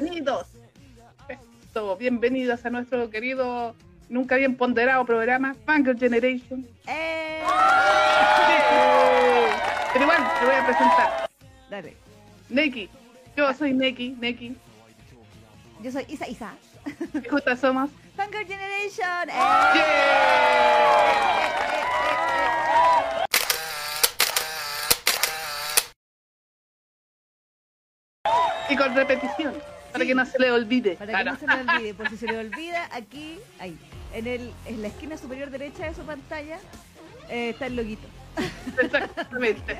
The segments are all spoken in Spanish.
bienvenidos. Esto, bienvenidos a nuestro querido, nunca bien ponderado programa, Fangirl Generation. ¡Eh! Pero igual, te voy a presentar. Dale. Neki, yo soy Neki, Neki. Yo soy Isa Isa. Juntas somos. Fangirl Generation. ¡Eh! ¡Yeah! Y con repetición, para que no se le olvide. Para que no se le olvide, por si se le olvida, aquí, ahí, en, el, en la esquina superior derecha de su pantalla, eh, está el loguito. Exactamente.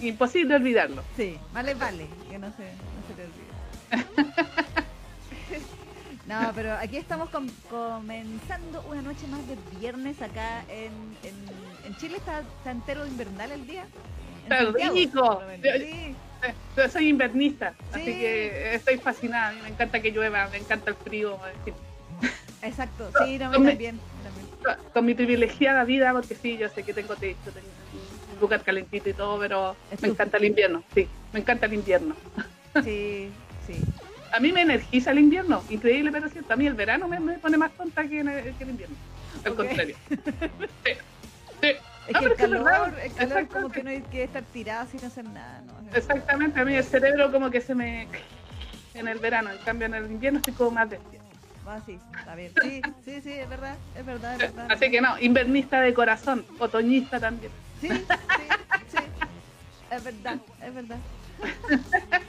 Imposible olvidarlo. Sí, vale, vale, que no se, no se te olvide. No, pero aquí estamos com- comenzando una noche más de viernes acá en, en, en Chile. Está, está entero invernal el día. Santiago, rico. Sí, Yo soy invernista, así Sí. que estoy fascinada. A mí me encanta que llueva, me encanta el frío. en fin. exacto, sí, no, también. también. Con mi privilegiada vida, porque sí, yo sé que tengo techo, tengo un lugar calentito y todo, pero me encanta el invierno. Sí, me encanta el invierno. Sí, sí. A mí me energiza el invierno, increíble, pero cierto. A mí el verano me, me pone más tonta que, el- que el invierno. Al contrario. Sí. Sí. Es No, que pero el es calor, verdad. el calor como que no hay que estar tirada sin hacer nada, ¿no? Exactamente, a mí el cerebro como que se me... En el verano, en cambio en el invierno estoy como más despierta. Va, sí, está bien. Sí, sí, sí, es verdad, es verdad, es verdad. Así que no, invernista de corazón, otoñista también. Sí, sí, sí. Es verdad, es verdad.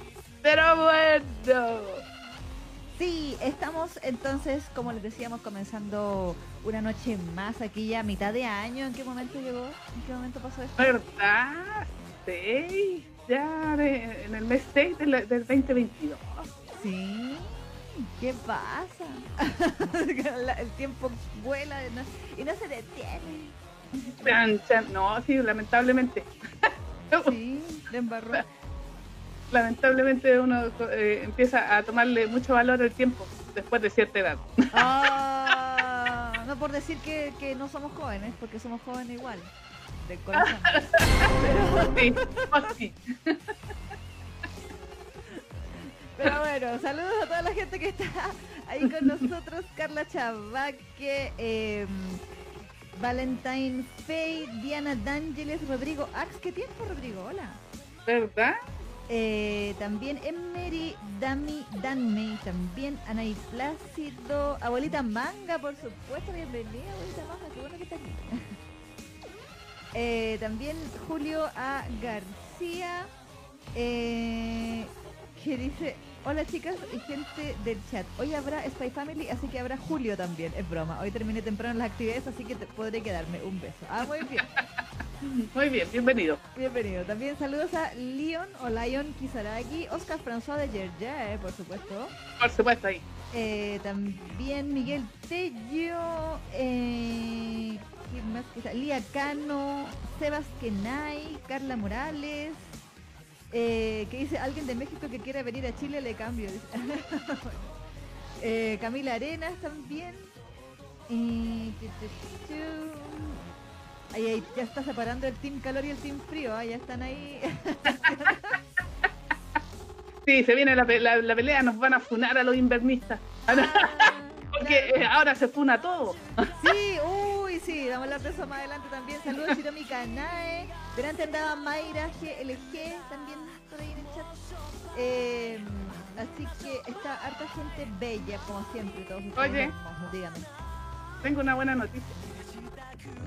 Pero bueno. Sí, estamos entonces, como les decíamos, comenzando una noche más aquí ya a mitad de año. ¿En qué momento llegó? ¿En qué momento pasó esto? ¿Verdad? Sí, ya de- en el mes 6 del, del 2022. Sí. ¿Qué pasa? El tiempo vuela no- y no se detiene. Chan, chan. No, sí, lamentablemente. Sí, le embarró. Lamentablemente uno eh, empieza a tomarle mucho valor al tiempo después de cierta edad. Ah, no por decir que, que no somos jóvenes, porque somos jóvenes igual. De corazón. Sí, sí. Pero bueno, saludos a toda la gente que está ahí con nosotros. Carla Chavaque, eh, Valentine Fay, Diana D'Angeles, Rodrigo Ax. ¿Qué tiempo, Rodrigo? Hola. ¿Verdad? Eh, también Emery, Dami, Danmey, también Anaí Plácido, Abuelita Manga, por supuesto, bienvenida, Abuelita Manga, qué bueno que está aquí. Eh, también Julio A. García, eh, que dice, hola chicas y gente del chat, hoy habrá Spy Family, así que habrá Julio también, es broma, hoy terminé temprano las actividades, así que te- podré quedarme, un beso. Ah, muy bien. Muy bien, bienvenido. Bienvenido. También saludos a Leon o Lion Kisaragi, Oscar François de eh, por supuesto. Por supuesto, ahí. Eh, también Miguel Tello, eh, ¿quién más? Lía Cano, Sebas Kenay, Carla Morales, eh, que dice alguien de México que quiera venir a Chile, le cambio. Eh, Camila Arenas también. Y... Ahí, ahí, ya está separando el Team Calor y el Team Frío, ah, ya están ahí. Sí, se viene la, la- la pelea, nos van a funar a los invernistas. Porque eh, ahora se funa todo. Sí, uy, sí, vamos a hablar de eso más adelante también. Saludos Shiromi Kanae. Delante andaba Mayra GLG también por ahí en el chat. Eh, así que está harta gente bella, como siempre, todos Oye. hermosos, dígame. Tengo una buena noticia.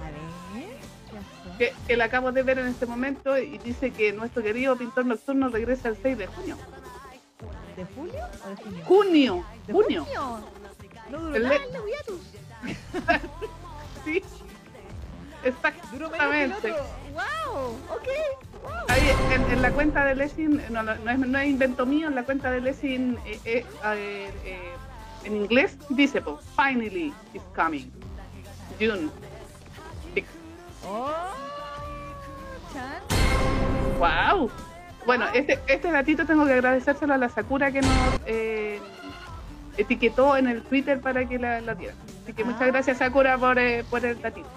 A ver. Que, que la acabo de ver en este momento y dice que nuestro querido pintor nocturno regresa el 6 de junio. ¿De julio o de junio? Junio, ¿De junio. No duró El nada de- el hiatus. Sí. Exactamente. ¡Wow! Ok, wow. Ahí en, en la cuenta de Lessing, no, no, no es, no es invento mío, en la cuenta de Lessing eh, eh, eh, eh, en inglés dice, pues, finally is coming. June 6. ¡Oh! ¡Wow! Bueno, este, este datito tengo que agradecérselo a la Sakura que nos eh, etiquetó en el Twitter para que la, la diera. Así que muchas Ah. gracias Sakura por, eh, por el datito.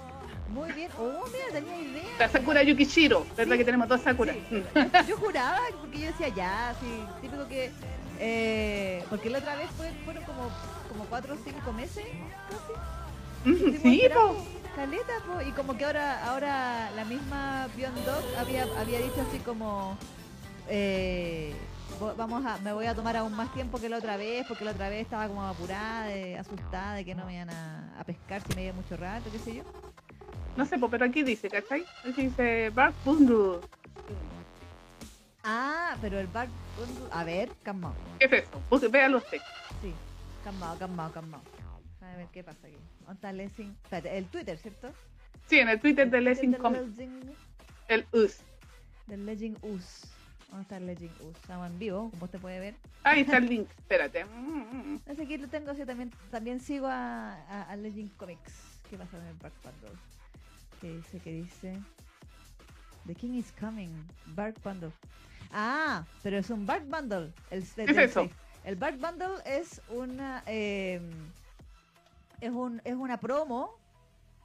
Muy bien. Oh, mira, tenía idea. La Sakura Yukishiro, ¿verdad Sí. que tenemos dos Sakura? Sí. Yo juraba, porque yo decía ya, sí, típico que Eh, porque la otra vez fue, fueron como, como cuatro o cinco meses, casi. Mm, Sí, po. Caleta, po, y como que ahora, ahora la misma Beyond Dog había, había dicho así como eh, vamos a, me voy a tomar aún más tiempo que la otra vez, porque la otra vez estaba como apurada, de- asustada de que no me iban a, a pescar si me iba mucho rato, qué sé yo. No sé, pero aquí dice, ¿cachai? Aquí dice Bark Bundu. Ah, pero el bar, a ver, calmado, ¿Qué es eso? Véalo usted. sí, calmado, calmado, calmado. A ver qué pasa aquí. ¿Dónde está Lessing? Espérate, el Twitter, ¿cierto? Sí, en el Twitter de El Lessing Twitter Comics, el US. Del Legend Us. ¿Dónde está el Legend Us? Estamos en vivo, como usted puede ver. Ahí está el link, espérate. Mm, mm. Así que lo tengo así también, también sigo a, a, a Legend Comics. ¿Qué pasa en el Bark Bundle? ¿Qué dice? ¿Qué dice? The King is coming. Bark Bundle. Ah, pero es un Bark Bundle. El, ¿Qué es eso? El Bark Bundle es una eh, es un es una promo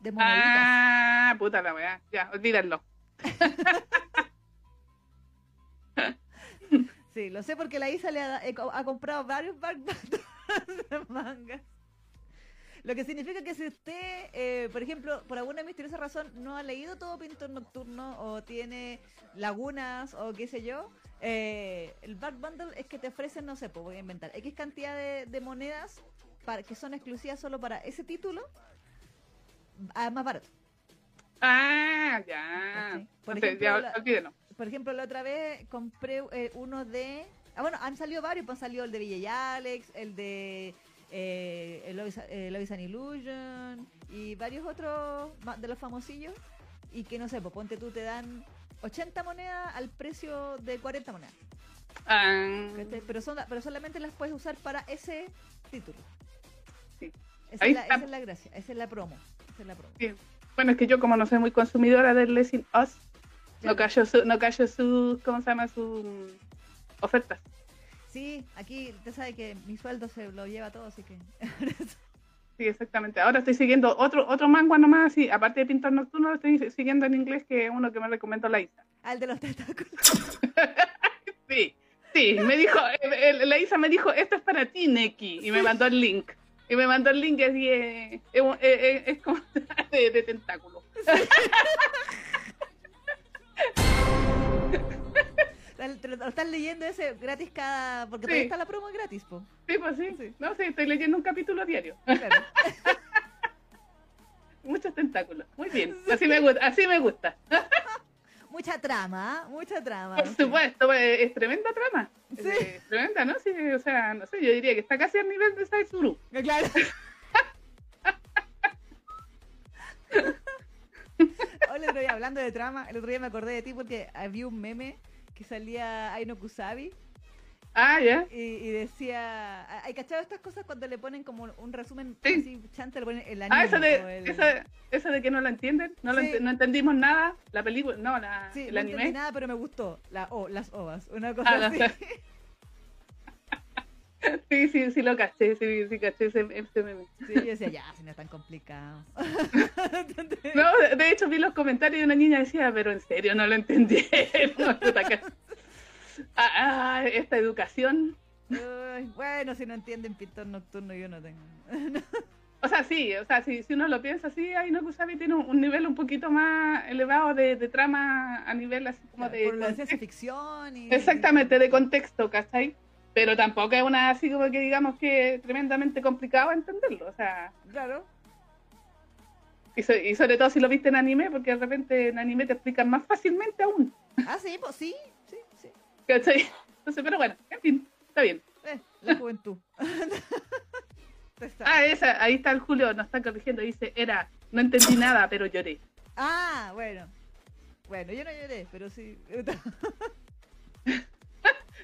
de moneditas. Ah, puta la weá. Ya, olvídalo. Sí, lo sé porque la Isa le ha, comprado varios Bark Bundles de manga. Lo que significa que si usted, eh, por ejemplo, por alguna misteriosa razón no ha leído todo Pintor Nocturno o tiene lagunas o qué sé yo, eh, el Bark Bundle es que te ofrecen, no sé, pues voy a inventar, X cantidad de, de monedas para, que son exclusivas solo para ese título, a más barato. Ah, ya. Ok. Por ejemplo, ya, olvídelo. Por ejemplo, la otra vez compré eh, uno de. Ah, bueno, han salido varios. Pues han salido el de Villa y Alex, el de eh, el Love is, eh, Love is an Illusion y varios otros de los famosillos. Y que no sé, pues ponte tú, te dan 80 monedas al precio de 40 monedas. Ah. Pero, son, pero solamente las puedes usar para ese título. Sí. Esa, es la, está. esa es la gracia, esa es la promo. Esa es la promo. sí. Bueno, es que yo como no soy muy consumidora del Lessing Us, no callo su, no callo su, ¿cómo se llama? Su mm, ofertas. Sí, aquí usted sabe que mi sueldo se lo lleva todo, así que. Sí, exactamente. Ahora estoy siguiendo otro otro manga nomás, sí, aparte de Pintor Nocturno, lo estoy siguiendo en inglés, que es uno que me recomendó la Isa. Al de los tentáculos. Sí, sí, me dijo, la Isa me dijo, esto es para ti, Neki, y me mandó el link. Y me mandó el link y así es como de, de tentáculo. Lo estás leyendo ese gratis cada. Porque Sí. todavía está la promo gratis, po. Sí, pues sí. Sí. No, sí, estoy leyendo un capítulo diario. Claro. Muchos tentáculos. Muy bien, así me gusta. Así me gusta. mucha trama, ¿ah? mucha trama. Por supuesto, pues, es tremenda trama. Sí. tremenda, ¿no? Sí, o sea, no sé, yo diría que está casi al nivel de Saizuru. Claro. El otro día, hablando de trama, el otro día me acordé de ti porque había un meme que salía Aino Kusabi Ah, ya. y, y decía. ¿Hay cachado estas cosas cuando le ponen como un resumen Sí. así chanta, le ponen el anime? Ah, eso o de, el- eso, eso de que no lo entienden, no, lo Sí. ent- no entendimos nada, la película, no, la, Sí, el no entendí anime. nada, pero me gustó. La, o las ovas, una cosa Ah, la- así. Sí, sí, sí lo caché, sí, sí caché ese, ese meme. Sí, yo decía, ya, si no es tan complicado. No, de- de hecho vi los comentarios de una niña decía, pero en serio no lo entendí. Ah, ah, esta educación. Uy, bueno, si no entienden pintor nocturno, yo no tengo. O sea, sí, o sea, si, si uno lo piensa así, ahí no Kusabi tiene un, un nivel un poquito más elevado de, de trama a nivel así como de... Por conte- ciencia ficción y. Exactamente, de contexto, ¿cachai? Pero tampoco es una así como que digamos que tremendamente complicado entenderlo, o sea, Claro. y, so- y sobre todo si lo viste en anime, porque de repente en anime te explican más fácilmente aún, Ah, sí, pues sí, sí, sí. ¿cachai? Entonces, pero bueno, en fin, está bien. Eh, la juventud. Ah, esa, ahí está el Julio, nos está corrigiendo, dice, era, no entendí nada, pero lloré. Ah, bueno. Bueno, yo no lloré, pero sí.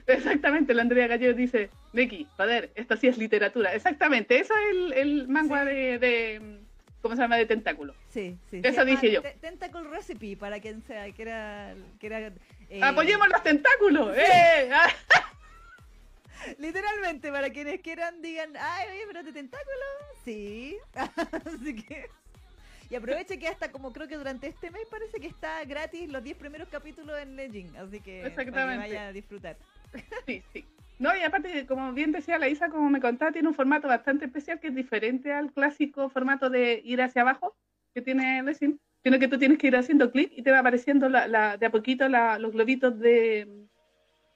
Exactamente, la Andrea Gallego dice, Neki, joder, esto sí es literatura. Exactamente, eso es el, el manga Sí. de, de, ¿cómo se llama? De tentáculo. Sí, sí. Eso dije yo. Te- Tentacle Recipe, para quien sea, que era. Que era eh, ¡Apoyemos los tentáculos! ¡Eh! Ah, Literalmente, para quienes quieran, digan, ay, oye, pero de tentáculo. Sí. Así que. Y aproveche que hasta como creo que durante este mes parece que está gratis los 10 primeros capítulos en Legend. Así que para que vaya a disfrutar. Sí, sí. No, y aparte, como bien decía la Isa, como me contaba, tiene un formato bastante especial que es diferente al clásico formato de ir hacia abajo que tiene Lessing, sino que tú tienes que ir haciendo clic y te va apareciendo la, la- de a poquito la- los globitos de,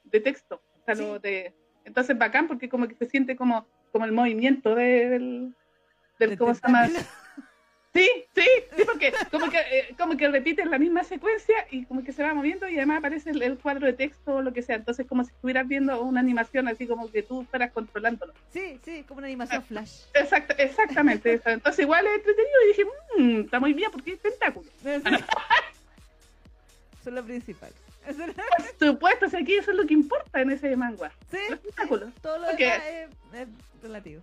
de texto. O sea, Sí. lo de, entonces, bacán porque como que se siente como, como el movimiento del, del Del ¿cómo se llama? tentáculo. Sí, sí, sí, porque como que, eh, como que repiten la misma secuencia y como que se va moviendo y además aparece el, el cuadro de texto o lo que sea. Entonces, como si estuvieras viendo una animación así como que tú fueras controlándolo. Sí, sí, como una animación Ah. flash. Exacto, exactamente. eso. Entonces, igual es entretenido y dije, mmm, está muy bien porque hay tentáculos. Eso es lo principal. Eso es lo- Por supuesto, si aquí eso es lo que importa en ese manga. Sí, Los tentáculos. todo lo Ok. demás es, es relativo.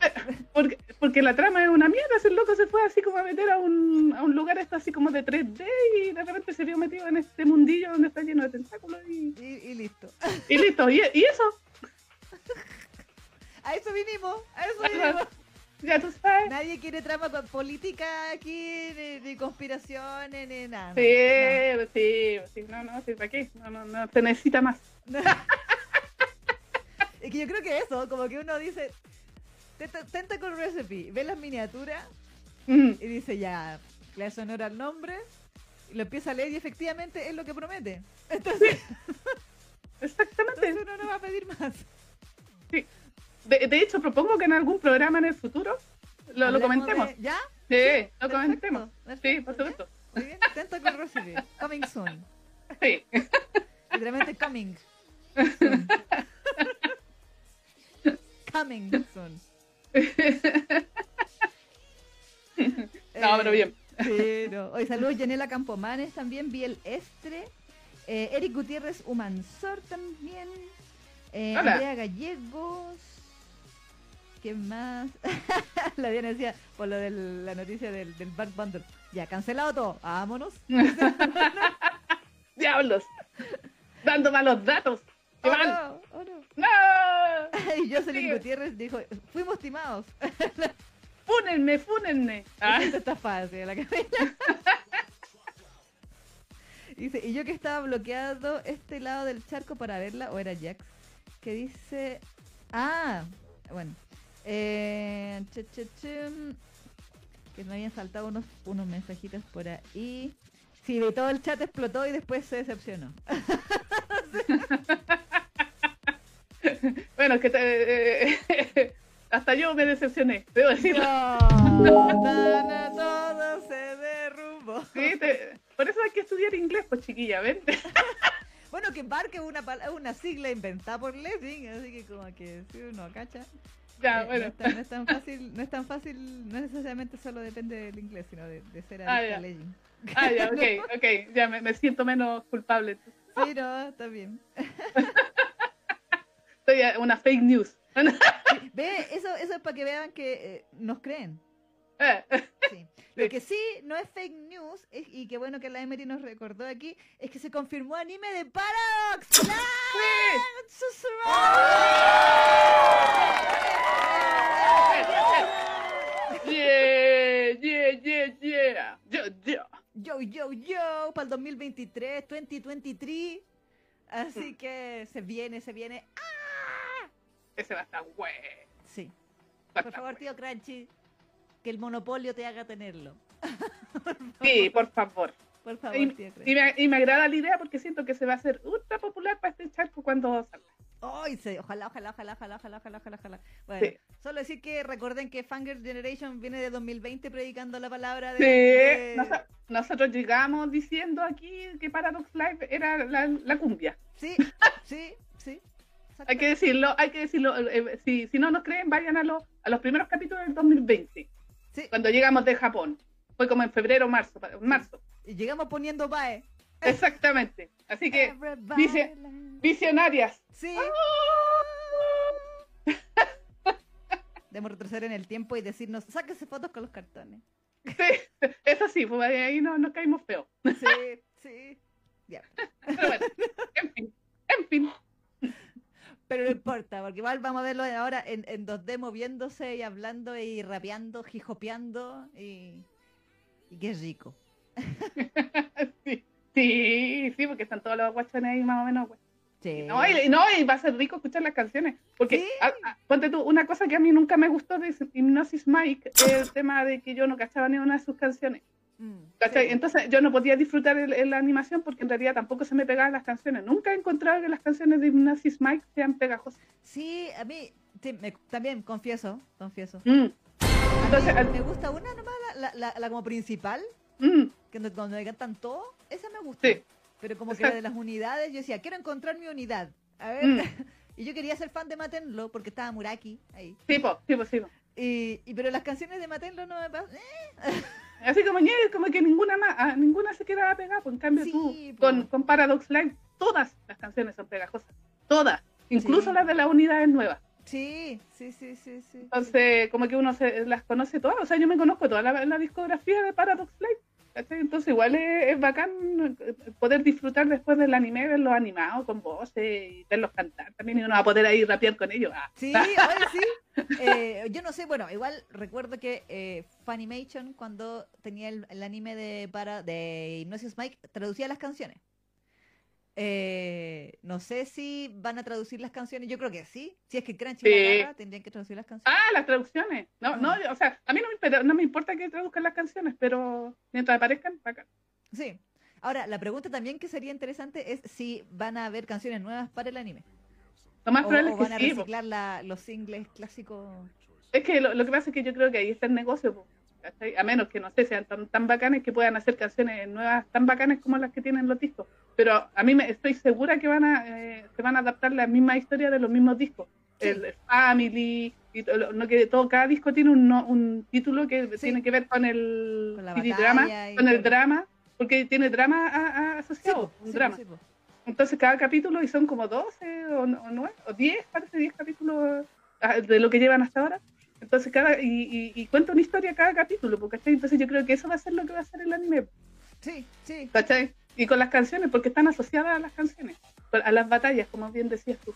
Porque, porque la trama es una mierda. Ese loco se fue así como a meter a un, a un lugar esto así como de 3D y de repente se vio metido en este mundillo donde está lleno de tentáculos y, Y, y listo. y listo. Y, y eso, A eso vinimos, a eso vinimos. ya tú sabes. Nadie quiere trama política aquí, ni, ni conspiraciones, ni nada. Sí, sí, sí, no, no, sí, ¿para qué? No, no, no, se necesita más. Es que yo creo que eso, como que uno dice, tenta- Tentacle Recipe, ve las miniaturas Mm, y dice ya, le hace honor al nombre, y lo empieza a leer y efectivamente es lo que promete. Entonces, exactamente. entonces uno no va a pedir más. De, de hecho, propongo que en algún programa en el futuro lo, comentemos. de- ¿Ya? Sí, lo perfecto, comentemos. Sí, por supuesto. Muy bien, Tentacle Recipe, coming soon. Sí. Literalmente coming. soon. coming soon. No, pero bien. Sí, no. Hoy saludos Yanela Campomanes también, Biel Estre, eh, Eric Gutiérrez Humansor también, eh. Andrea Gallegos, ¿qué más? la Diana decía, por lo de la noticia del, del Back Bundle, ya cancelado todo, vámonos. Diablos. Dando malos datos. ¡Qué Oh, no, oh, no. ¡No! Y Jocelyn Sigue. Gutiérrez dijo, fuimos timados. ¡Fúnenme, fúnenme! Ah, Esto está fácil, la Camila. Dice, y yo que estaba bloqueado este lado del charco para verla, o era Jax, que dice, ah, bueno, eh, che, che, che, que me habían saltado unos, unos mensajitos por ahí. Sí, de todo el chat explotó y después se decepcionó. bueno, es que te- eh, hasta yo me decepcioné, debo decirlo. No, todo se derrumbó. Sí, te- por eso hay que estudiar inglés, pues chiquilla, ¿ven? Bueno, que Bark es una, una sigla inventada por Lessing, así que como que si uno cacha. Ya, eh, bueno. no, es tan, no es tan fácil, no es tan fácil, no necesariamente solo depende del inglés, sino de, de ser Ah, ya. a Lessing. Ah, ya, ok, ok, ya me, me siento menos culpable. Sí, no, está bien. Eh, una fake news. Ve, eso, eso es para que vean que eh, nos creen. Sí. Lo que sí no es fake news, es- y qué bueno que la Emery nos recordó aquí, es que se confirmó anime de Paradox. Yeah, yeah, yeah, yeah. Yo, yo. Yo, yo, yo, para el 2023, 2023. Así que se viene, se viene. Ese va a estar güey. Sí. Por favor, tío Crunchy, que el monopolio te haga tenerlo. sí, por favor. Por favor, y, me, y, me, agrada la idea porque siento que se va a hacer ultra popular para este charco cuando salga. Ojalá, ojalá, ojalá, ojalá, ojalá, ojalá, ojalá. Bueno, solo decir que recuerden que Fangirl Generation viene de 2020 predicando la palabra de... Sí. nosotros llegamos diciendo aquí que Paradox Live era la, cumbia. Sí, sí, sí. Hay que decirlo, hay que decirlo. Eh, eh, si, si, no nos creen, vayan a los, a los primeros capítulos del 2020. Sí, cuando llegamos de Japón. Fue como en febrero o marzo. marzo. y llegamos poniendo Bae. Exactamente. Así que, Everybody visionarias. Sí. Debemos retroceder en el tiempo y decirnos, sáquese fotos con los cartones. Sí, eso sí, pues ahí no, nos caímos feo. Sí, sí. Ya. Pero bueno, en fin, en fin. Pero no importa, porque igual vamos a verlo ahora en, en 2D moviéndose y hablando y rapeando, jijopeando y, y qué rico. Sí, sí, sí, porque están todos los guachones ahí más o menos. güey. Sí. No, y, no, y va a ser rico escuchar las canciones. Porque, Sí. a- a- ponte tú, una cosa que a mí nunca me gustó de Hypnosis Mike es el tema de que yo no cachaba ni una de sus canciones. Mm, ¿cachai? sí. Entonces yo no podía disfrutar el- el- la animación porque en realidad tampoco se me pegaban las canciones. Nunca he encontrado que las canciones de Hypnosis Mike sean pegajosas. Sí, a mí sí, me- también confieso, confieso. Mm, mí al- me gusta una nomás, la, la, la- la como principal, mm, que cuando me cantan todo, esa me gusta. Sí. Pero como que la de las unidades, yo decía, quiero encontrar mi unidad. A ver, Mm. y yo quería ser fan de Matenlo porque estaba Muraki ahí. tipo, tipo, tipo. Y, y- pero las canciones de Matenlo no me pasan. Así como, como que ninguna más, ah, ninguna se quedaba pegada. Pues, en cambio Sí, tú, po. con, con Paradox Live, todas las canciones son pegajosas. Todas. Incluso Sí. las de las unidades nuevas. Sí, sí, sí, sí, sí. Entonces, como que uno se, las conoce todas. O sea, yo me conozco toda la, la discografía de Paradox Live. ¿Cachai? Entonces, igual es, es bacán eh, poder disfrutar después del anime, verlos animados con voces y verlos cantar también. Y uno va a poder ahí rapear con ellos. Ah, Sí, oye, sí. Eh, yo no sé, bueno, igual recuerdo que eh, Funimation, cuando tenía el, el anime de para de Hypnosis Mike, traducía las canciones. Eh, no sé si van a traducir las canciones, yo creo que sí. Si es que Crunchy la Sí. agarra, tendrían que traducir las canciones. Ah, las traducciones. No, no, o sea, a mí no me, no me importa que traduzcan las canciones, pero mientras aparezcan, bacán. Sí. Ahora, la pregunta también que sería interesante es si van a haber canciones nuevas para el anime. Lo más O, probable o es van a que sí. reciclar la- los singles clásicos. Es que lo, lo que pasa es que yo creo que ahí está el negocio, po, ¿cachai? a menos que no sé, sean tan, tan bacanes que puedan hacer canciones nuevas tan bacanes como las que tienen los discos. Pero a mí me estoy segura que van a eh, que van a adaptar la misma historia de los mismos discos. Sí. El, el Family, y todo, no que todo cada disco tiene un, no- un título que Sí. tiene que ver con el Con la drama, y con el todo. drama, porque tiene drama a- a- Sí, asociado, un sí, po, drama. Entonces cada capítulo, y son como 12 o, o 9 o 10, parece 10 capítulos ah, de lo que llevan hasta ahora. Entonces cada, y, y, y cuenta una historia cada capítulo, porque ¿cachai? Entonces yo creo que eso va a ser lo que va a ser el anime, Sí, sí. ¿cachai? Y con las canciones, porque están asociadas a las canciones, a las batallas, como bien decías tú.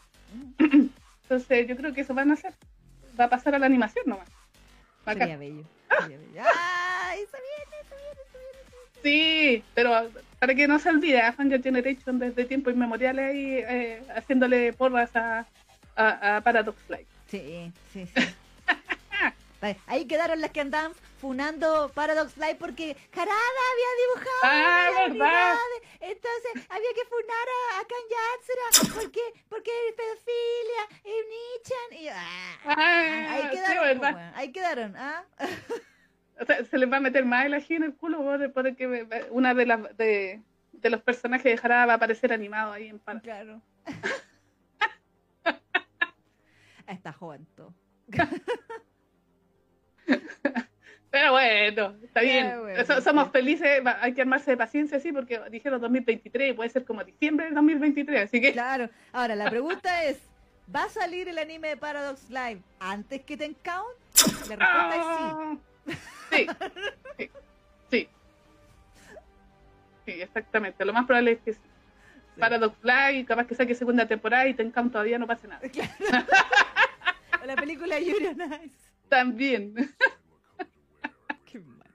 Mm, Entonces yo creo que eso van a hacer, va a pasar a la animación nomás. Bacán. Sería bello. sería bello. ¡Ay, viene! Sí, pero para que no se olvide, a Fangirl Generation desde tiempos inmemoriales ahí eh, haciéndole porras a, a, a Paradox Live. Sí, sí, sí. Ahí quedaron las que andaban funando Paradox Live porque Harada había dibujado Ah, ¿verdad? Entonces había que funar a, a Kan Yatsura porque, porque pedofilia y Nichan y ah, Ah, ahí sí, quedaron, weón, ahí quedaron, ¿ah? O sea, se les va a meter más el ají en el culo por, por que me- una de las de, de los personajes de Jarada va a aparecer animado ahí en Paradox. Claro. Está joven todo. Pero bueno, está bien. bueno, So- somos felices, hay que armarse de paciencia, sí, porque dijeron 2023 y puede ser como diciembre del 2023, así que Claro. Ahora, la pregunta es, ¿va a salir el anime de Paradox Live antes que Ten Count? La respuesta es sí. Ah, sí. Sí, sí. Sí, exactamente. Lo más probable es que sí. Paradox Live, capaz que saque segunda temporada y Tenkan todavía no pase nada. Claro. La película Yuri on Ice. También. Qué mal.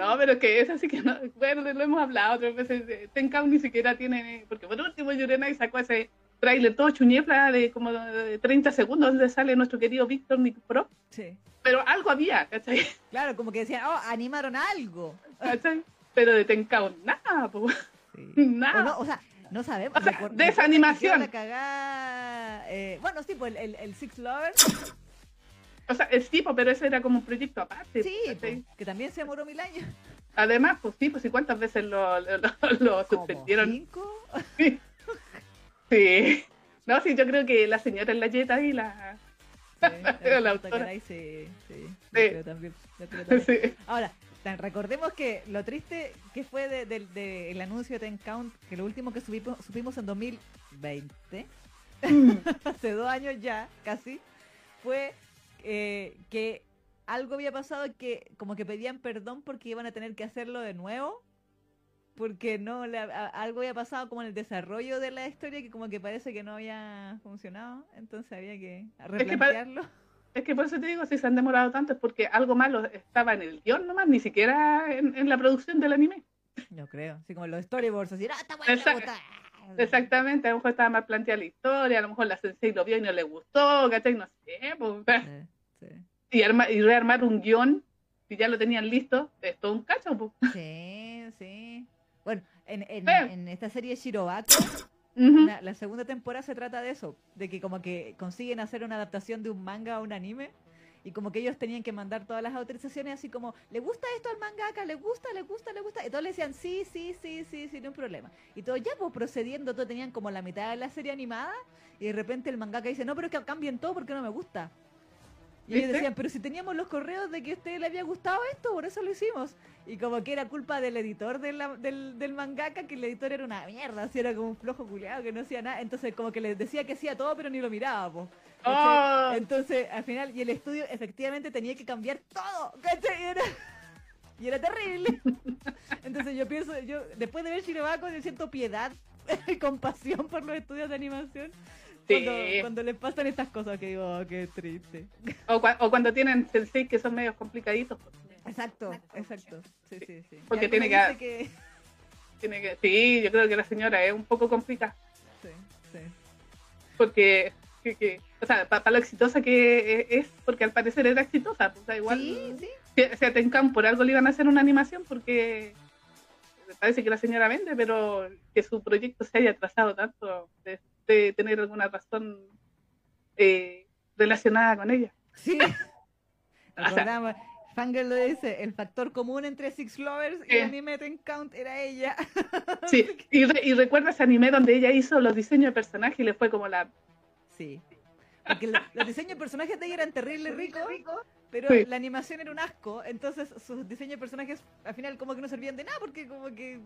No, pero que es así que no. Bueno, lo hemos hablado otras veces. eh, Tenkan ni siquiera tiene. Porque por último, Yurenai sacó ese trailer todo chuñefla de como de 30 segundos donde sale nuestro querido Víctor Nick Pro. Sí. Pero algo había, ¿cachai? Claro, como que decían, oh, animaron algo. ¿Cachai? Pero de Tenkan, nada. O, nada. no, o sea, no sabemos. O sea, Recuer- de esa recuerda que animación. quedó La cagada, eh, bueno, sí, pues el, el, el Six Lover. O sea, es tipo, pero ese era como un proyecto aparte. Sí, pues, que también se demoró mil años. Además, pues sí, pues y cuántas veces lo, lo, lo- suspendieron. cinco. Sí. No, sí, yo creo que la señora en la yeta y la. Sí, Era la puta autora. sí, sí, Sí. también. Sí. Ahora, recordemos que lo triste que fue del de, de- el anuncio de Ten Count, que lo último que supimos, supimos en 2020, hace dos años ya, casi, fue eh, que algo había pasado que como que pedían perdón porque iban a tener que hacerlo de nuevo. Porque no, le- a- algo había pasado como en el desarrollo de la historia que como que parece que no había funcionado, entonces había que replantearlo. Es que por eso te digo, si se han demorado tanto es porque algo malo estaba en el guion nomás, ni siquiera en, en la producción del anime. Yo creo, así como los storyboards, así, ah, está gusta". Exactamente, a lo mejor estaba mal planteada la historia, a lo mejor la sensei lo vio y no le gustó, ¿cachai? No sé, pues, Sí, sí. y, arma- y rearmar un guion, si ya lo tenían listo, es todo un cacho, pues. Sí, sí. Bueno, en, en, en esta serie Shirobako, Ujú. la, la segunda temporada se trata de eso, de que como que consiguen hacer una adaptación de un manga a un anime y como que ellos tenían que mandar todas las autorizaciones así como, ¿le gusta esto al mangaka? ¿Le gusta? ¿Le gusta? ¿Le gusta? Y todos le decían, sí, sí, sí, sí, sí, no hay problema. Y todos ya pues procediendo, todos tenían como la mitad de la serie animada y de repente el mangaka dice, no, pero es que cambien todo porque no me gusta. Y ellos decían, pero si teníamos los correos de que a usted le había gustado esto, por eso lo hicimos. Y como que era culpa del editor de la- del, del mangaka, que el editor era una mierda, así era como un flojo culiado que no hacía nada. Entonces como que les decía que hacía todo, pero ni lo miraba, po. Oh. Entonces, al final, y el estudio efectivamente tenía que cambiar todo. Y era, y era terrible. Entonces yo pienso, yo después de ver Shirobako, yo siento piedad y compasión por los estudios de animación. Sí. Cuando, cuando les pasan estas cosas que digo, oh, qué triste. O, cua- o cuando tienen sensei que son medios complicaditos, pues, Exacto, exacto. Sí, sí, sí. Porque tiene que- dice tiene que, sí, yo creo que la señora es un poco complicada, Sí, sí. porque, que, que- o sea, para lo exitosa que es, porque al parecer era exitosa, pues, o sea, igual, Sí, sí. si- si a Tenkan por algo le iban a hacer una animación, porque parece que la señora vende, pero que su proyecto se haya atrasado tanto, de, de tener alguna razón eh, relacionada con ella. Sí. O sea- Recordamos, lo dice, el factor común entre Six Lovers y Eh. Anime Ten Count era ella. Sí, y, re- y recuerda ese anime donde ella hizo los diseños de personajes y le fue como la... Sí. Porque lo- los diseños de personajes de ella eran terribles ricos, pero Sí. la animación era un asco. Entonces sus diseños de personajes al final como que no servían de nada porque como que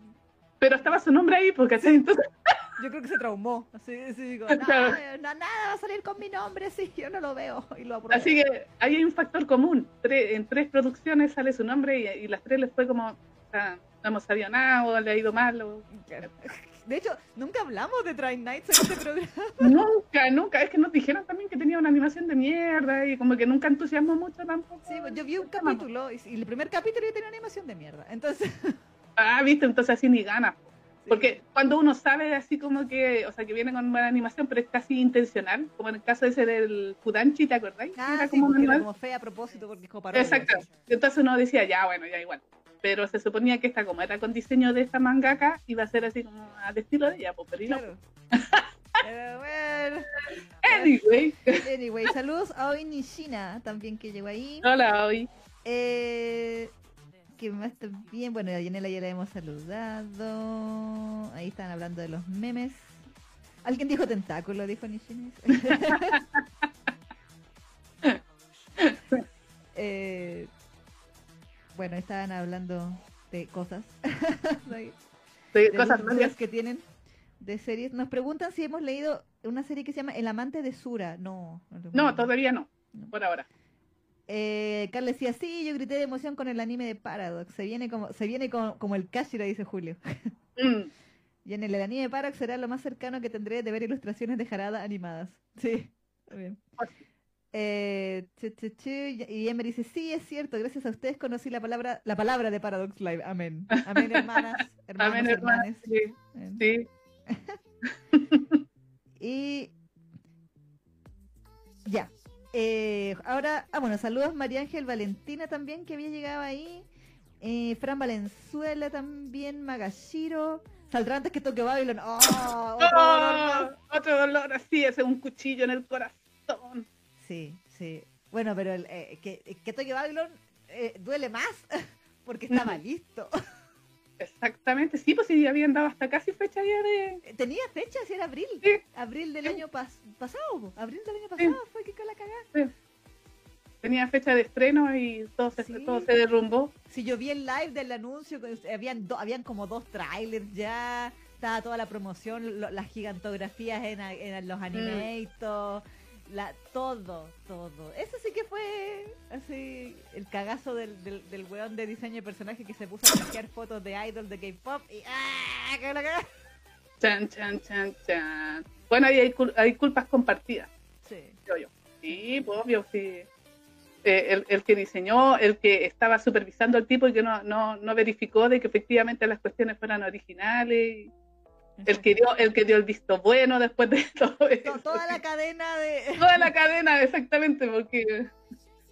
Pero estaba su nombre ahí, porque entonces yo creo que se traumó. Así, así digo, Claro. no, nada va a salir con mi nombre, sí, yo no lo veo y lo apruebo. Así que ahí hay un factor común. Tre- en tres producciones sale su nombre y, y las tres les fue como, o sea, no hemos sabido nada o le ha ido mal. O... De hecho, nunca hablamos de Try Nights en este programa. nunca, nunca. Es que nos dijeron también que tenía una animación de mierda y como que nunca entusiasmó mucho tampoco. Sí, yo vi un capítulo y, y el primer capítulo ya tenía animación de mierda. Entonces, Ah, viste, entonces así ni ganas. Porque cuando uno sabe así como que, o sea, que viene con buena animación, pero es casi intencional, como en el caso ese del Fudanchi, ¿te acordáis? Ah, era sí, como era como fe a propósito porque parodia, Exacto. Entonces uno decía, ya, bueno, ya igual. Pero se suponía que esta, como era con diseño de esta mangaka, iba a ser así como al estilo de ella, pues, pero y no. Claro. Pero bueno. Anyway, Anyway, saludos a Oi Nishina también que llegó ahí. hola hoy. Eh, que más también, bueno, a Yanela ya la hemos saludado. Ahí están hablando de los memes. Alguien dijo tentáculo, dijo Nishina. Eh, bueno, estaban hablando de cosas. de cosas medias. que tienen de series. Nos preguntan si hemos leído una serie que se llama El amante de Sura. No. No, leído. todavía no, No. por ahora. Eh, Carl decía, sí, yo grité de emoción con el anime de Paradox. Se viene como, se viene como, como el Kashira, dice Julio. Mm, Y en el anime de Paradox será lo más cercano que tendré de ver ilustraciones de Harada animadas. Sí, está bien. Eh, chu, chu, chu, y Emery dice, sí, es cierto, gracias a ustedes conocí la palabra, la palabra de Paradox Live. Amén. Amén, hermanas, hermanos, Amén, hermana. hermanes. Sí, Amén. sí. Y ya. Eh, ahora, ah, bueno, saludos María Ángel Valentina también, que había llegado ahí. Eh, Fran Valenzuela también, Magashiro. Saldrá antes que toque Babylon. ¡Oh! otro dolor. Oh, otro dolor así, ese un cuchillo en el corazón. Sí, sí. Bueno, pero el, eh, que, que toque Babylon eh, duele más porque estaba listo. Exactamente, sí, pues sí, habían dado hasta casi fecha ya de... Tenía fecha, si era abril. Sí. Abril del Sí. año pas- pasado. Abril del año Sí. pasado fue que con la cagada. Tenía fecha de estreno y todo se, Sí. todo se derrumbó. Si yo vi el live del anuncio, habían, do- habían como dos trailers ya, estaba toda la promoción, lo- las gigantografías en, en los animatos, la, todo, todo. Eso sí que fue así el cagazo del, del, del weón de diseño de personaje que se puso a saquear fotos de idol de K-pop y ¡ah! que la! Chan, chan, chan, chan. Bueno, ahí hay, cul- hay culpas compartidas, Sí. creo yo. Sí, pues, obvio, sí. Eh, el, el que diseñó, el que estaba supervisando al tipo y que no, no, no verificó de que efectivamente las cuestiones fueran originales. El que dio, el que dio el visto bueno después de todo To- eso. Toda la cadena de... Toda la cadena, exactamente, porque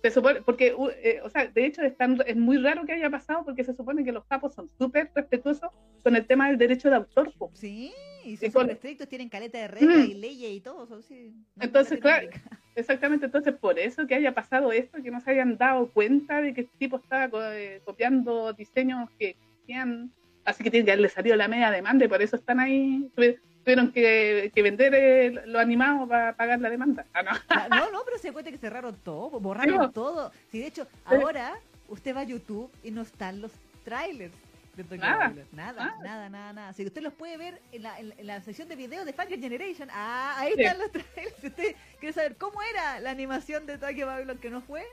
se supone, porque, eh, o sea, de hecho es, tan- es muy raro que haya pasado porque se supone que los capos son súper respetuosos con el tema del derecho de autor. po. Sí, y son con- estrictos, tienen caleta de reglas Mm. y leyes y todo. Son, sí, no Entonces, claro. Exactamente, entonces por eso que haya pasado esto, que no se hayan dado cuenta de que este tipo estaba co- eh, copiando diseños que existían, así que tiene que haberle salido la media demanda y por eso están ahí, tuvi- tuvieron que, que vender eh, lo animado para pagar la demanda. Ah, no. Ah, No, no, pero se da cuenta que cerraron todo, borraron todo. Sí, de hecho, ahora usted va a YouTube y no están los trailers de Tokyo Nada, Babylon. Nada, nada. nada, nada, nada. Si usted los puede ver en la, en, en la sección de videos de Fangirl Generation, ah, ahí Sí. están los trailers. Si usted quiere saber cómo era la animación de Tokyo Babylon que no fue,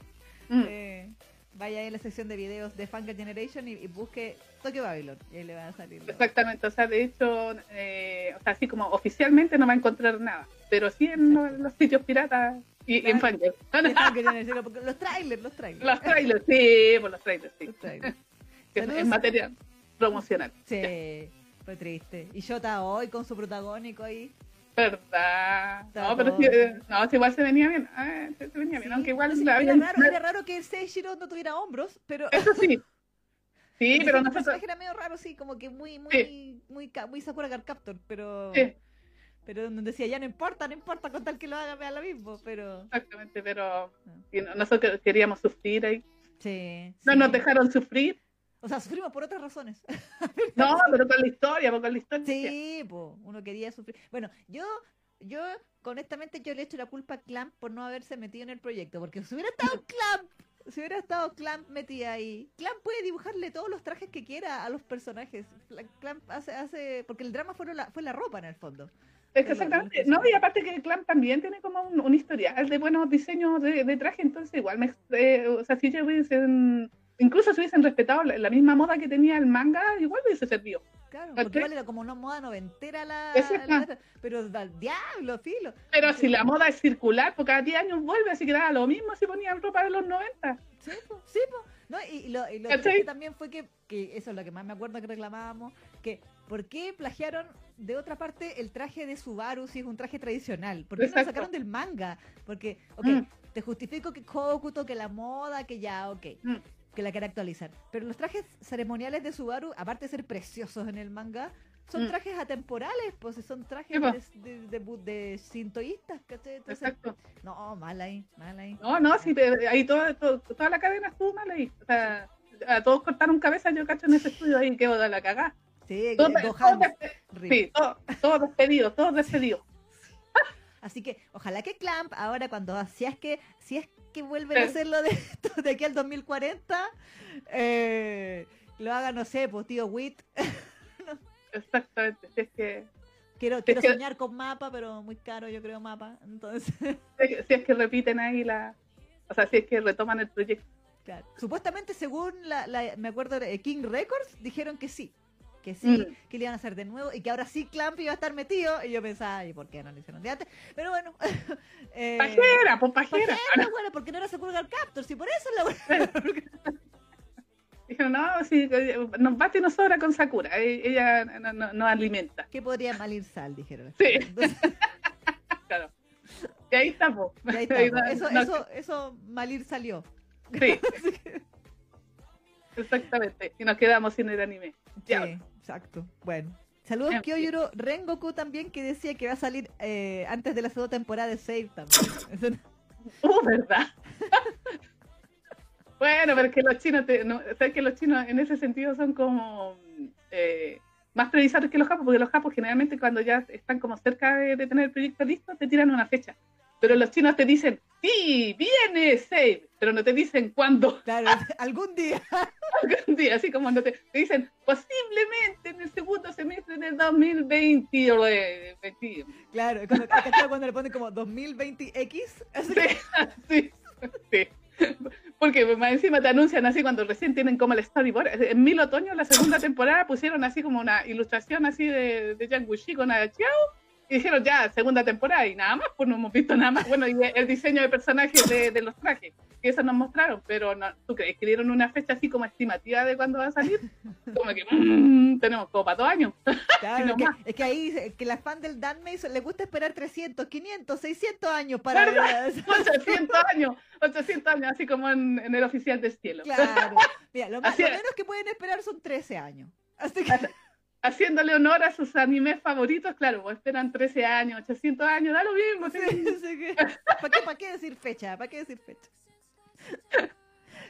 Mm. eh, vaya a la sección de videos de Fangirl Generation y, y busque Tokyo Babylon y ahí le va a salir. Exactamente, o sea, de hecho, eh, o sea, así como oficialmente no va a encontrar nada, pero sí en los, los sitios piratas y, y en Claro. Fangirl. Generation, los trailers, los trailers. Los trailers, sí, por los trailers, sí. Los trailers. Que es material promocional. Sí, fue triste. Y Shota hoy con su protagónico ahí. ¿Verdad? Está No, pero eh, no, igual se venía bien. ah, se, venía bien, Sí, aunque igual sí, la era, habían- raro, era raro que Seishiro no tuviera hombros, pero Eso sí. Sí, pero nosotros. personaje era medio raro, sí, como que muy, muy, Sí. muy, ca- muy Sakura Card Captor, pero Sí, pero donde decía ya no importa, no importa con tal que lo haga, me da lo mismo, pero exactamente, pero y no- nosotros queríamos sufrir ahí. sí, No sí. nos dejaron sufrir. O sea, sufrimos por otras razones. No, pero con la historia, porque con la historia. Sí, po, uno quería sufrir. Bueno, yo, yo, honestamente, yo le echo la culpa a Clamp por no haberse metido en el proyecto, porque si hubiera estado Clamp, si hubiera estado Clamp metida ahí, Clamp puede dibujarle todos los trajes que quiera a los personajes. Clamp hace, hace, porque el drama fue la, fue la ropa en el fondo. Es que exactamente. No, y aparte que clan también tiene como un, un historial de buenos diseños de, de traje, entonces igual me, eh, o sea, si ellos hubiesen, incluso si hubiesen respetado la, la misma moda que tenía el manga, igual hubiese servido. Claro, porque igual era como una moda noventera la, la- pero al diablo, filo. Pero si la moda es circular, porque cada 10 años vuelve, así que daba lo mismo si ponían ropa de los 90. Sí, po, sí, po. No, y, y lo, y lo triste también fue que, que eso es lo que más me acuerdo que reclamábamos, que ¿por qué plagiaron de otra parte el traje de Subaru si es un traje tradicional? ¿Por qué no lo sacaron del manga? Porque, ok, Mm. te justifico que Kokuto, que la moda, que ya, ok, Mm. Que la quiere actualizar. Pero los trajes ceremoniales de Subaru, aparte de ser preciosos en el manga, son Mm. trajes atemporales, pues son trajes de, de, de de sintoístas, ¿cachai? Entonces, Exacto. no, mal ahí, mal ahí. No, no, sí, te- ahí toda, todo- toda la cadena estuvo mal ahí. O sea, a todos cortaron cabeza, yo cacho en ese estudio ahí, quedó de la cagada. Sí, Todos, todos despe- sí, todos, todos despedidos, todos despedidos. Así que ojalá que Clamp ahora cuando si es que si es que vuelven a hacerlo de, de aquí al 2040 eh, lo haga no sé pues tío Wit Exactamente. Es que, quiero quiero que- soñar con mapa pero muy caro yo creo mapa entonces si es que- repiten ahí la. O sea, si es que retoman el proyecto. claro. supuestamente según la, la- me acuerdo de King Records dijeron que sí que sí, Mm. que le iban a hacer de nuevo y que ahora sí Clamp iba a estar metido y yo pensaba, ¿y por qué no lo hicieron de antes? Pero bueno, eh, Pajera, pues pajera. pajera, bueno, porque no era Sakura Captor, si por eso la Dijeron, no, sí, nos bate y nos sobra con Sakura. e- Ella no- no- nos alimenta. ¿Qué podría mal ir sal? Dijeron. Sí. Entonces, Claro. Y ahí estamos. y ahí estamos. Eso, eso, eso Malir salió. Sí. Exactamente. Y nos quedamos sin el anime. Ya. Sí, exacto. Bueno. Saludos fin. Kyoyuro Rengoku también que decía que va a salir eh, antes de la segunda temporada de Save también. Uh, ¿verdad? bueno, pero es que los chinos, te, no, sabes que los chinos en ese sentido son como eh, más previsores que los japos, porque los japos generalmente cuando ya están como cerca de, de tener el proyecto listo, te tiran una fecha. Pero los chinos te dicen, sí, viene Save, pero no te dicen cuándo. Claro, algún día. algún día, así como cuando te, te dicen, posiblemente en el segundo semestre del 2020. o, eh, 20. Claro, cuando, cuando le ponen como 2020X. Así Sí, sí, sí. Porque más encima te anuncian así cuando recién tienen como el storyboard. En Mil Otoño, la segunda temporada, pusieron así como una ilustración así de, de Yang Wuxi con a Chiao Y dijeron ya, segunda temporada y nada más, pues no hemos visto nada más. Bueno, y el diseño de personajes de, de los trajes, que eso nos mostraron, pero no, ¿tú crees que dieron una fecha así como estimativa de cuándo va a salir? Como que mm, tenemos como para dos años. Claro, es, que, nomás. es que ahí que las fans del Dan Mason le gusta esperar 300, 500, 600 años para ver. a- 800 años, 800 años, así como en, en el oficial del cielo. Claro. Mira, lo, más, lo menos que pueden esperar son 13 años. Así que, Haciéndole honor a sus animes favoritos, claro, pues esperan 13 años, 800 años, da lo mismo. sí, sí. ¿para, qué, ¿Para qué decir fecha? ¿Para qué decir fecha?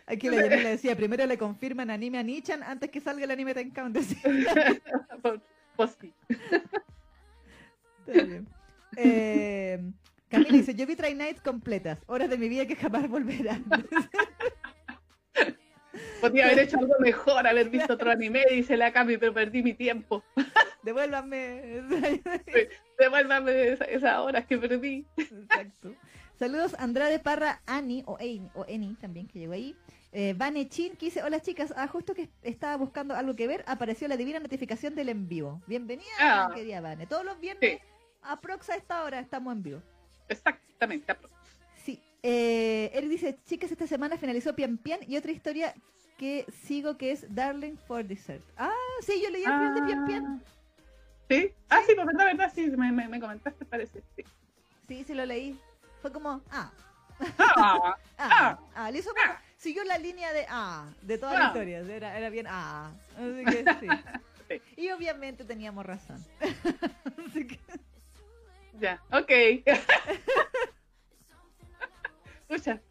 Aquí la decía, primero le confirman anime a Nichan antes que salga el anime Count. decía. Pues. Está bien. Eh, Camila dice, yo vi Try Nights completas, horas de mi vida que jamás volverán. Podría haber hecho algo mejor, haber visto otro anime, dice la Cami, pero perdí mi tiempo. Devuélvanme. Devuélvame esa- esas horas que perdí. Exacto. Saludos Andrade Parra, Ani, o Eni, o Eni también que llegó ahí. Eh, Vane Chin, que dice, hola chicas, ah, justo que estaba buscando algo que ver, apareció la divina notificación del en vivo. Bienvenida, Ah. querida Vane. Todos los viernes, Sí. aprox a esta hora, estamos en vivo. Exactamente. Sí. Eh, él dice, chicas, esta semana finalizó Pian Pian y otra historia que sigo que es Darling for Dessert. Ah, sí, yo leí el final de Pian Pian. ¿Sí? Ah, sí, pues verdad, verdad, sí, me, me, me comentaste, parece. Sí. Sí, sí lo leí. Fue como, ah, Ah, Ah, ah, le hizo como- siguió la línea de ah, de todas las Ah. historias, era, era bien ah, así que sí. Sí. Y obviamente teníamos razón. Así que- ya, ok. Escucha,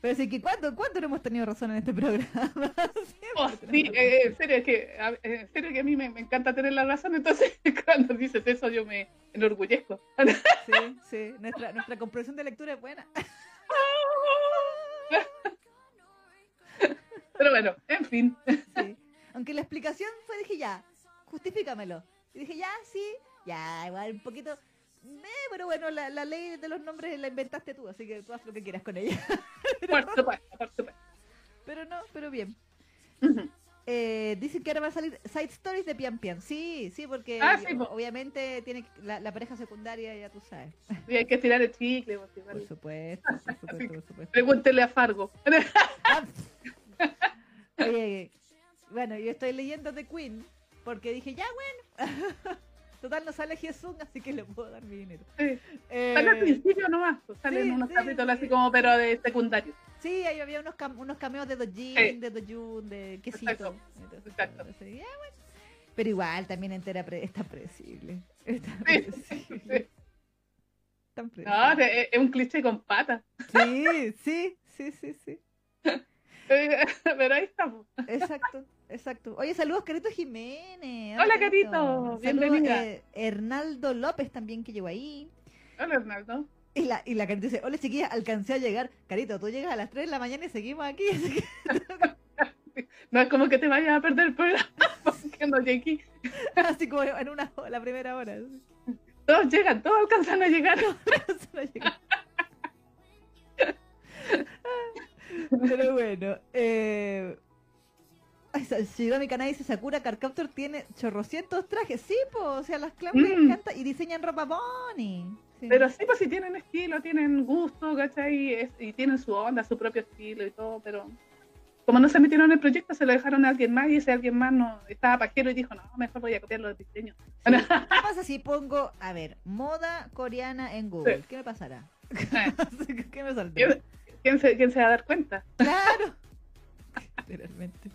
pero sí que ¿cuánto, ¿cuánto no hemos tenido razón en este programa? Oh, sí, eh, en serio, es que, a- en serio que a mí me, me encanta tener la razón, entonces cuando dices eso yo me enorgullezco. Sí, sí, nuestra, nuestra comprensión de lectura es buena. Pero bueno, en fin. Sí. Aunque la explicación fue, dije ya, justifícamelo. Y dije ya, sí, ya, igual un poquito. eh, pero bueno, la, la ley de los nombres la inventaste tú, así que tú haz lo que quieras con ella. Por supuesto, por supuesto. Pero no, pero bien. Eh, dicen que ahora va a salir Side Stories de Pian Pian. Sí, sí, porque Ah, sí, obviamente tiene que- la, la pareja secundaria, ya tú sabes. Y hay que tirar el chicle. pues. Por supuesto, por supuesto, por supuesto. Pregúntele a Fargo. Ah, Oye, bueno, yo estoy leyendo The Queen porque dije, ya, bueno. Total, no sale Jesús, así que le puedo dar mi dinero. Sí. Eh, Sale al principio nomás, pues, salen sí, unos sí, capítulos sí. así como, pero de secundario. sí, ahí había unos, cam- unos cameos de Dojin, de Dojun, de Quesito. Exacto, Entonces, exacto. entonces, ya, bueno. Pero igual, también entera pre- está predecible. Está predecible. Tan No, predecible. es, es un cliché con patas. Sí, sí, sí, sí, sí. Pero ahí estamos. Exacto, exacto. Oye, saludos, Carito Jiménez. Hola, Carito, bienvenida. Saludos, eh, Hernaldo López también que llegó ahí. Hola, Hernaldo. Y la, y la Carito dice, hola chiquillas, alcancé a llegar. Carito, tú llegas a las 3 de la mañana y seguimos aquí. Que- No es como que te vayas a perder el programa porque no llegué aquí. así como en una la primera hora. Todos llegan, todos alcanzan a llegar. Alcanzan a llegar. Pero bueno, eh... ay, sa- llegó a mi canal y dice Sakura Carcaptor tiene chorrocientos trajes. Sí, pues, o sea, las clowns les Mm. encanta y diseñan ropa bunny. Sí. Pero sí, pues si tienen estilo, tienen gusto, ¿cachai? Es- y tienen su onda, su propio estilo y todo, pero como no se metieron en el proyecto, se lo dejaron a alguien más y ese alguien más no estaba pajero y dijo, no, mejor voy a copiar los diseños. Sí. ¿Qué pasa si pongo, a ver, moda coreana en Google? Sí. ¿Qué me pasará? Eh, ¿Qué me saldrá? ¿Quién, quién se, quién se va a dar cuenta? Claro. Literalmente.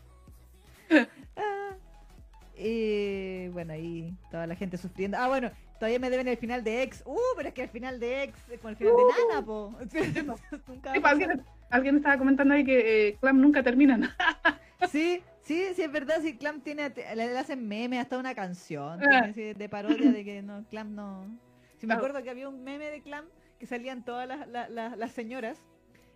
Y bueno, ahí toda la gente sufriendo. Ah, bueno, todavía me deben el final de X. Uh, pero es que el final de X es como el final Uh. de Nana, po. Nunca Sí, pues, alguien, alguien estaba comentando ahí que eh, Clam nunca terminan. Sí, sí, sí, es verdad, sí, Clam tiene, le, hacen memes hasta una canción Ah. tiene así de parodia de que no, Clam no... Sí, me Ah. acuerdo que había un meme de Clam que salían todas las, las, las- las señoras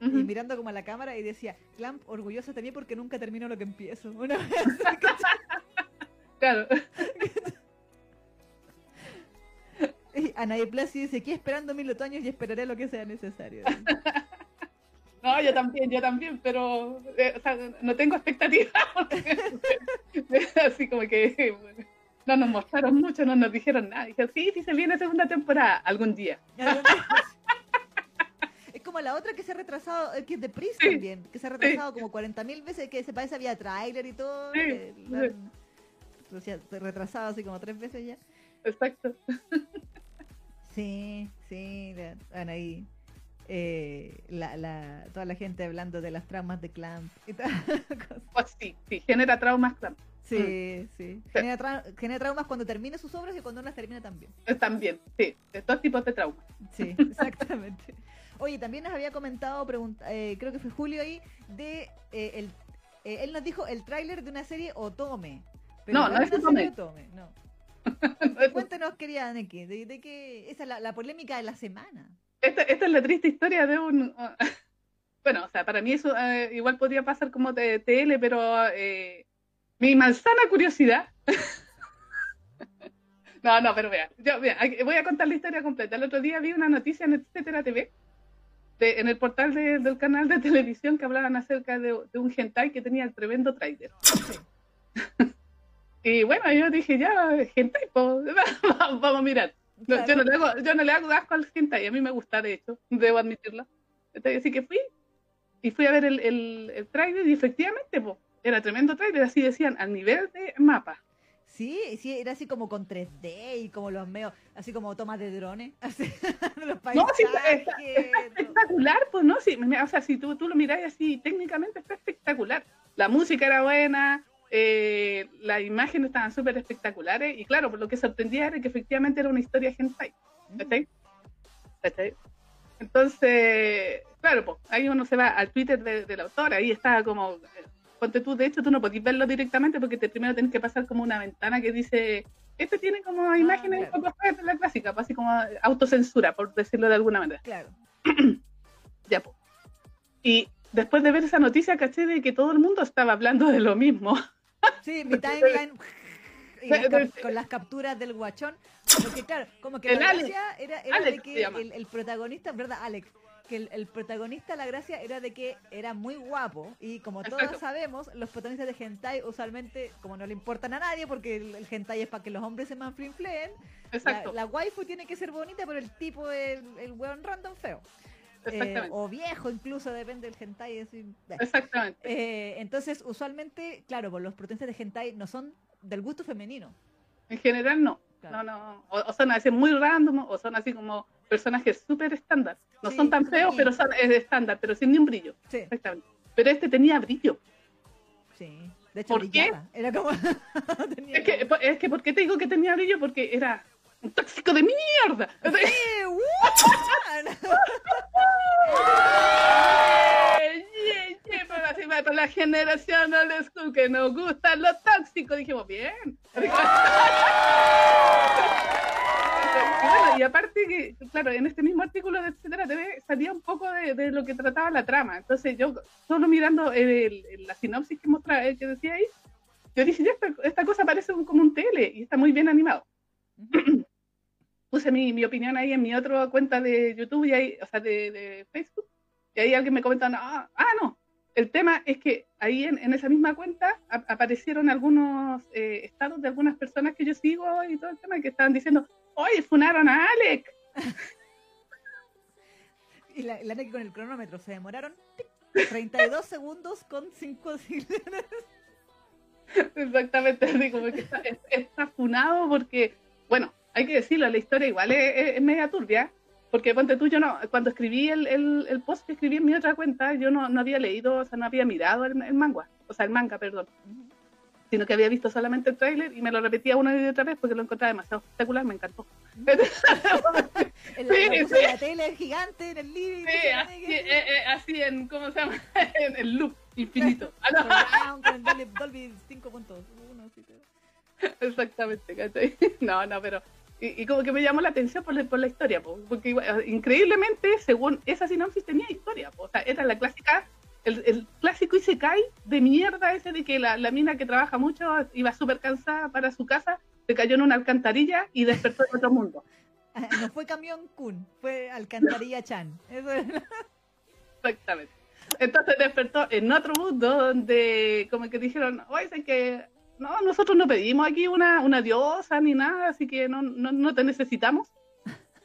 y mirando como a la cámara y decía, Clamp, orgullosa de mí porque nunca termino lo que empiezo. Una vez Claro. y Anaí Plasi dice, aquí esperando mil otoños y esperaré lo que sea necesario. No, yo también, yo también, pero eh, o sea, no tengo expectativas. así como que bueno, no nos mostraron mucho, no nos dijeron nada. Dije, sí, sí se viene segunda temporada algún día. Como la otra que se ha retrasado, eh, que es de Pris Sí, también, que se ha retrasado como 40.000 veces, que se parece había tráiler y todo. Sí, la sí. o sea, retrasado así como tres veces ya. Exacto. Sí, sí, la- bueno, ahí eh, la, la, toda la gente hablando de las traumas de Clamp y todas. Pues sí, sí, genera traumas claro. Sí, sí. Genera, tra- genera traumas cuando termine sus obras y cuando no las termina también. También, sí, de dos tipos de traumas. Sí, exactamente. Oye, también nos había comentado, pregunta, eh, creo que fue Julio ahí, de eh, el, eh, él nos dijo el tráiler de una serie Otome. Pero No, no es Otome. Otome, no. Cuéntanos, querida Neki, de, de qué, esa es la, la polémica de la semana. Esta, esta es la triste historia de un... Bueno, o sea, para mí eso eh, igual podría pasar como de TL, pero eh, mi manzana curiosidad... No, no, pero vea, yo, vea, voy a contar la historia completa. El otro día vi una noticia en Etcétera TV, de- en el portal de- del canal de televisión que hablaban acerca de, de un hentai que tenía el tremendo trailer. y bueno, yo dije, ya, hentai, pues, vamos a mirar. No, yo, no le hago, yo no le hago asco al hentai, a mí me gusta, de hecho, debo admitirlo. Entonces, Así que fui y fui a ver el, el, el trailer y efectivamente, po, era tremendo trailer, así decían, al nivel de mapa. Sí, sí, era así como con 3D y como los medios, así como tomas de drones, así, los No, sí, está- paisajes. está- está espectacular, pues no, sí, o sea, si tú, tú lo miráis así técnicamente está espectacular. La música era buena, eh, las imágenes estaban súper espectaculares y claro, lo que sorprendía era que efectivamente era una historia hentai. ¿cachai? ¿Cachai? Entonces, claro, pues ahí uno se va al Twitter de, de la autora, ahí está como, ponte tú, de hecho tú no podés verlo directamente porque te, primero tienes que pasar como una ventana que dice, este tiene como imágenes claro. un poco de la clásica, pues, así como autocensura, por decirlo de alguna manera. Claro. Ya, po. Y después de ver esa noticia, caché de que todo el mundo estaba hablando de lo mismo. Sí, mi timeline y las con las capturas del guachón. Porque claro, como que El la Alex. gracia era, era Alex de se que llama. el, el protagonista, ¿verdad, Alex? Que el, el protagonista, la gracia era de que era muy guapo. Y como todos sabemos, los protagonistas de hentai usualmente, como no le importan a nadie, porque el, el hentai es para que los hombres se manflinfleen, la, la waifu tiene que ser bonita, pero el tipo es el, el weón random feo. Eh, o viejo incluso, depende del hentai. eh. Exactamente. Eh, entonces, usualmente, claro, pues los protagonistas de hentai no son del gusto femenino. En general no. Claro. No, no. O, o son así muy random, o son así como personajes súper estándar. No Sí, son tan feos, pero son es estándar, pero sin ni un brillo. Sí, Exactamente. Pero este tenía brillo. sí. De hecho, ¿Por qué? Era como. tenía Es que, es que, ¿por qué te digo que tenía brillo? Porque era un tóxico de mierda. Para, la generación old school que nos gusta lo tóxico. Dijimos, bien. Y bueno, y aparte que, claro, en este mismo artículo de Etcétera TV salía un poco de, de lo que trataba la trama. Entonces yo, solo mirando el- el- la sinopsis que mostraba, eh, que decía ahí, yo dije, ya, esta, esta cosa parece un- como un tele y está muy bien animado. Puse mi, mi opinión ahí en mi otra cuenta de YouTube, y ahí, o sea, de, de Facebook, y ahí alguien me comentó, no, ah, no, el tema es que ahí en, en esa misma cuenta a- aparecieron algunos eh, estados de algunas personas que yo sigo y todo el tema que estaban diciendo, oye, funaron a Alec. Y la, la con el cronómetro se demoraron tic, 32 segundos con 5 sílabas. Exactamente, así como que está, es- está funado porque, bueno, hay que decirlo, la historia igual es, es- es media turbia, porque ponte tú, yo no, cuando escribí el, el, el post que escribí en mi otra cuenta, yo no, no había leído, o sea, no había mirado el, el manga, o sea, el manga, perdón, sino que había visto solamente el tráiler y me lo repetía una y otra vez porque lo encontraba demasiado espectacular, me encantó. En la, Sí, sí. la tele gigante, en el living. Sí, así, eh, eh, así en, ¿cómo se llama? en el loop infinito. Ah, no. con el Dolby, Dolby 5.1. sí, sí. Exactamente, ¿cachai? No, no, pero. Y, y como que me llamó la atención por la, por la historia, po, porque igual, increíblemente, según esa sinopsis, tenía historia. po, o sea, era la clásica, el, el clásico Isekai de mierda ese de que la, la mina que trabaja mucho iba súper cansada para su casa, se cayó en una alcantarilla y despertó en otro mundo. Ah, No fue camión Kun, fue Alcantarilla Chan. Eso era. Exactamente. Entonces despertó en otro mundo donde como que dijeron, oye, es que no, nosotros no pedimos aquí una, una diosa ni nada, así que no, no, no te necesitamos.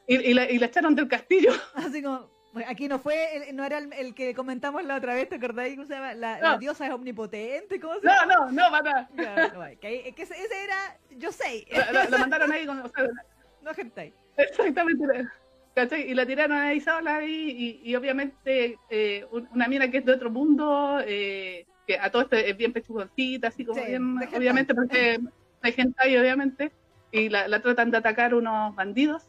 Y, y, la, y la echaron del castillo. Así como, aquí no fue, el- no era el, el que comentamos la otra vez, ¿te acordáis? ¿Cómo se llama? La, la No. diosa es omnipotente, ¿cómo se No, llama? no, no, para. Claro, no, que, ese, era, yo sé, la mandaron ahí con, o sea, no hentai. Exactamente. ¿cachai? Y la tiraron ahí sola ahí, y, y obviamente eh, un- una mina que es de otro mundo, eh, que a todo esto es bien pechugoncita, así como Sí, bien, obviamente, porque hay gente ahí, obviamente, y la, la tratan de atacar unos bandidos.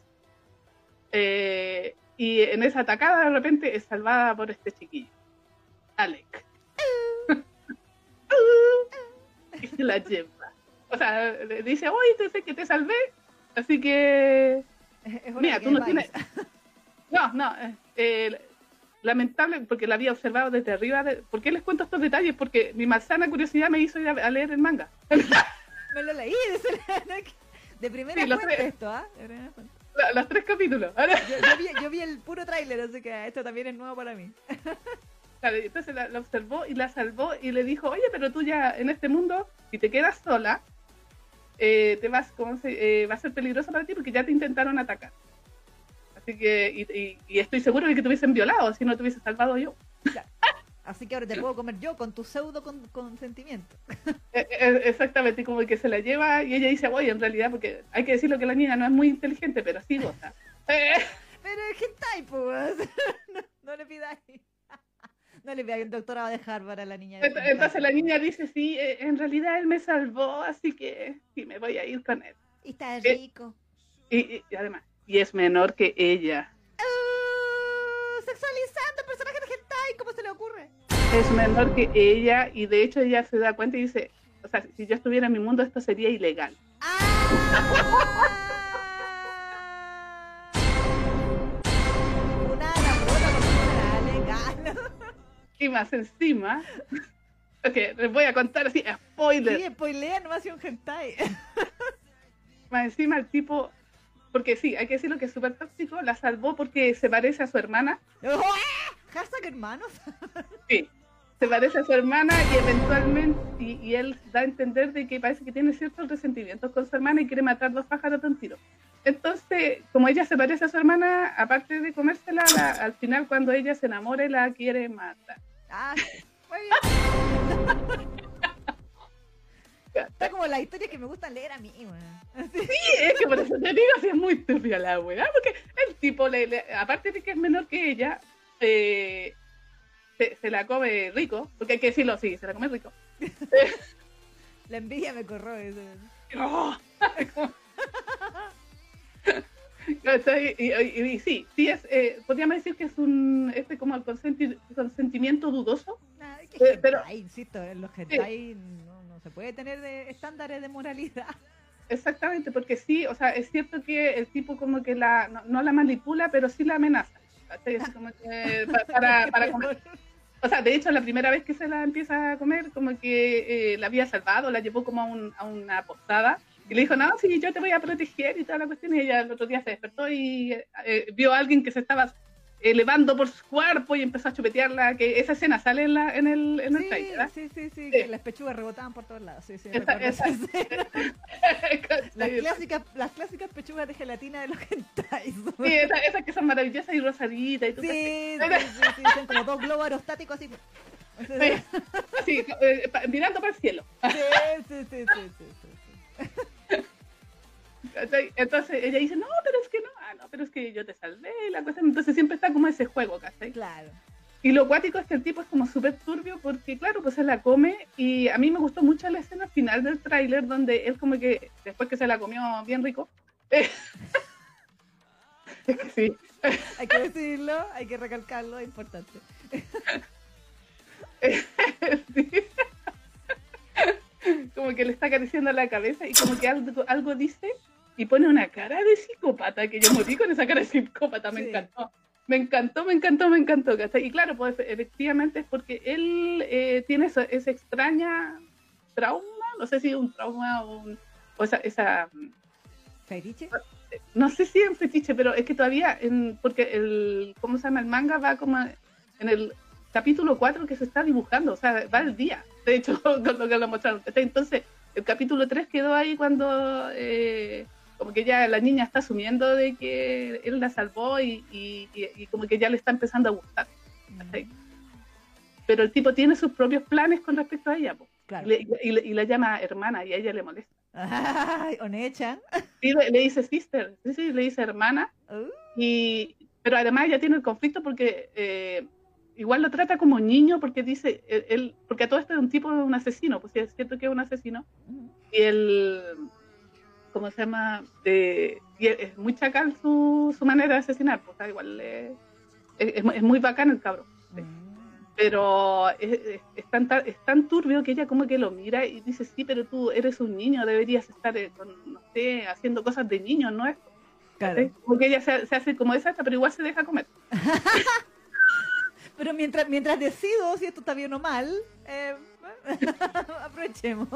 Eh, y en esa atacada de repente es salvada por este chiquillo, Alec. y se la lleva. O sea, le dice, oye, te sé que te salvé, así que Mira, tú no tienes. No, no. eh, eh, lamentable, porque la había observado desde arriba. De... ¿Por qué les cuento estos detalles? Porque mi malsana curiosidad me hizo ir a, a leer el manga. Me lo leí, de, primera Sí, sé. esto, ¿ah? La- los tres capítulos. Yo, yo vi, yo vi el puro tráiler, así que esto también es nuevo para mí. claro, entonces la, la observó y la salvó y le dijo, oye, pero tú ya en este mundo, si te quedas sola, eh, te vas, ¿cómo se- eh, va a ser peligroso para ti porque ya te intentaron atacar. Así que, y, y- y estoy seguro de que te hubiesen violado si no te hubiese salvado yo. Así que ahora te puedo comer yo con tu pseudo con- consentimiento. Eh, eh, Exactamente, como que se la lleva y ella dice, oye, en realidad, porque hay que decirlo que la niña no es muy inteligente, pero sí goza. Eh, Pero es hentai, pues. No, no le pidáis. No le pidáis un doctorado de Harvard a la niña. de entonces la niña dice, sí, eh, en realidad él me salvó, así que sí, me voy a ir con él. Y está Eh. rico. Y, y- y además, y es menor que ella. Uh, sexualizando personajes de hentai, ¿cómo se le ocurre? Es menor que ella y de hecho ella se da cuenta y dice, o sea, si yo estuviera en mi mundo esto sería ilegal. ¡Ah! Y más encima, ok, les voy a contar así, spoiler. Sí, spoilea, no ha un hentai. Más encima el tipo, porque sí, hay que decirlo que es súper tóxico, la salvó porque se parece a su hermana. Hashtag hermanos. Sí, se parece a su hermana y eventualmente, y, y él da a entender de que parece que tiene ciertos resentimientos con su hermana y quiere matar dos pájaros de un tiro. Entonces, como ella se parece a su hermana, aparte de comérsela, la- al final cuando ella se enamore la quiere matar. Ah, muy bien. Está como las historias que me gustan leer a mí, weón. Sí. Sí, es que por eso te digo, sí es muy turbia la weá, porque el tipo, le, le- aparte de que es menor que ella, eh, se, se la come rico, porque hay que decirlo, sí, se la come rico. La envidia me corroe. eso. ¡Oh! Y, y- y sí, sí es, eh, podríamos decir que es un, este como el consenti- consentimiento dudoso. Nada, es que Eh, pero- insisto, en los hentai no, no se puede tener de estándares de moralidad. Exactamente, porque sí, o sea, es cierto que el tipo como que la, no, no la manipula, pero sí la amenaza. para, para comer. O sea, de hecho, la primera vez que se la empieza a comer, como que eh, la había salvado, la llevó como a, un- a una posada y le dijo, no, sí, yo te voy a proteger y toda la cuestión. Y ella el otro día se despertó y eh, vio a alguien que se estaba elevando por su cuerpo y empezó a chupetearla, que esa escena sale en, la, en el, en el trailer, ¿verdad? sí, sí, sí, Sí. que las pechugas rebotaban por todos lados. Sí, sí, Esa- recuerdo esa esa- escena. Las clásicas, las clásicas pechugas de gelatina de los hentai. Sí, esas esas que son maravillosas y rosaditas y todo. Sí, sí, sí, son como dos globos aerostáticos así. Sí, eh, pa- mirando para el cielo. sí, sí, sí, sí, sí, sí. Entonces ella dice, no, pero es que ah, no, pero es que yo te salvé y la cosa. Entonces siempre está como ese juego, ¿cachai? Claro. Y lo cuático es que el tipo es como súper turbio porque, claro, pues se la come y a mí me gustó mucho la escena final del tráiler donde él como que, después que se la comió bien rico, eh, es que sí, Hay que decirlo, hay que recalcarlo, es importante. sí. como que le está acariciando la cabeza y como que algo, algo dice y pone una cara de psicópata, que yo morí con esa cara de psicópata, me Sí. encantó. Me encantó, me encantó, me encantó. Y claro, pues efectivamente es porque él eh, tiene esa, esa extraña trauma, no sé si un trauma o, un- o esa, esa, ¿Fetiche? no sé si es un fetiche, pero es que todavía, en, porque el, ¿cómo se llama? El manga va como en el capítulo 4 que se está dibujando, o sea, va el día, de hecho, con lo que lo mostraron. Entonces, el capítulo 3 quedó ahí cuando eh, como que ya la niña está asumiendo de que él la salvó y, y- y- como que ya le está empezando a gustar. ¿cachai? Pero el tipo tiene sus propios planes con respecto a ella, po. Claro. Y, le- y le- y la llama hermana y a ella le molesta. Ay, Onechan. Y le, le dice sister, sí, sí, le dice hermana. Uh, Y, pero además ella tiene el conflicto porque eh, igual lo trata como niño porque dice, él, él- porque a todo esto es un tipo, un asesino, pues sí, es cierto que es un asesino. mm, Y él, ¿cómo se llama? De, y es es muy chacal su, su manera de asesinar, pues o sea, igual eh, es, es, es muy bacán el cabrón. Sí. mm. Pero es, tan, es tan turbio que ella como que lo mira y dice, sí, pero tú eres un niño, deberías estar, eh, con, no sé, haciendo cosas de niño, ¿no es? Claro. Porque ella se, se hace como esa, pero igual se deja comer. Pero mientras, mientras decido si esto está bien o mal, eh, aprovechemos.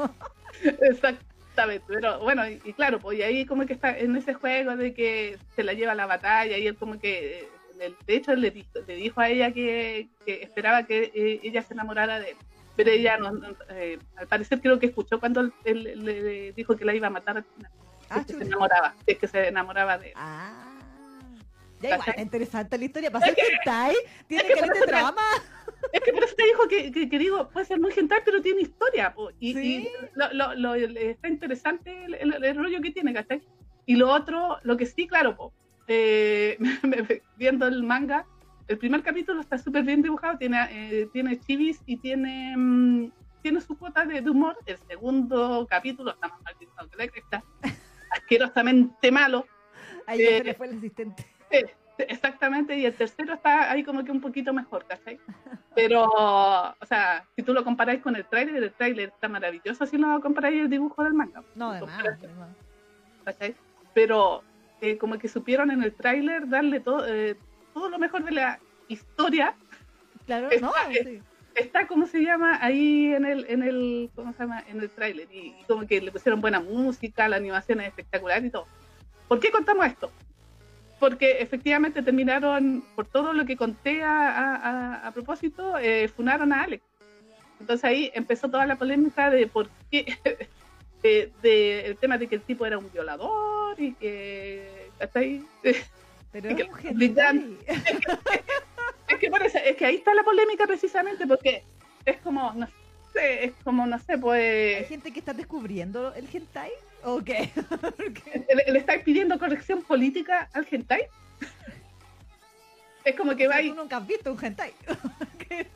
Exactamente, pero bueno, y, y claro, pues y ahí como que está en ese juego de que se la lleva a la batalla y él como que, el- de hecho, le, dijo, le dijo a ella que, que esperaba que eh, ella se enamorara de él. Pero ella, no, no, eh, al parecer, creo que escuchó cuando él, él le dijo que la iba a matar al final. Ah, que se enamoraba, es que se enamoraba de él. Ah. Ya igual, ¿Cachai? interesante la historia. Para ser hentai, tiene que de trama. Es que por eso te dijo que, que, que digo, puede ser muy gental, pero tiene historia. po. Y, Sí. y lo, lo, lo- está interesante el, el- el rollo que tiene, ¿cachai? Y lo otro, lo que sí, claro, po, eh, viendo el manga, el primer capítulo está súper bien dibujado, tiene, eh, tiene chivis y tiene, mm, tiene su cuota de, de humor. El segundo capítulo está más mal que la cresta, asquerosamente malo. Ahí ya Eh, se le fue el asistente. Sí, exactamente, y el tercero está ahí como que un poquito mejor, ¿cachai? Pero, o sea, si tú lo comparáis con el tráiler, el tráiler está maravilloso si lo comparáis el dibujo del manga, No, comparaste. además. ¿cachai? Pero eh, como que supieron en el tráiler darle todo, eh, todo lo mejor de la historia, Claro, Está- no, sí. está como se llama ahí en el, en el, ¿cómo se llama? En el tráiler, y, y como que le pusieron buena música, la animación es espectacular y todo. ¿Por qué contamos esto? Porque efectivamente terminaron, por todo lo que conté a, a- propósito, eh, funaron a Alex. Entonces ahí empezó toda la polémica de por qué, de, de- el tema de que el tipo era un violador y que, ¿cachai? Pero y que es. Es que, por eso- es que ahí está la polémica precisamente porque es como, no sé, es como, no sé, ¿Hay pues, gente que está descubriendo el hentai? ¿O? Porque- le, le estáis pidiendo corrección política al hentai. Es como que va o Tú nunca has visto un hentai.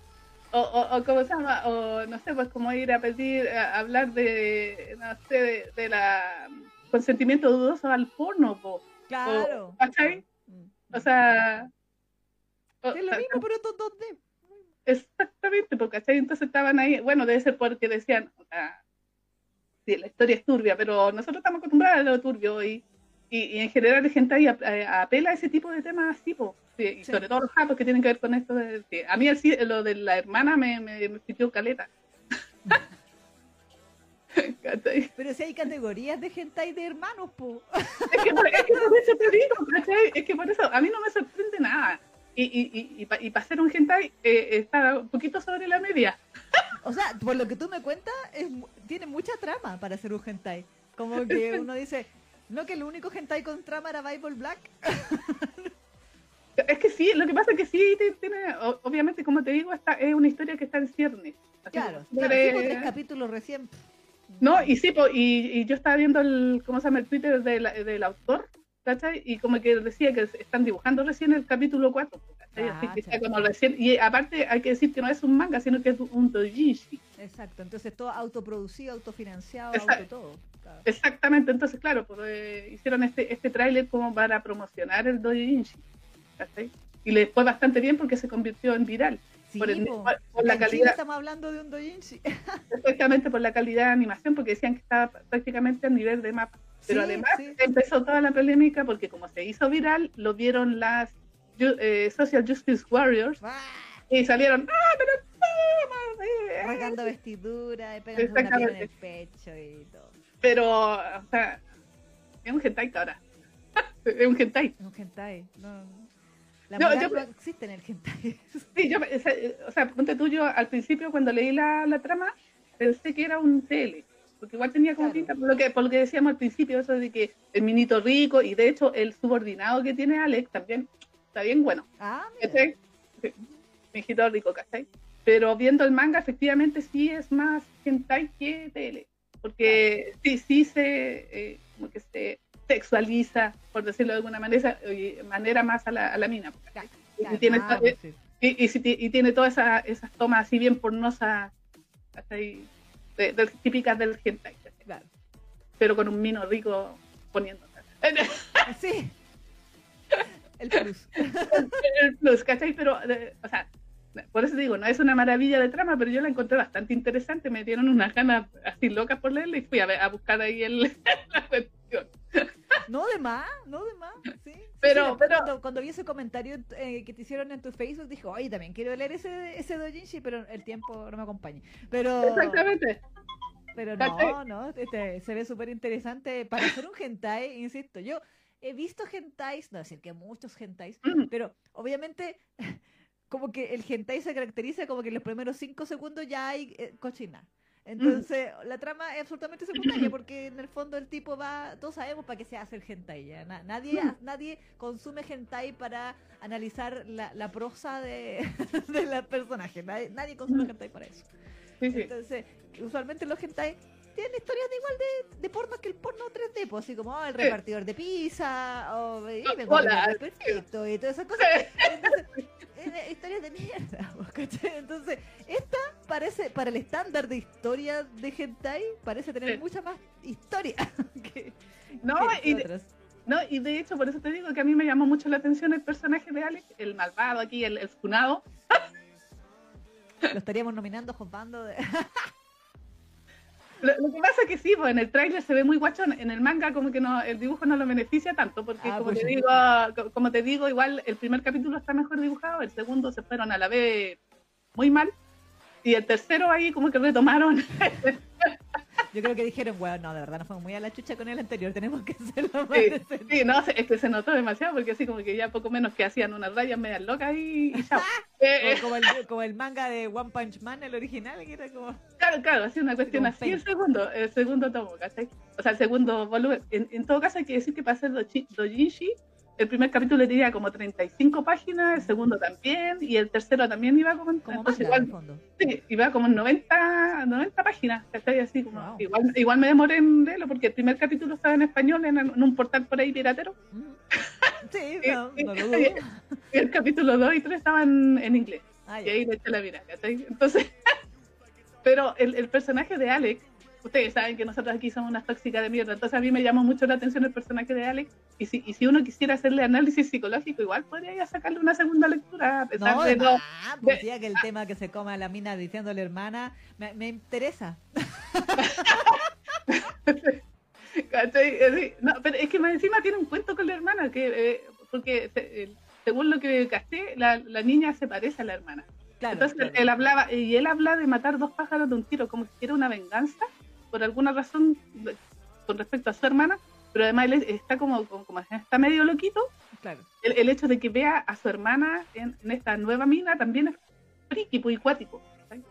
O, o, o como se llama, o no sé, pues como ir a pedir, a hablar de, no sé, de, de la consentimiento dudoso al porno, po. Claro. ¿cachai? Mm. o sea... o- es lo o mismo, pero estos 2D. Exactamente, porque ¿cachai? entonces estaban ahí, bueno, debe ser porque decían, o sí, la historia es turbia, pero nosotros estamos acostumbrados a lo turbio y, y, y en general la gente ahí eh, apela a ese tipo de temas así. Sí, y Sí. sobre todo los jatos que tienen que ver con esto. De. A mí el, lo de la hermana me, me, me pidió caleta. Pero si hay categorías de hentai de hermanos, po. Es que, por, es que por eso te digo, ¿cachai? Es que por eso a mí no me sorprende nada. Y, y, y, y, para ser un hentai eh, está un poquito sobre la media. O sea, por lo que tú me cuentas, es tiene mucha trama para ser un hentai. Como que uno dice, no que el único hentai con trama era Bible Black. Es que sí, lo que pasa es que sí tiene, obviamente, como te digo, esta es una historia que está en ciernes. Claro, claro, sí, pues, tres capítulos recién. No, y sí, po, y, y yo estaba viendo el, ¿cómo se llama? El Twitter del, del autor, ¿cachai? Y como que decía que están dibujando recién el capítulo 4, ¿cachai? Así que está Cacha. como recién, y aparte hay que decir que no es un manga, sino que es un doujinshi. Exacto, entonces todo autoproducido, autofinanciado, Exacto. auto todo. Claro. Exactamente, entonces claro, pues, eh, hicieron este, este tráiler como para promocionar el doujinshi, ¿cachai? Y le fue bastante bien porque se convirtió en viral. Sí, por el- po. por- por la Chile calidad. estamos hablando de un doujinshi. Exactamente por la calidad de animación, porque decían que estaba prácticamente a nivel de mapa. Pero Sí, además sí. empezó toda la polémica porque como se hizo viral, lo vieron las eh, Social Justice Warriors y salieron, ¡ah, pero no, eh, vestidura, y pegando una en el pecho y todo. Pero, o sea, es un hentai ahora. es un hentai. Un hentai. No. La moral yo- no existe en el hentai. Sí, yo, o sea, ponte tú, yo al principio cuando leí la, la trama pensé que era un tele, porque igual tenía como Claro. pinta, por lo, que, por lo que decíamos al principio, eso de que el minito rico y de hecho el subordinado que tiene Alex también está bien bueno. Ah, hijito rico, ¿cachai? Pero viendo el manga, efectivamente sí es más hentai que tele, porque sí, sí se, eh, como que se sexualiza, por decirlo de alguna manera, manera más a la, a la mina. Y tiene ah, sí. y, tiene todas esa- esas tomas así bien pornosas, ¿cachai? De, de- típicas del hentai, pero con un mino rico poniendo Sí. El plus. el plus, ¿cachai? Pero, eh, o sea, por eso digo, no es una maravilla de trama, pero yo la encontré bastante interesante, me dieron unas ganas así locas por leerla y fui a, ver- a buscar ahí el, la No de más, no de más. Sí. Pero- sí, pero- Cuando, cuando vi ese comentario eh, que te hicieron en tu Facebook, dije, oye, también quiero leer ese, ese doujinshi, pero el tiempo no me acompaña. Pero, Exactamente. pero no, no, este, se ve súper interesante. Para hacer un hentai, insisto, yo he visto hentais, no decir que muchos hentais, Mm, pero obviamente como que el hentai se caracteriza como que en los primeros cinco segundos ya hay eh, cochina. Entonces, la trama es absolutamente secundaria porque en el fondo el tipo va, todos sabemos para qué se hace el hentai ya. Na- nadie, Mm. nadie consume hentai para analizar la, la prosa de, de los personajes. Nadie, nadie consume Mm. hentai para eso. sí, sí. Entonces, usualmente los hentai tienen historias de igual de, de porno que el porno 3D, pues, así como oh, el repartidor de pizza, o Oh, perfecto, y todas esas cosas. Entonces, eh, historias de mierda, pues, ¿cachai? Entonces, esta parece, para el estándar de historia de hentai, parece tener Sí. mucha más historia que, No, que- y de- otras. No, y de hecho, por eso te digo que a mí me llamó mucho la atención el personaje de Alex, el malvado aquí, el, el funado. Lo estaríamos nominando, jopando de... Lo, lo que pasa es que sí, pues en el tráiler se ve muy guachón, en el manga como que no, el dibujo no lo beneficia tanto, porque Ah, como pues te sí. digo, co- como te digo, igual el primer capítulo está mejor dibujado, el segundo se fueron a la vez muy mal, y el tercero ahí como que retomaron. Yo creo que dijeron, bueno, no, de verdad, nos fuimos muy a la chucha con el anterior, tenemos que hacerlo más Sí, decente". sí, no, es que se notó demasiado, porque así como que ya poco menos que hacían unas rayas medias locas y, y chao. Eh, eh, Como, el, como el manga de One Punch Man, el original, que era como... Claro, claro, así una cuestión así el segundo, el segundo tomo, ¿cachai? O sea, el segundo volumen. En, en todo caso hay que decir que para hacer doji- dojinshi, el primer capítulo tenía como 35 páginas, el segundo también, y el tercero también iba como en, Como manga, en igual, fondo. sí, iba como en 90, 90 páginas, ¿cachai? Así como, Wow. igual, igual me demoré en leerlo porque el primer capítulo estaba en español en, en un portal por ahí piratero, Ujú. Sí, y, no, y- no lo dudo. y el capítulo 2 y 3 estaban en inglés. Ah, Y ahí le eché la mira, ¿cachai? Entonces, pero el, el personaje de Alex, ustedes saben que nosotros aquí somos unas tóxicas de mierda, entonces a mí me llamó mucho la atención el personaje de Alex, y si, y si uno quisiera hacerle análisis psicológico, igual podría ya sacarle una segunda lectura, a pesar No, de no... ah, pues ya que el tema que se coma la mina diciéndole hermana, me, me interesa. Eh, No, pero es que más encima tiene un cuento con la hermana, que eh, porque eh, según lo que casté, la, la niña se parece a la hermana. Claro, Entonces claro. él hablaba, y él habla de matar dos pájaros de un tiro, como si quiera una venganza, por alguna razón con respecto a su hermana, pero además él está como, como, como está medio loquito, Claro. el, el hecho de que vea a su hermana en, en esta nueva mina también es friki, pues, y cuático. ¿cachai?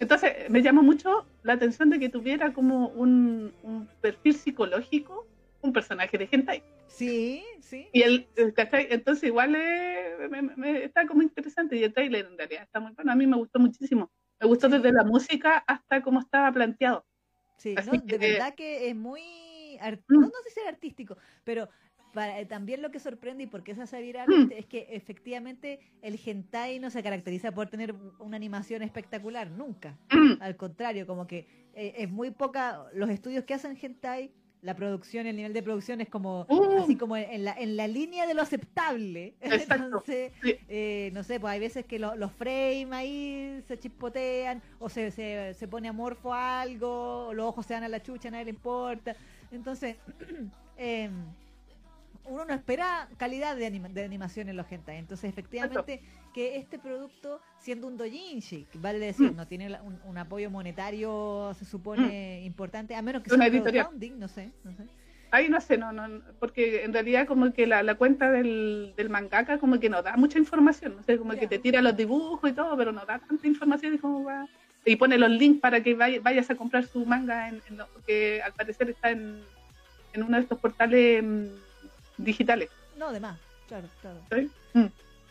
Entonces me llamó mucho la atención de que tuviera como un, un perfil psicológico, un personaje de hentai. Sí, sí. Y él, ¿cachai? Entonces igual eh, me- me- está como interesante y el trailer en realidad está muy bueno. A mí me gustó muchísimo. Me gustó desde la música hasta cómo estaba planteado. Sí, no, de que- verdad que es muy, art- Mm. no, no sé si es artístico, pero para, eh, también lo que sorprende y por qué se hace viral Mm. es que efectivamente el hentai no se caracteriza por tener una animación espectacular, nunca. Al contrario, como que eh, es muy poca, los estudios que hacen hentai, la producción, el nivel de producción es como Uh. así como en la, en la línea de lo aceptable. Exacto. Entonces, Sí. eh, no sé, pues hay veces que lo- los frames ahí se chispotean o se, se, se pone amorfo a algo, o los ojos se dan a la chucha, a nadie le importa. Entonces, em, uno no espera calidad de, anima- de animación en los hentai. Entonces, efectivamente, que este producto, siendo un dojinshi, que vale decir, Mm. no tiene un, un apoyo monetario, se supone importante, a menos que Una sea editorial. crowdfunding, no sé, no sé. Ahí no sé, no, no, porque en realidad como que la, la cuenta del, del mangaka como que no da mucha información, no sé, como que te tira los dibujos y todo, pero no da tanta información y como va y pone los links para que vay- vayas a comprar su manga en, en lo- porque al parecer está en, en uno de estos portales mm, digitales. No, de más, claro, claro. ¿sí? Mm.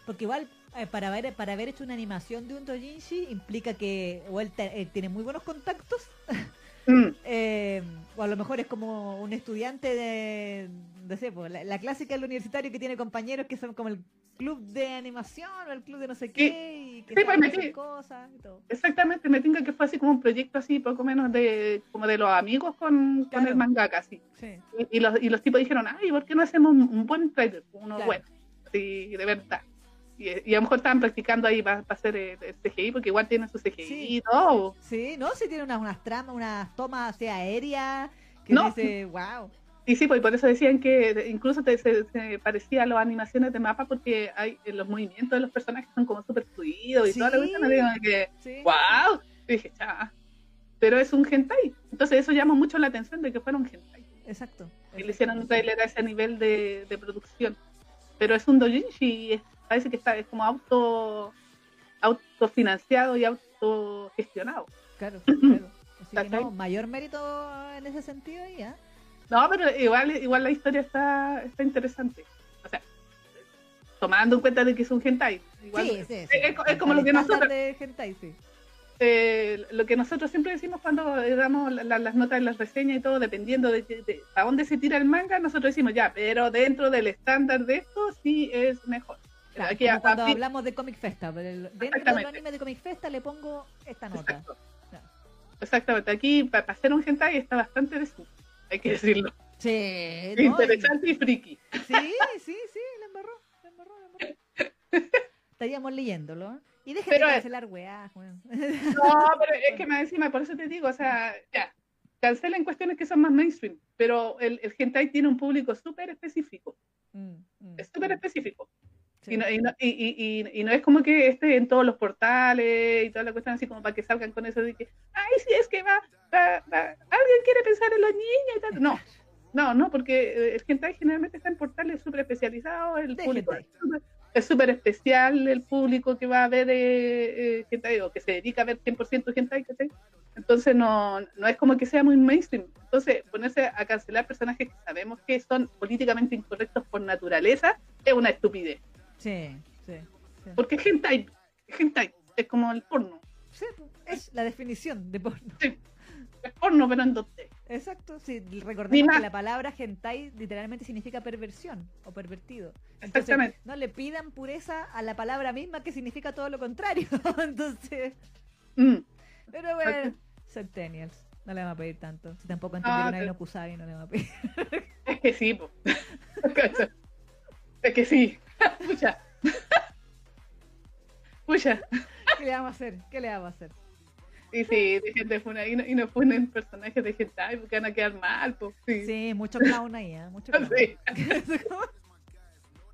Porque igual, eh, para haber, para haber hecho una animación de un doujinshi implica que o él, él tiene muy buenos contactos, Mm, eh, o a lo mejor es como un estudiante de, no sé, pues, la, la clásica del universitario que tiene compañeros que son como el club de animación o el club de no sé qué, y que Sí, pues, me cosas y todo. Exactamente, me tengo que fue así como un proyecto así, poco menos de como de los amigos con, con el mangaka, así. Sí. Y, y los, y los tipos dijeron, ay, ¿por qué no hacemos un, un buen trailer? Uno Claro. bueno, sí, de verdad. Y, y a lo mejor estaban practicando ahí para hacer el, el CGI, porque igual tienen su CGI Sí. y todo. Sí, no, sí tiene unas, unas tramas, unas tomas aéreas que No. dice, wow. Y sí, pues por eso decían que incluso te- se, se parecía a las animaciones de mapa, porque hay eh, los movimientos de los personajes son como súper fluidos y Sí. toda la cuestión, que, Sí. wow. Y dije, cha. Pero es un hentai. Entonces eso llama mucho la atención de que fuera un hentai. Exacto. Y le hicieron un trailer a ese nivel de, de producción. Pero es un doujinshi y es- parece que está es como auto autofinanciado y autogestionado. Claro, claro. Así que no, mayor mérito en ese sentido ahí, ¿ah? No, pero igual igual la historia está está interesante. O sea, tomando en cuenta de que es un hentai. Igual, Sí, sí, sí. es, es como lo que nosotros de hentai, sí. eh, lo que nosotros siempre decimos cuando eh, damos la- la- las notas en las reseñas y todo, dependiendo de, de a dónde se tira el manga, nosotros decimos ya, pero dentro del estándar de esto sí es mejor. Como cuando hablamos de Comic Festa, dentro del anime de Comic Festa le pongo esta nota. Exacto. Claro. Exactamente, aquí para hacer un hentai está bastante decente, hay que decirlo. Sí, ¿no? Interesante y friki. Sí, sí, sí, la embarró, la embarró, la embarró. Estaríamos leyéndolo. ¿eh? Y déjate Pero de es- cancelar weá, weón. No, pero es que más encima, por eso te digo, o sea, ya, cancelen cuestiones que son más mainstream, pero el, el hentai tiene un público súper específico, Mm, mm, es súper específico. Sí. Y no, y, no, y, y, no es como que esté en todos los portales y toda la cuestión así como para que salgan con eso de que, ay, sí, es que va, va, va, alguien quiere pensar en los niños y tal. No, no, no, porque eh, el hentai generalmente está en portales súper especializados, el De público hentai. es súper- es súper especial el público que va a ver eh, eh, hentai o que se dedica a ver 100% hentai, ¿cachai? Entonces no, no es como que sea muy mainstream. Entonces ponerse a cancelar personajes que sabemos que son políticamente incorrectos por naturaleza es una estupidez. Sí, sí, sí. Porque hentai, hentai es como el porno. Sí, es la definición de porno. Es porno, pero en 2D. Exacto, sí, recordemos que la palabra hentai literalmente significa perversión o pervertido. Entonces, Exactamente. no le pidan pureza a la palabra misma que significa todo lo contrario. Entonces, Mm. pero bueno, Centennials, no le vamos a pedir tanto. Si tampoco Ah, entendieron a pero- Inokusai, no le vamos a pedir. Es que sí, po. Es que sí. Pucha. Pucha. ¿Qué le vamos a hacer? ¿Qué le vamos a hacer? Y sí, dejen de funar y no, y no funen personajes de hentai porque van a quedar mal, pues. Sí. Sí, mucho clown ahí, ¿eh? Mucho clown. Sí.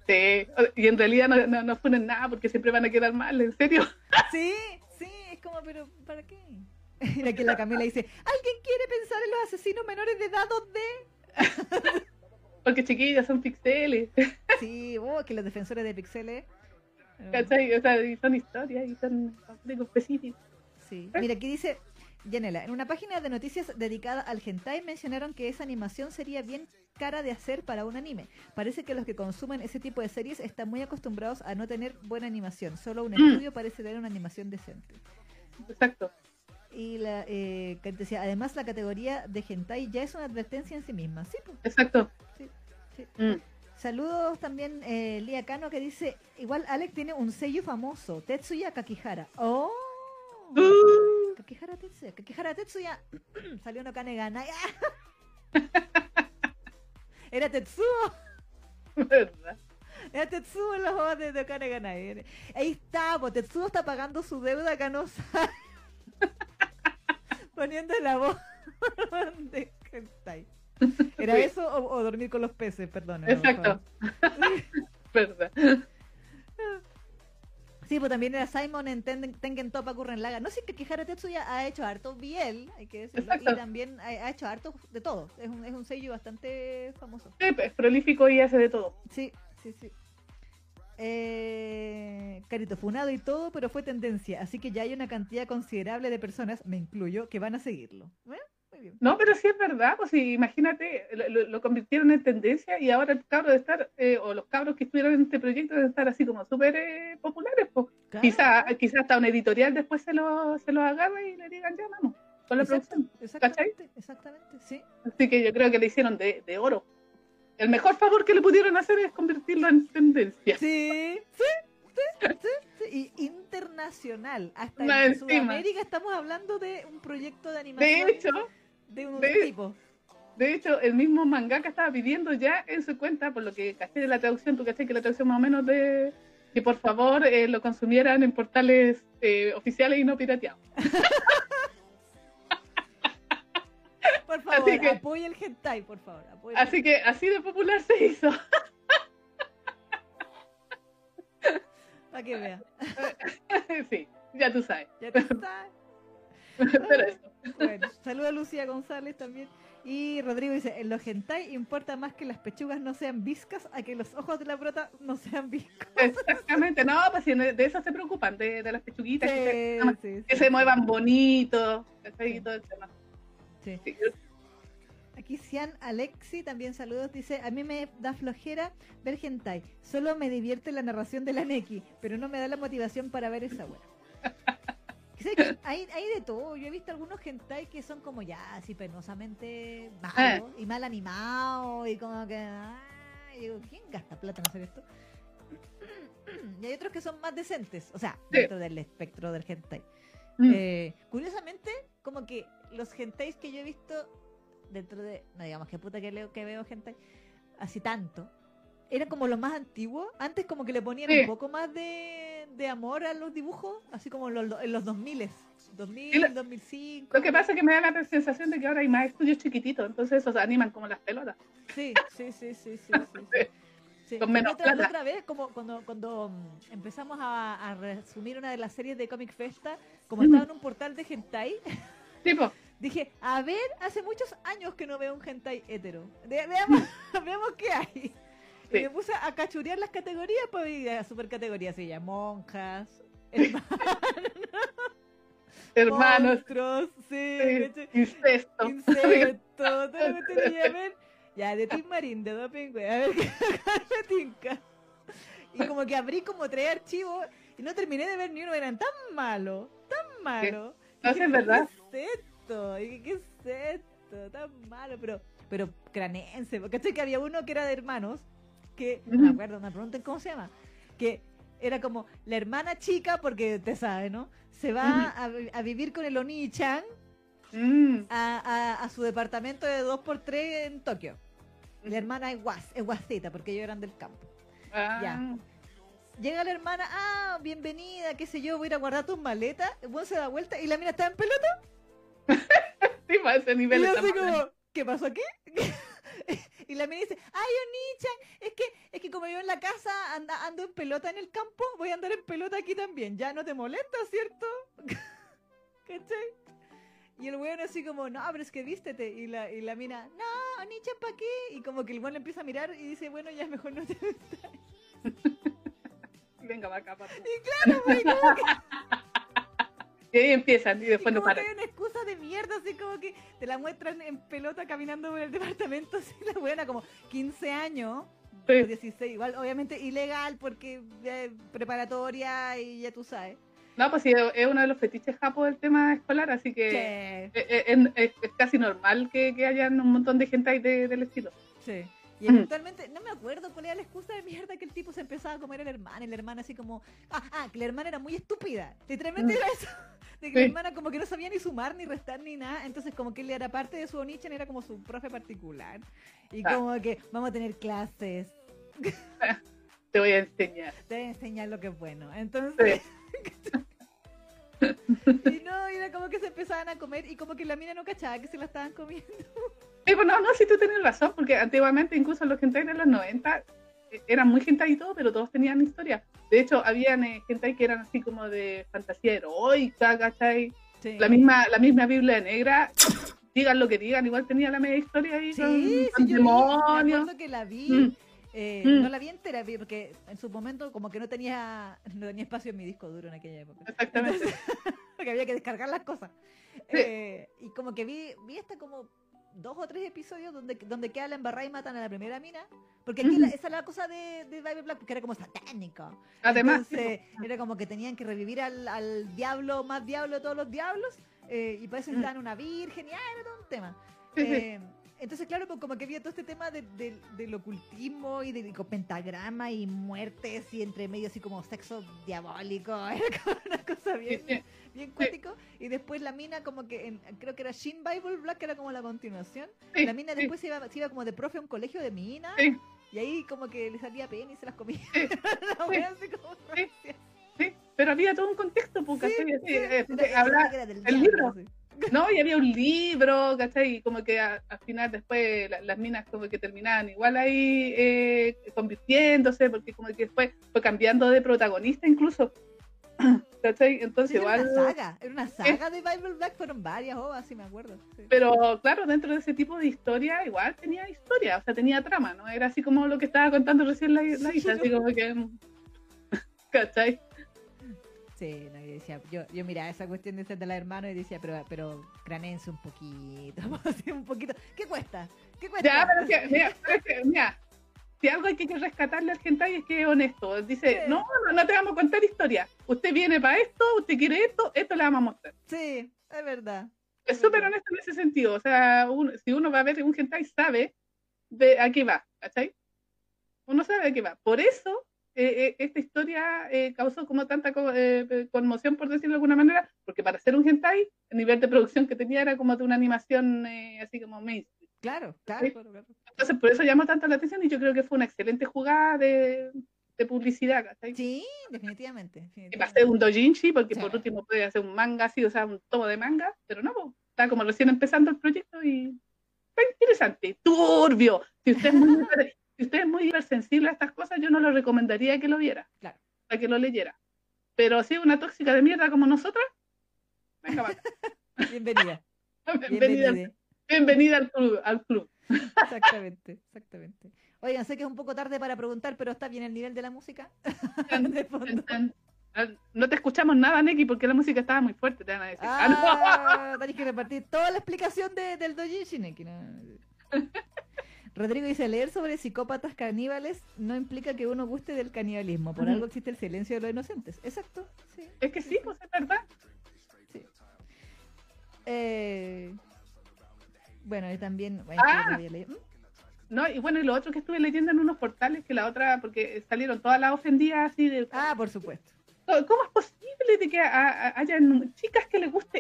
Sí. Y en realidad no, no, no funen nada porque siempre van a quedar mal, en serio. sí, sí, es como, pero ¿para qué? Mira que la Camila dice, ¿alguien quiere pensar en los asesinos menores de edad 2D? Porque chiquillas son pixeles. Sí, oh, que los defensores de pixeles. ¿Cachai? O sea, y son historias y son específicos. Sí. Mira, aquí dice Yanela, en una página de noticias dedicada al hentai mencionaron que esa animación sería bien cara de hacer para un anime. Parece que los que consumen ese tipo de series están muy acostumbrados a no tener buena animación. Solo un Mm. estudio parece tener una animación decente. Exacto. Y la, eh, decía, además la categoría de hentai ya es una advertencia en sí misma. Sí, pues, Exacto. sí, sí. Mm. Saludos también eh, Lía Cano que dice, igual Alex tiene un sello famoso, Tetsuya Kakihara. ¡Oh! Uh, Kakihara Tetsuya, Kakihara Tetsuya salió no Kanegana. Era Tetsuo, ¿Verdad? era Tetsuo en los juegos de, de. Ahí está, pues Tetsuo está pagando su deuda canosa. Poniendo la voz de hentai. ¿Era Sí. eso o, o dormir con los peces? Perdón. Exacto. ¿Verdad? Sí, Sí, pues también era Simon en Tengen, Tengen Toppa Gurren Laga. No sé que Kihara Tetsuya ha hecho harto biel, hay que decirlo. Exacto. Y también ha, ha hecho harto de todo. Es un, es un sello bastante famoso. Sí, es prolífico y hace de todo. Sí, sí, sí. Eh, Carito funado y todo, pero fue tendencia. Así que ya hay una cantidad considerable de personas, me incluyo, que van a seguirlo. ¿Eh? Muy bien. No, pero sí es verdad, pues imagínate, lo, convirtieron en tendencia y ahora el cabro de estar, eh, o los cabros que estuvieron en este proyecto deben estar así como súper eh, populares, pues. Claro. Quizá, quizá hasta un editorial después se lo, se lo agarre y le digan, ya vamos, con la Exacto, producción. exactamente, exactamente, sí. Así que yo creo que le hicieron de, de oro. El mejor favor que le pudieron hacer es convertirlo en tendencia. Sí, sí, sí, sí, sí. Y internacional. Hasta en encima. Sudamérica estamos hablando de un proyecto de animación De hecho, de un de- tipo. de hecho, el mismo mangaka estaba pidiendo ya en su cuenta, por lo que caché de la traducción, tú caché que la traducción más o menos de que por favor eh, lo consumieran en portales eh, oficiales y no pirateados. Por favor, Así que- apoya el hentai, por favor. el Así que así de popular se hizo. Para que vea. sí, ya tú sabes. Ya te está. Pero eso. Bueno, saluda a Lucía González también. Y Rodrigo dice, en los hentai importa más que las pechugas no sean viscas a que los ojos de la prota no sean viscos. Exactamente, no, pues de eso se preocupan, de, de las pechuguitas, que, se, sí, que sí. se muevan y todo el tema. Sí. Aquí Cian Alexi, también saludos, dice, a mí me da flojera ver hentai, solo me divierte la narración de la Neki, pero no me da la motivación para ver esa wea. Hay, hay de todo, yo he visto algunos hentai que son como ya así penosamente malos y mal animados y como que... ay, digo, ¿quién gasta plata en hacer esto? Y hay otros que son más decentes, o sea, Sí. dentro del espectro del hentai. Mm. Eh, curiosamente, como que los hentais que yo he visto dentro de, no digamos que puta que leo que veo hentai, así tanto, eran como los más antiguos. Antes como que le ponían Sí. un poco más de, de amor a los dibujos, así como en los, en los 2000, 2000, Y lo- 2005. Lo que pasa es que me da la sensación de que ahora hay más estudios chiquititos, entonces esos animan como las pelotas. Sí, sí, sí, sí, sí. sí, sí. Sí, Con la menos plata. otra vez, como cuando, cuando mm, empezamos a, a resumir una de las series de Comic Festa, como estaba en un portal de hentai, Tipo, Dije, a ver, hace muchos años que no veo un hentai hetero. Veamos, veamos qué hay. Y me puse a cachurear las categorías, pues y a super categorías, sí, ya, monjas, hermanos, hermanos, monstruos, sí, sí, incesto. insectos, todo lo que tenía que ver. Ya, de Tim Marín, de Doping, güey, a ver qué me tinca. Y como que abrí como tres archivos y no terminé de ver ni uno, eran tan malos, tan malos. No, es verdad. ¿Qué es esto? Y dije, ¿qué es esto? Tan malo, pero, pero cranense. Porque que había uno que era de hermanos, que, no me acuerdo, me pregunten cómo se llama, que era como la hermana chica, porque te sabe, ¿no? Se va a, a vivir con el Oni-chan Mm, a, a- a su departamento de 2x3 en Tokio. La hermana es guas, es guasita, porque ellos eran del campo. ah, Ya. Llega la hermana, ah, bienvenida, qué sé yo, voy a ir a guardar tus maletas. El buen se da vuelta y la mina está en pelota. Sí, para ese Y nivel yo estamos así como, ¿qué pasó aquí? y la mina dice, ay, Onichan, es que, es que como yo en la casa anda- ando en pelota en el campo, voy a andar en pelota aquí también. Ya no te molesta, ¿cierto? ¿Cachai? Y el weón así como, no, pero es que vístete. Y la, y la mina, no, Onichan, ¿para qué? Y como que el weón le empieza a mirar y dice, bueno, ya mejor no te Venga, va acá, papu. Y claro, güey, como que Y ahí empiezan y después y no como que paran. hay una excusa de mierda, así como que te la muestran en pelota caminando por el departamento, así la buena, como 15 años, Sí. 16, igual, obviamente ilegal porque eh, preparatoria y ya tú sabes. No, pues sí, es uno de los fetiches japos del tema escolar, así que Sí, es, es- es- es casi normal que, que hayan un montón de gente ahí de- del estilo. sí. Y eventualmente, no me acuerdo cuál era la excusa de mierda que el tipo se empezaba a comer a la hermana, y la hermana así como, ah, ah, que la hermana era muy estúpida. Literalmente Mm. era eso. De que la Sí. hermana como que no sabía ni sumar, ni restar, ni nada. Entonces como que él era parte de su onichan, era como su profe particular. Y Ah. como que vamos a tener clases, Te voy a enseñar. te voy a enseñar lo que es bueno. Entonces, y no, y era como que se empezaban a comer y como que la mina no cachaba que se la estaban comiendo. Sí, pues no, sí tú tienes razón, porque antiguamente incluso los hentai de los 90 eh, eran muy hentai y todo, pero todos tenían historia. De hecho, habían eh, hentai que eran así como de fantasía heroica, ¿cachai? Sí. La misma, la misma Biblia negra, digan lo que digan, igual tenía la media historia ahí Sí, con, sí, con yo vi, me demonios. acuerdo que la vi. Mm. eh, Mm. No la vi entera porque en su momento como que no tenía no tenía espacio en mi disco duro en aquella época. Exactamente. porque había que descargar las cosas. Sí. Eh, y como que vi, vi hasta como dos o tres episodios donde, donde queda la embarrada y matan a la primera mina. Porque aquí Ujú. la- esa es la cosa de, de Bible Black, porque era como satánico. Además, Entonces, era como que tenían que revivir al, al diablo más diablo de todos los diablos. eh, y para eso Mm. necesitaban una virgen, y ah, era todo un tema. Sí, sí. Entonces, claro, pues como que había todo este tema de- de- del ocultismo y de, con pentagrama y muertes y entre medio así como sexo diabólico. Una cosa bien, Sí, sí. bien cuático. Y después la mina como que, en- creo que era Shin Bible Black, que era como la continuación. Sí, la mina sí, después se, iba, se iba como de profe a un colegio de minas. Sí. Y ahí como que le salía pena y se las comía. Sí, Una wea así como Sí. sí, pero había todo un contexto, porque Sí, sí, Así, el diablo, libro. sí. No, y había un libro, ¿cachai? Y como que a- al final después la- las minas como que terminaban igual ahí eh, convirtiéndose, porque como que después fue cambiando de protagonista incluso. ¿Cachai? Entonces Sí, era igual... una saga, era una saga de Bible Black, fueron varias ovas, sí me acuerdo. sí. Pero claro, dentro de ese tipo de historia, igual tenía historia, o sea, tenía trama, ¿no? Era así como lo que estaba contando recién la, la Isa, así como que... ¿Cachai? Sí, no, yo decía, yo, yo miraba esa cuestión de ser de la hermana y decía, pero, pero granense un poquito, un poquito. ¿Qué cuesta? ¿Qué cuesta? Ya, pero que, mira, pero es que, mira, si algo hay que rescatarle al hentai es que es honesto. Dice, Sí. no, no, no te vamos a contar historia. Usted viene para esto, usted quiere esto, esto le vamos a mostrar. Sí, es verdad. Es súper honesto en ese sentido. O sea, uno- si uno va a ver un hentai, sabe de a qué va, ¿cachai? Uno sabe a qué va. Por eso, eh, eh, esta historia eh, causó como tanta co- eh, conmoción, por decirlo de alguna manera, porque para hacer un hentai, el nivel de producción que tenía era como de una animación eh, así como mainstream. Claro, claro, Sí. claro, claro. Entonces, por eso llamó tanto la atención y yo creo que fue una excelente jugada de, de publicidad. Sí, definitivamente. Y para hacer un dojinshi, porque Sí. por último puede hacer un manga así, o sea, un tomo de manga, pero no, po, está como recién empezando el proyecto y está interesante, turbio. Si usted es muy, si usted es muy hipersensible a estas cosas, yo no le recomendaría que lo viera, Claro. a que lo leyera. Pero si es una tóxica de mierda como nosotras, venga. Bienvenida. bienvenida, al- Bienvenida. bienvenida al club. Al club. Exactamente, exactamente. Oigan, sé que es un poco tarde para preguntar, pero está bien el nivel de la música. de fondo. No te escuchamos nada, Neki, porque la música estaba muy fuerte, te van a decir. Ah, no. Ah, tenés que repartir toda la explicación de, del Dojinshi, Neki, ¿no? Rodrigo dice, leer sobre psicópatas caníbales no implica que uno guste del canibalismo. Por algo existe el silencio de los inocentes. Exacto. Sí, Es que sí, pues es verdad. sí. Eh, bueno, y también... Bueno, Ah. No, y bueno, y lo otro que estuve leyendo en unos portales, que la otra, porque salieron todas las ofendidas así de, Ah, por supuesto. ¿cómo es posible de que a- a- hayan chicas que les guste.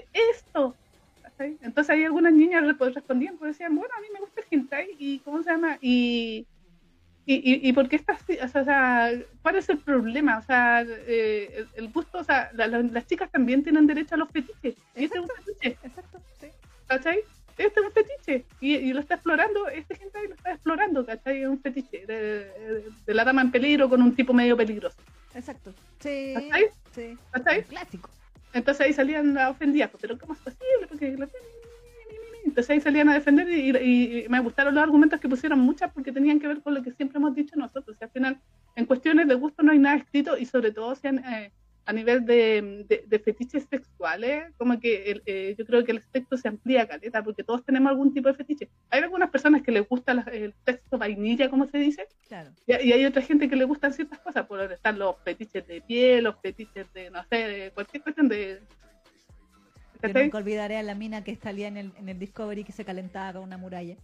Entonces hay algunas niñas rep- respondían, pues decían, bueno, a mí me gusta el hentai, y ¿cómo se llama? Y, y, y, y por qué está así, o sea, o sea, ¿cuál es el problema? O sea, eh, el, gusto, o sea, la- la- las chicas también tienen derecho a los fetiches, y este es un fetiche, Exacto, sí. ¿cachai? Este es un fetiche y, y lo está explorando, este gente lo está explorando, ¿cachai? Es un fetiche de, de la dama en peligro con un tipo medio peligroso, Exacto. Sí. ¿Cachai? Sí. ¿cachai? Un clásico. Entonces ahí salían ofendidas, pues, pero ¿cómo es posible? Porque lo- Entonces ahí salían a defender y, y- y me gustaron los argumentos que pusieron muchas porque tenían que ver con lo que siempre hemos dicho nosotros. Y al final, en cuestiones de gusto no hay nada escrito y sobre todo si han, eh, a nivel de, de- de fetiches sexuales, como que el- eh, yo creo que el espectro se amplía, caleta, porque todos tenemos algún tipo de fetiche. Hay algunas personas que les gusta la- el texto vainilla, como se dice, Claro. y, y hay otra gente que le gustan ciertas cosas, por están los fetiches de piel, los fetiches de, no sé, de cualquier cuestión de... Yo nunca olvidaré a la mina que salía en el, en el Discovery que se calentaba con una muralla.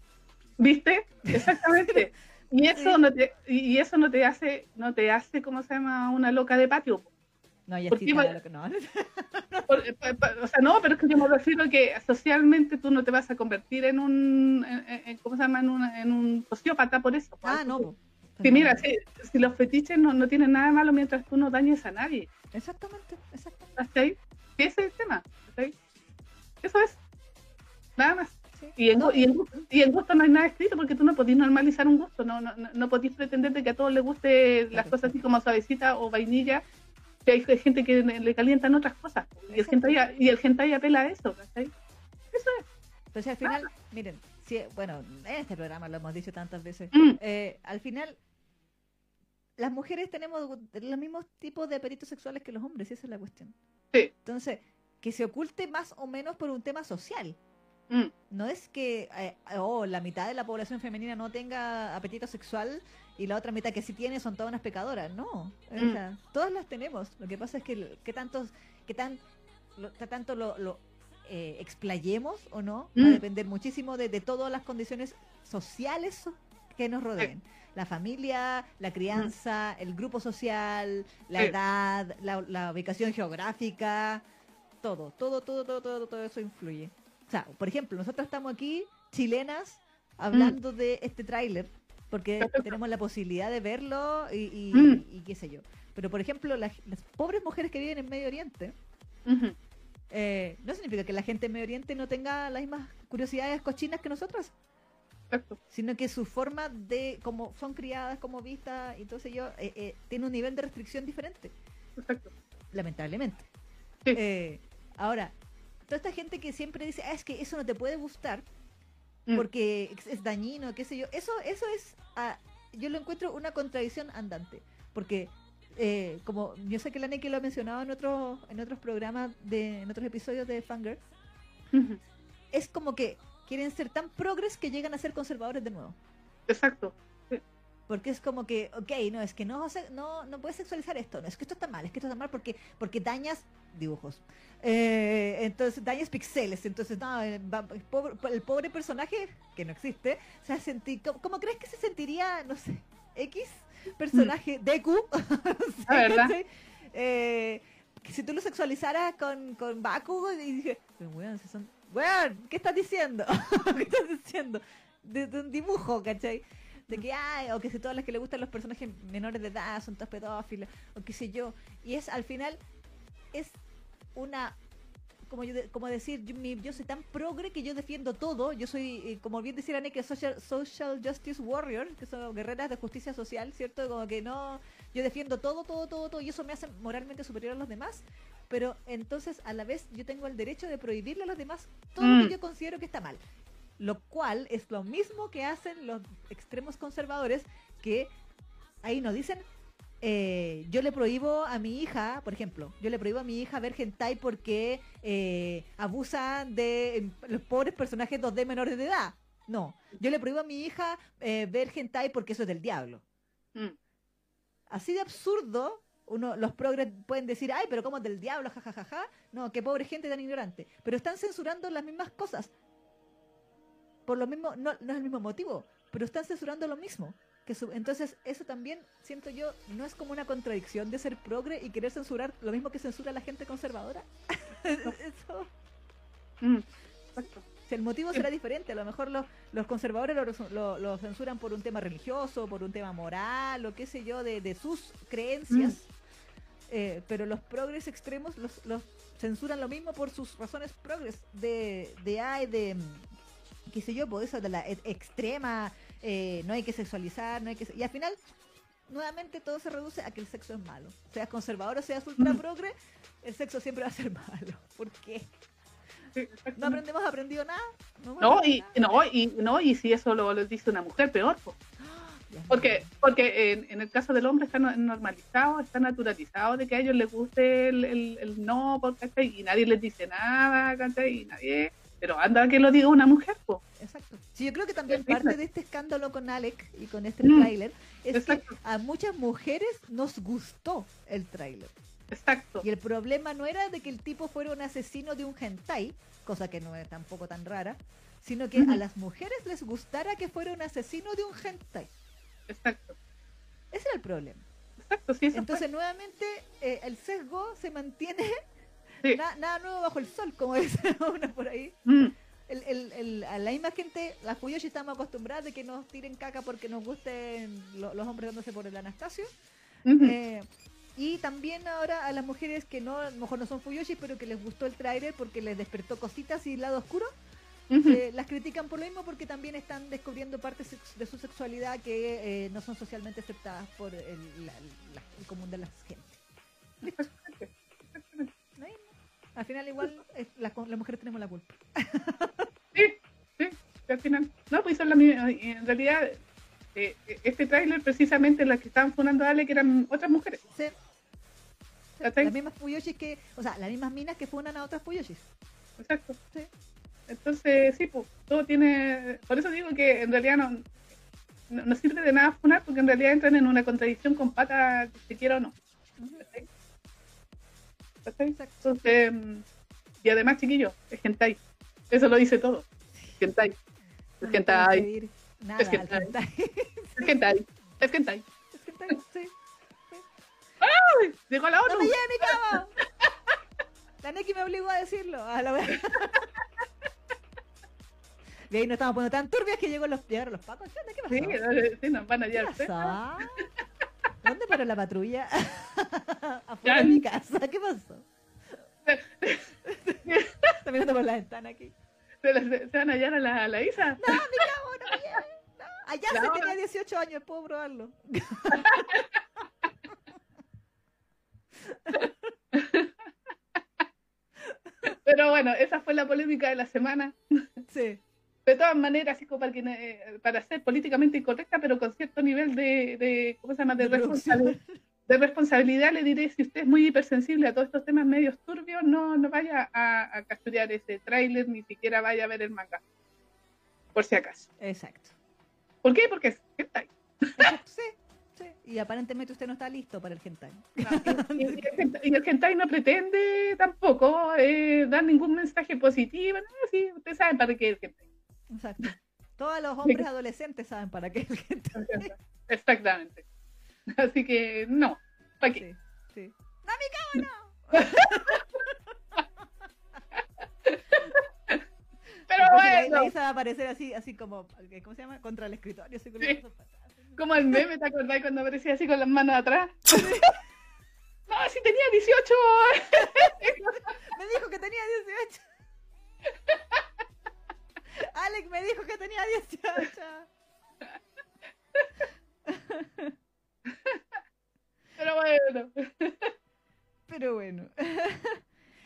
¿Viste? Exactamente. Y eso Sí. no te, y eso no te hace, no te hace, ¿cómo se llama? Una loca de patio. No, ¿Por sí lo que no. Por- eh, o sea, no, pero es que yo me refiero que socialmente tú no te vas a convertir en un, en- ¿cómo se llama? En, una- en un sociópata por eso. Ah, no. Sí, mira, si, si los fetiches no, no tienen nada de malo mientras tú no dañes a nadie. Exactamente, exactamente. ¿Cachai? Sí, ese es el tema. ¿cachai? Eso es. Nada más. sí. Y, en, No, y, en, gusto- y en gusto no hay nada escrito porque tú no podés normalizar un gusto, no, no, no, podés pretender de que a todos les guste las cosas así como suavecita o vainilla, que hay gente que le calientan otras cosas. Y el hentai, y el hentai apela a eso, ¿cachai? Eso es. Entonces al final, miren, si, bueno, en este programa lo hemos dicho tantas veces, Mm, eh, al final las mujeres tenemos los mismos tipos de apetitos sexuales que los hombres, y esa es la cuestión. Sí. Entonces, que se oculte más o menos por un tema social. mm, No es que eh, oh, la mitad de la población femenina no tenga apetito sexual y la otra mitad que sí tiene son todas unas pecadoras. No, o Mm. sea, todas las tenemos. Lo que pasa es que qué tantos, qué tan, lo, tanto lo, lo, eh, explayemos o no va a Mm. depender muchísimo de, de todas las condiciones sociales que nos rodeen. La familia, la crianza, el grupo social, la Sí. edad, la, la ubicación geográfica, todo, todo, todo, todo, todo, todo eso influye. O sea, por ejemplo, nosotros estamos aquí, chilenas, hablando de este tráiler, porque tenemos la posibilidad de verlo y, y- Mm. y qué sé yo. Pero, por ejemplo, las, las pobres mujeres que viven en Medio Oriente, eh, no significa que la gente en Medio Oriente no tenga las mismas curiosidades cochinas que nosotros, Exacto. sino que su forma de cómo son criadas, como vistas, y entonces yo, eh, eh, tiene un nivel de restricción diferente, Exacto. lamentablemente. Sí. Ahora, toda esta gente que siempre dice, ah, es que eso no te puede gustar, Mm, porque es- es dañino, qué sé yo. Eso, eso es, ah, yo lo encuentro una contradicción andante, porque eh, como yo sé que la Neki lo ha mencionado en otros, en otros programas, de, en otros episodios de Fangirl, es como que quieren ser tan progres que llegan a ser conservadores de nuevo. Exacto. Porque es como que, ok, no, es que no, no, no puedes sexualizar esto, no, es que esto está mal, es que esto está mal porque, porque dañas dibujos. Eh, entonces, dañas pixeles. Entonces, no, eh, el, pobre, el pobre personaje, que no existe, se va a sentir, ¿cómo, cómo crees que se sentiría, no sé, X personaje, Deku? No sé, Ah, ¿verdad? Eh, si tú lo sexualizaras con, con Bakugo y dije, pero weón, si son, weón, ¿qué estás diciendo? ¿Qué estás diciendo? De, de un dibujo, ¿cachai? De que, ay, o que si todas las que le gustan los personajes menores de edad son todas pedófilas, o qué sé yo. Y es, al final, es una, como yo, de- como decir, yo, mi- yo soy tan progre que yo defiendo todo. Yo soy, eh, como bien decía Anne, que social, social Justice Warrior, que son guerreras de justicia social, ¿cierto? Como que no, yo defiendo todo, todo, todo, todo, y eso me hace moralmente superior a los demás. Pero entonces, a la vez, yo tengo el derecho de prohibirle a los demás todo lo Mm. que yo considero que está mal. Lo cual es lo mismo que hacen los extremos conservadores que ahí nos dicen eh, yo le prohíbo a mi hija, por ejemplo, yo le prohíbo a mi hija ver hentai porque eh, abusan de eh, los pobres personajes 2D menores de edad. No, yo le prohíbo a mi hija eh, ver hentai porque eso es del diablo. Mm, Así de absurdo, uno, los progres pueden decir, ay, pero ¿cómo es del diablo? Ja, ja, ja, ja. No, qué pobre gente tan ignorante. Pero están censurando las mismas cosas. Por lo mismo, no, no es el mismo motivo, pero están censurando lo mismo. Que su- entonces, eso también, siento yo, no es como una contradicción de ser progre y querer censurar lo mismo que censura la gente conservadora. eso, mm, si el motivo será diferente, a lo mejor los, los conservadores lo, lo- lo censuran por un tema religioso, por un tema moral, o qué sé yo, de, de sus creencias. Eh, pero los progres extremos los, los censuran lo mismo por sus razones progres de, de de mm, qué sé yo, por eso de la e- extrema, eh, no hay que sexualizar, no hay que y al final nuevamente todo se reduce a que el sexo es malo. Seas conservador o seas ultra Mm. progre, el sexo siempre va a ser malo. ¿Por qué? ¿No aprendemos aprendido nada? No, y, nada. no, y, no, y si eso lo, lo dice una mujer, peor. Porque, porque en, en el caso del hombre está no- normalizado, está naturalizado de que a ellos les guste el, el, el no, ¿cachai? Y nadie les dice nada, ¿cachai? Y nadie... Pero anda que lo diga una mujer. Exacto. Sí, yo creo que también Exacto. parte de este escándalo con Alec y con este Mm. tráiler es Exacto. que a muchas mujeres nos gustó el tráiler. Exacto. Y el problema no era de que el tipo fuera un asesino de un hentai, cosa que no es tampoco tan rara, sino que a las mujeres les gustara que fuera un asesino de un hentai. Exacto. Ese era el problema. Exacto, sí, fue. Entonces, nuevamente, eh, el sesgo se mantiene, Sí. nada nuevo bajo el sol, como dice una por ahí. Mm, El, el, el- a la misma gente, las Fuyoshi estamos acostumbradas de que nos tiren caca porque nos gusten lo- los hombres dándose por el Anastasio. Eh, y también ahora a las mujeres que no, a lo mejor no son Fuyoshi, pero que les gustó el trailer porque les despertó cositas y lado oscuro, eh, las critican por lo mismo porque también están descubriendo partes de su sexualidad que eh, no son socialmente aceptadas por el, la- la- el común de la gente. Al final igual eh, las, las mujeres tenemos la culpa. Sí, sí, al final. No, pues son la misma. y En realidad, eh, este tráiler, precisamente las que estaban fundando a Ale, que eran otras mujeres. Sí. Las mismas Fuyoshis que, o sea, las mismas minas que fundan a otras Fuyoshis. Exacto. Sí. Entonces, sí, pues, todo tiene. Por eso digo que en realidad no, no, no sirve de nada funar, porque en realidad entran en una contradicción con pata, si quiera o no. Entonces, mm, y además, chiquillos, es hentai. Eso lo dice todo. Hentai. No Es le puedo hentai. Nada Es hentai. hentai. Es hentai. Es hentai. Es hentai, sí. ¡Ay! Llegó la ¡No ONU. me lleve mi cama! La Neki me obligó a decirlo. A la vez. Y ahí nos estamos poniendo tan turbias que llegó los, llegaron los pacos. ¿Qué onda? ¿Qué pasó? Sí, sí, nos van a ¿Qué llevar. ¿Dónde paró la patrulla? Afuera de mi casa. ¿Qué pasó? Está mirando por la ventana aquí. Se, se- se van a hallar a la, a la Isa. No, mi cabo, no me. No. Allá se No. tenía 18 años, puedo probarlo. Pero bueno, esa fue la polémica de la semana. Sí. De todas maneras, así como para, que, eh, para ser políticamente incorrecta, pero con cierto nivel de, de ¿cómo se llama? De, responsabilidad, de responsabilidad, le diré, si usted es muy hipersensible a todos estos temas medios turbios, no, no vaya a, a capturar ese tráiler, ni siquiera vaya a ver el manga. Por si acaso. Exacto. ¿Por qué? Porque es hentai. Sí. Sí. Y aparentemente usted no está listo para el hentai. Y, y el y el hentai no pretende tampoco eh, dar ningún mensaje positivo. No, sí, ustedes saben para qué es el hentai. Exacto. Todos los hombres adolescentes saben para qué. Exactamente. Así que no. ¿Para qué? Sí, sí. ¡No, mi cabo, no! Pero bueno, La Isa va a aparecer así, así como, ¿cómo se llama? Contra el escritorio, así con Sí. como el meme, ¿te acordás cuando aparecía así con las manos atrás? no, si tenía 18. Me dijo que tenía 18. Alex me dijo que tenía 18. Pero bueno. Pero bueno.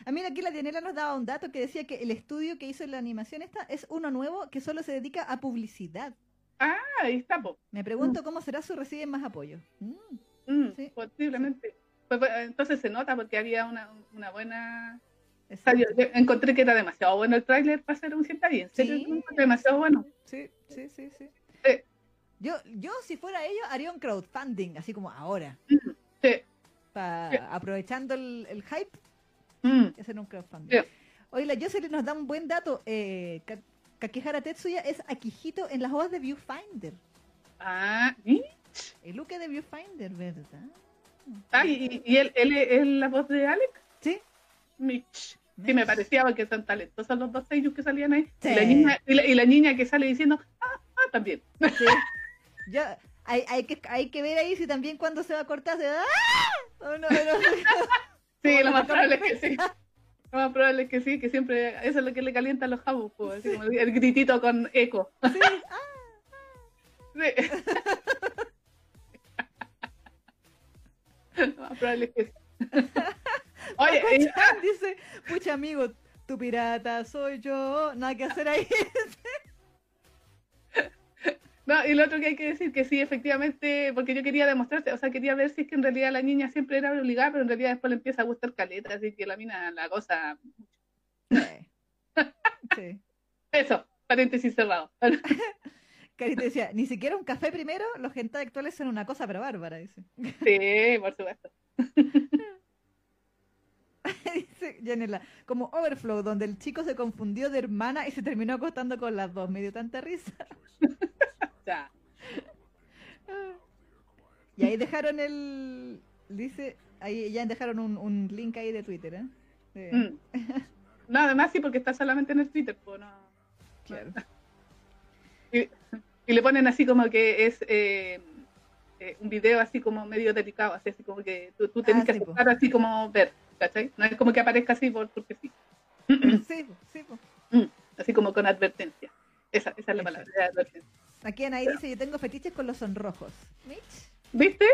A mí aquí la Dianela nos daba un dato que decía que el estudio que hizo la animación esta es uno nuevo que solo se dedica a publicidad. Ah, ahí está, po. Me pregunto cómo será su reciben más apoyo. Mm, Mm, Sí. Posiblemente. Pues, pues, entonces se nota porque había una, una buena... Yo, yo encontré que era demasiado bueno el tráiler para ser un hentai. En serio, Sí. demasiado bueno. Sí, sí, sí, sí. Sí. Yo, yo, si fuera ellos, haría un crowdfunding, así como ahora. Sí. Pa- Sí. Aprovechando el, el hype, Mm, hacer un crowdfunding. Oye, la Jocelyn nos da un buen dato. Eh, Ka- Kakihara Tetsuya es Akihito en las hojas de Viewfinder. Ah, ¿y? El look de Viewfinder, ¿verdad? Ah, ¿y, y él, él es la voz de Alex? Sí. Mitch. Sí, me parecía porque son talentosos los dos seiyus que salían ahí. Sí. Y, la niña, y, la, y la niña que sale diciendo, ah, ah, también. Sí. Yo, hay, hay, que, hay que ver ahí si también cuando se va a cortar se da. ¡Ah! O no, no. Sí, lo más probable es que sí. Lo más probable es que sí, que siempre eso es lo que le calienta los jabos, pues, así como el gritito con eco. Sí. Ah. Lo más probable es que sí. Oye, dice, pucha amigo, tu pirata soy yo, nada que hacer ahí. no, y lo otro que hay que decir que sí, efectivamente, porque yo quería demostrarte, o sea, quería ver si es que en realidad la niña siempre era obligada, pero en realidad después le empieza a gustar caleta, así que la mina la cosa. Sí. Sí. Eso, paréntesis cerrado. Carita decía, ni siquiera un café primero, los hentai actuales son una cosa pero bárbara, dice. Sí, por supuesto. dice Janela, como Overflow, donde el chico se confundió de hermana y se terminó acostando con las dos, me dio tanta risa. Ya. Y ahí dejaron el, dice, ahí ya dejaron un, un link ahí de Twitter, ¿eh? De- Mm. No, además sí, porque está solamente en el Twitter, pues no. claro. Y, y le ponen así como que es eh, eh, un video así como medio delicado, así, así como que tú, tú tenés Ah, que sí, aceptar así como ver, ¿cachai? No es como que aparezca así por, porque sí. Sí, sí, po. Así como con advertencia. Esa, esa es la palabra, de advertencia. Aquí Anaí dice, yo tengo fetiches con los sonrojos. Mitch, ¿Viste?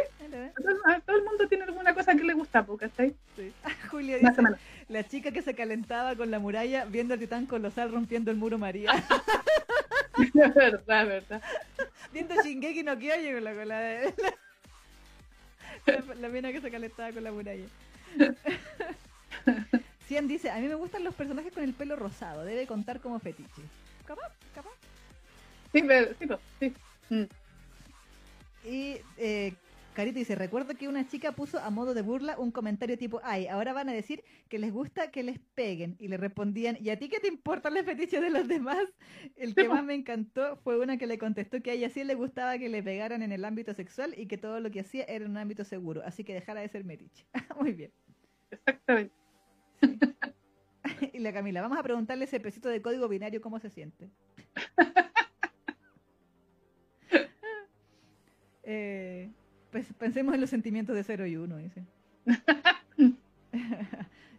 todo, a todo el mundo tiene alguna cosa que le gusta, ahí. Sí. Julio Más dice, la chica que se calentaba con la muralla viendo al titán colosal rompiendo el muro María. Es verdad, es verdad. viendo Shingeki no Kyojin con la cola de... La, la mina que se calentaba con la muralla. Cian dice, a mí me gustan los personajes con el pelo rosado, debe contar como fetiche. Capaz, capaz. Sí, pero, sí, pues, sí. Mm. Y eh, Carita dice, recuerdo que una chica puso a modo de burla un comentario tipo, ay, ahora van a decir que les gusta que les peguen. Y le respondían, ¿y a ti qué te importan los fetiches de los demás? El que más me encantó fue una que le contestó que a ella sí le gustaba que le pegaran en el ámbito sexual y que todo lo que hacía era en un ámbito seguro, así que dejara de ser metiche. Muy bien. Exactamente. Sí. y la Camila, vamos a preguntarle ese pesito de código binario cómo se siente. Eh, pues pensemos en los sentimientos de 0 y 1, dice.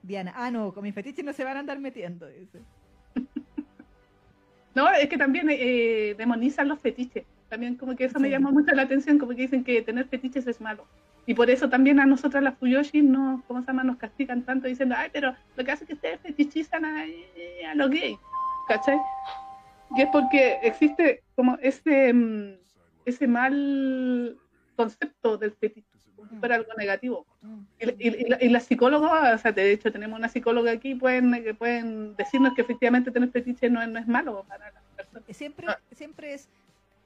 Diana, ah, no, con mis fetiches no se van a andar metiendo, dice. No, es que también eh, demonizan los fetiches. También como que eso me llama mucho la atención, como que dicen que tener fetiches es malo. Y por eso también a nosotras las Fuyoshi no, ¿cómo se llama? Nos castigan tanto diciendo, ay, pero lo que hace es que ustedes fetichizan a, eh, a los gays, ¿cachai? Y es porque existe como ese, mm, ese mal concepto del fetiche, como si fuera algo negativo. Mm. Y, y- y la- y las psicólogas, o sea, de hecho tenemos una psicóloga aquí, pueden, que pueden decirnos que efectivamente tener fetiche no, es- no es malo para las personas. Siempre, Ah. siempre es.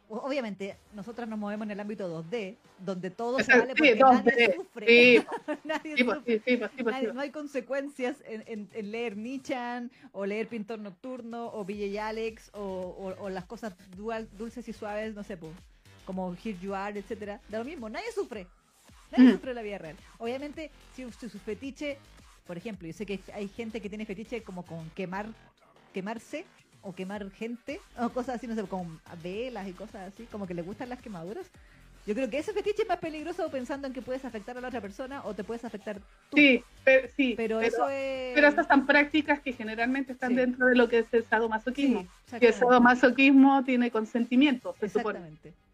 Obviamente, nosotras nos movemos en el ámbito 2D, donde todo se vale porque 2D, nadie sufre. Sí, nadie sí, pues, sufre. pues, pues, Nadie- sí, no hay consecuencias en, en- en leer Nichan o leer Pintor Nocturno o Ville y Alex o, o- o las cosas dual, dulces y suaves, no sé, po, como Here You Are, etcétera. Da lo mismo, nadie sufre. Nadie Mm. sufre en la vida real. Obviamente, si, si su fetiche, por ejemplo, yo sé que hay gente que tiene fetiche como con quemar, quemarse o quemar gente o cosas así, no sé, con velas y cosas así, como que le gustan las quemaduras. Yo creo que ese fetiche es más peligroso pensando en que puedes afectar a la otra persona o te puedes afectar tú. Sí, pero, sí, Pero, eso es. pero estas son prácticas que generalmente están Sí. dentro de lo que es el sadomasoquismo. Sí, y el sadomasoquismo tiene consentimiento, se supone.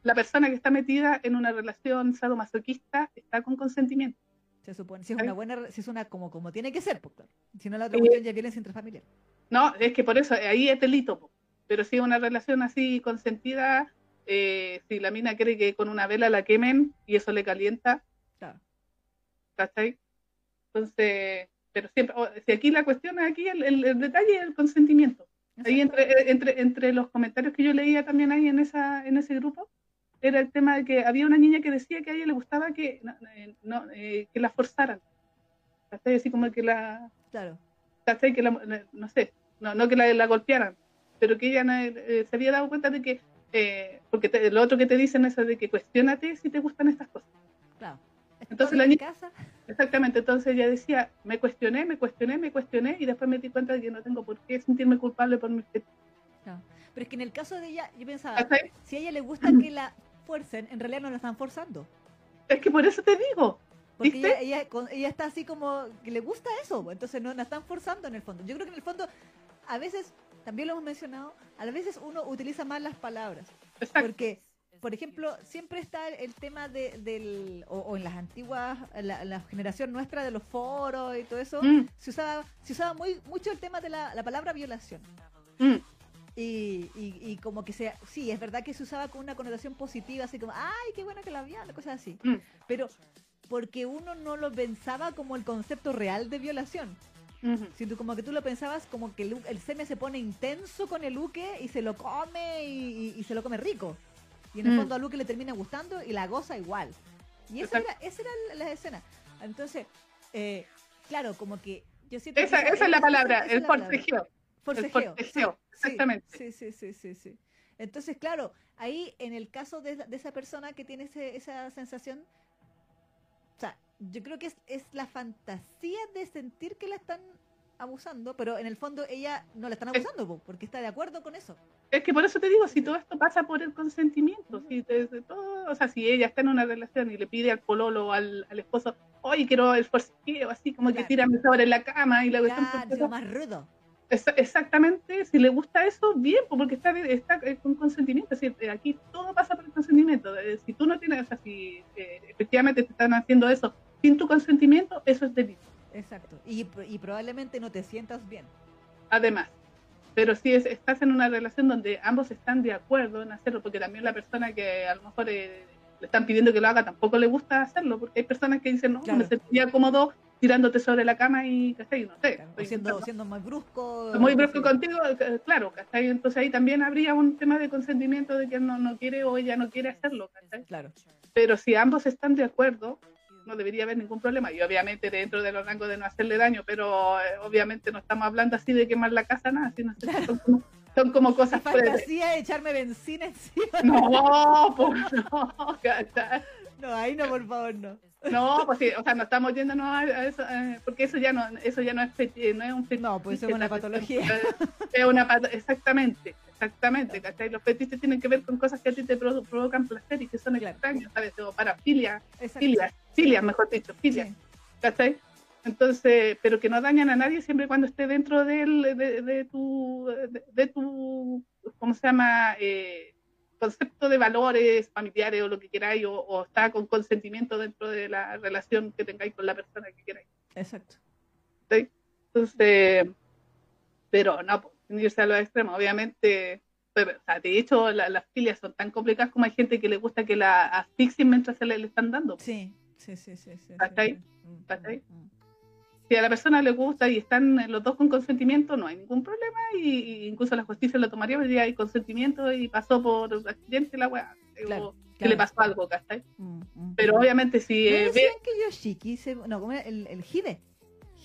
La persona que está metida en una relación sadomasoquista está con consentimiento. Se supone. Si es una buena. Si es una como, como tiene que ser, pues, claro. Si no, la otra cuestión ya es violencia intrafamiliar. No, es que por eso ahí es delito. Pero si es una relación así consentida, eh, si la mina quiere que con una vela la quemen y eso le calienta, Claro. ¿cachai? Entonces, pero siempre, o- si aquí la cuestión, aquí el, el- el detalle es el consentimiento. Ahí entre, eh, entre, entre los comentarios que yo leía también ahí en, esa, en ese grupo, era el tema de que había una niña que decía que a ella le gustaba que, no, eh, no, eh, que la forzaran. ¿Cachai? Así como que la, Claro. ¿cachai? Que la, no sé, no, no que la, la golpearan, pero que ella eh, se había dado cuenta de que, eh, porque te- lo otro que te dicen es de que cuestionate si te gustan estas cosas. Claro. Entonces la niña- casa. Exactamente, entonces ella decía, me cuestioné, me cuestioné, me cuestioné y después me di cuenta de que no tengo por qué sentirme culpable por mis. Claro. Pero es que en el caso de ella, yo pensaba, ¿Cachai? si a ella le gusta que la fuercen, en realidad no la están forzando. Es que por eso te digo, Porque ¿Viste? ella, ella, ella está así como que le gusta eso, pues, entonces no la están forzando en el fondo. Yo creo que en el fondo, a veces, también lo hemos mencionado, a veces uno utiliza mal las palabras. exacto, Porque, por ejemplo, siempre está el tema de, del, o, o en las antiguas, la, la generación nuestra de los foros y todo eso, Mm, se usaba, se usaba muy, mucho el tema de la, la palabra violación. mm, Y, y, y como que sea, sí, es verdad que se usaba con una connotación positiva, así como, ay, qué bueno que la viola, cosas así. mm. Pero porque uno no lo pensaba como el concepto real de violación. Ujú. Sino como que tú lo pensabas como que el, el semen se pone intenso con el uke y se lo come y, y- y se lo come rico. Y en el Mm. fondo al uke le termina gustando y la goza igual. Y esa era, esa era la, escena. Entonces, eh, claro, como que yo siento Esa, que esa es la palabra, esa es el la palabra. forcejeo. Forcejeo. El forcejeo, exactamente. Sí, sí, sí, sí, sí. Entonces, claro, ahí en el caso de, de esa persona que tiene ese- esa sensación, o sea, yo creo que es, es la fantasía de sentir que la están abusando, pero en el fondo ella no la están Es- abusando po, porque está de acuerdo con eso. Es que por eso te digo, si todo esto pasa por el consentimiento, si te- todo, o sea, si ella está en una relación y le pide al pololo o al, al esposo, oye, quiero el forcejeo, así como que Claro. tírame sobre la cama y la cuestión Claro, más rudo. Exa- Exactamente, si le gusta eso, bien, porque está, está eh, con consentimiento. Es decir, eh, aquí todo pasa por el consentimiento. Eh, Si tú no tienes, o sea, si eh, efectivamente te están haciendo eso sin tu consentimiento, eso es delito. Exacto. Y, y probablemente no te sientas bien. Además, pero si es- estás en una relación donde ambos están de acuerdo en hacerlo, porque también la persona que a lo mejor eh, le están pidiendo que lo haga tampoco le gusta hacerlo, porque hay personas que dicen, no, Claro. me sentiría cómodo tirándote sobre la cama y, ¿cachai? No sé. Claro, siendo, siendo muy brusco. muy brusco así. contigo, eh, claro, ¿cachai? Entonces ahí también habría un tema de consentimiento de que él no, no quiere o ella no quiere hacerlo, ¿cachai? Claro. Pero si ambos están de acuerdo, no debería haber ningún problema. Y obviamente dentro de los rangos de no hacerle daño, pero eh, obviamente no estamos hablando así de quemar la casa, nada, sino que son, como, son como cosas... de- fantasía de echarme benzina encima. No, pues no, ¿cachai? No, ahí no, por favor, no. No, pues sí, o sea, no estamos yéndonos a, eso, eh, porque eso ya no, eso ya no es, feti- no es un fetiche. No, pues es una patología. Es una pato- exactamente, exactamente, ¿cachai? Los fetiches tienen que ver con cosas que a ti te provo- provocan placer y que son Claro. extraños, ¿sabes? O parafilia, Exacto. filias, filias, mejor dicho, filias, Sí. ¿cachai? Entonces, pero que no dañan a nadie siempre cuando esté dentro del, de, de tu, de, de tu, ¿cómo se llama? Eh, concepto de valores familiares o lo que queráis, o, o está con consentimiento dentro de la relación que tengáis con la persona que queráis. Exacto. Entonces, pero no, pues, sin irse a los extremos, obviamente, pero, o sea, de hecho, la- las filias son tan complicadas como hay gente que le gusta que la asfixien mientras se le, le están dando. Sí, sí, sí, sí. sí, sí, sí. Mm, mm, mm. Si a la persona le gusta y están los dos con consentimiento, no hay ningún problema y, incluso la justicia lo tomaría, porque hay consentimiento y pasó por accidente la weá, Claro, que le claro. pasó algo, ¿cachai? Mm, mm. Pero obviamente si ¿No eh, ve, que Yoshiki se... No. El, el Hide.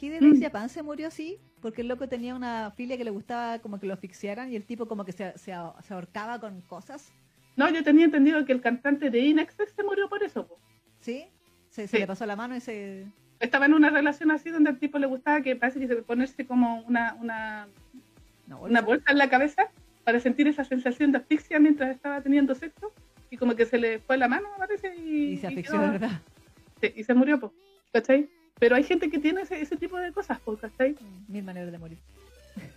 Hide Mm. de Japan se murió así porque el loco tenía una filia que le gustaba como que lo asfixiaran y el tipo como que se, se, se ahorcaba con cosas. no, yo tenía entendido que el cantante de Inexes se murió por eso, po. ¿Sí? Se, se Sí. le pasó la mano y se... estaba en una relación así donde al tipo le gustaba que parece que se ponerse como una, una, No, una bolsa en la cabeza para sentir esa sensación de asfixia mientras estaba teniendo sexo y como que se le fue la mano, parece, y, y se asfixió, de verdad. sí, y se murió, po, ¿cachai? Pero hay gente que tiene ese, ese tipo de cosas, ¿cachai? Mm, Mil maneras de morir.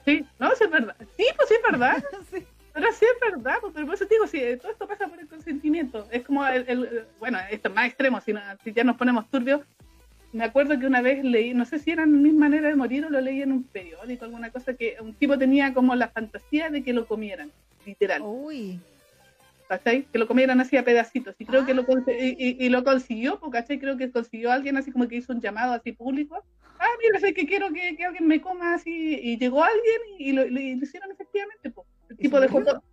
Sí, no, sí es verdad. Sí, pues sí es verdad. sí. Pero sí es verdad, pues, pero por eso te digo, sí, todo esto pasa por el consentimiento. Es como el, el- bueno, esto es más extremo, si, no- si ya nos ponemos turbios. Me acuerdo que una vez leí, no sé si era mi manera de morir o lo leí en un periódico, alguna cosa, que un tipo tenía como la fantasía de que lo comieran, literal. Uy, ¿cachai? Que lo comieran así a pedacitos. Y creo que lo, Ah. y, y- y lo consiguió, pues, ¿cachai? Creo que consiguió a alguien así como que hizo un llamado así público. Ah, mira, sé que quiero que, que alguien me coma así. Y llegó alguien y lo, lo- y lo hicieron efectivamente, pues. El ¿Y tipo dejó todo.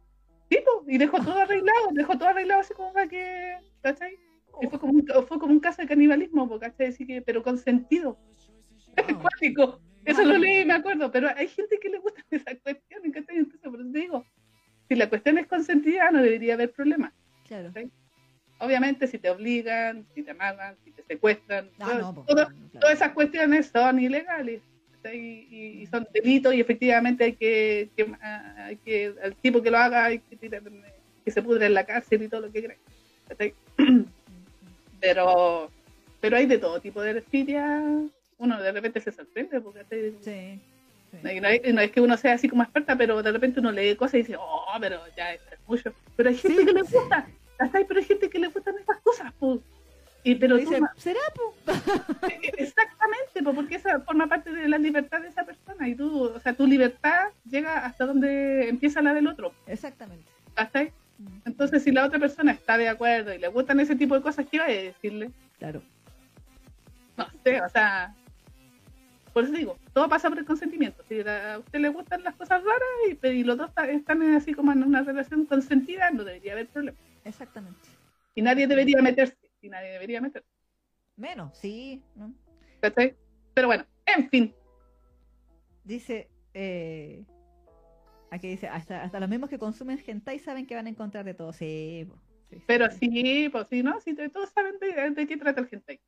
Pues, y dejó todo arreglado, dejó todo arreglado así como para que, ¿cachai? Y fue como un, fue como un caso de canibalismo, ¿cachai? Así que, pero con sentido. Es Wow. cuático. Eso Wow. lo leí, me acuerdo, pero hay gente que le gusta esa cuestión, ¿cachai? Entonces, por eso te digo, si la cuestión es consentida, no debería haber problema. claro. Obviamente, si te obligan, si te amarran, si te secuestran, Ah, todo- no, pues, todo- claro. todas esas cuestiones son ilegales y, y son delitos y efectivamente hay que, que, ah, hay que al tipo que lo haga hay que, tirar- que se pudre en la cárcel y todo lo que. ¿cachai? Pero, pero hay de todo tipo de filia. Uno de repente se sorprende porque. Sí. sí. No, no es, que uno sea así como experta, pero de repente uno lee cosas y dice, oh, pero ya esto es mucho. Pero hay gente Sí. que le gusta, ¿cachai? Pero hay gente que le gustan esas cosas, pues. Pero tú Dice, ¿será? po? exactamente, porque esa forma parte de la libertad de esa persona. Y tú, o sea, tu libertad llega hasta donde empieza la del otro, Exactamente. ¿cachai? Mm, Entonces, si la otra persona está de acuerdo y le gustan ese tipo de cosas, ¿qué va a decirle? Claro. No sé, o sea, por eso digo, todo pasa por el consentimiento. Si a usted le gustan las cosas raras y, y los dos están así como en una relación consentida, no debería haber problema. Exactamente. Y nadie debería meterse, y nadie debería meterse, Menos, sí. ¿no? ¿cachai? Pero bueno, en fin, Dice, eh, aquí dice, hasta, hasta los mismos que consumen hentai saben que van a encontrar de todo. Sí, po, sí, sí, pero sí. sí, pues sí, ¿no? Si te- todos saben de, de qué trata el hentai.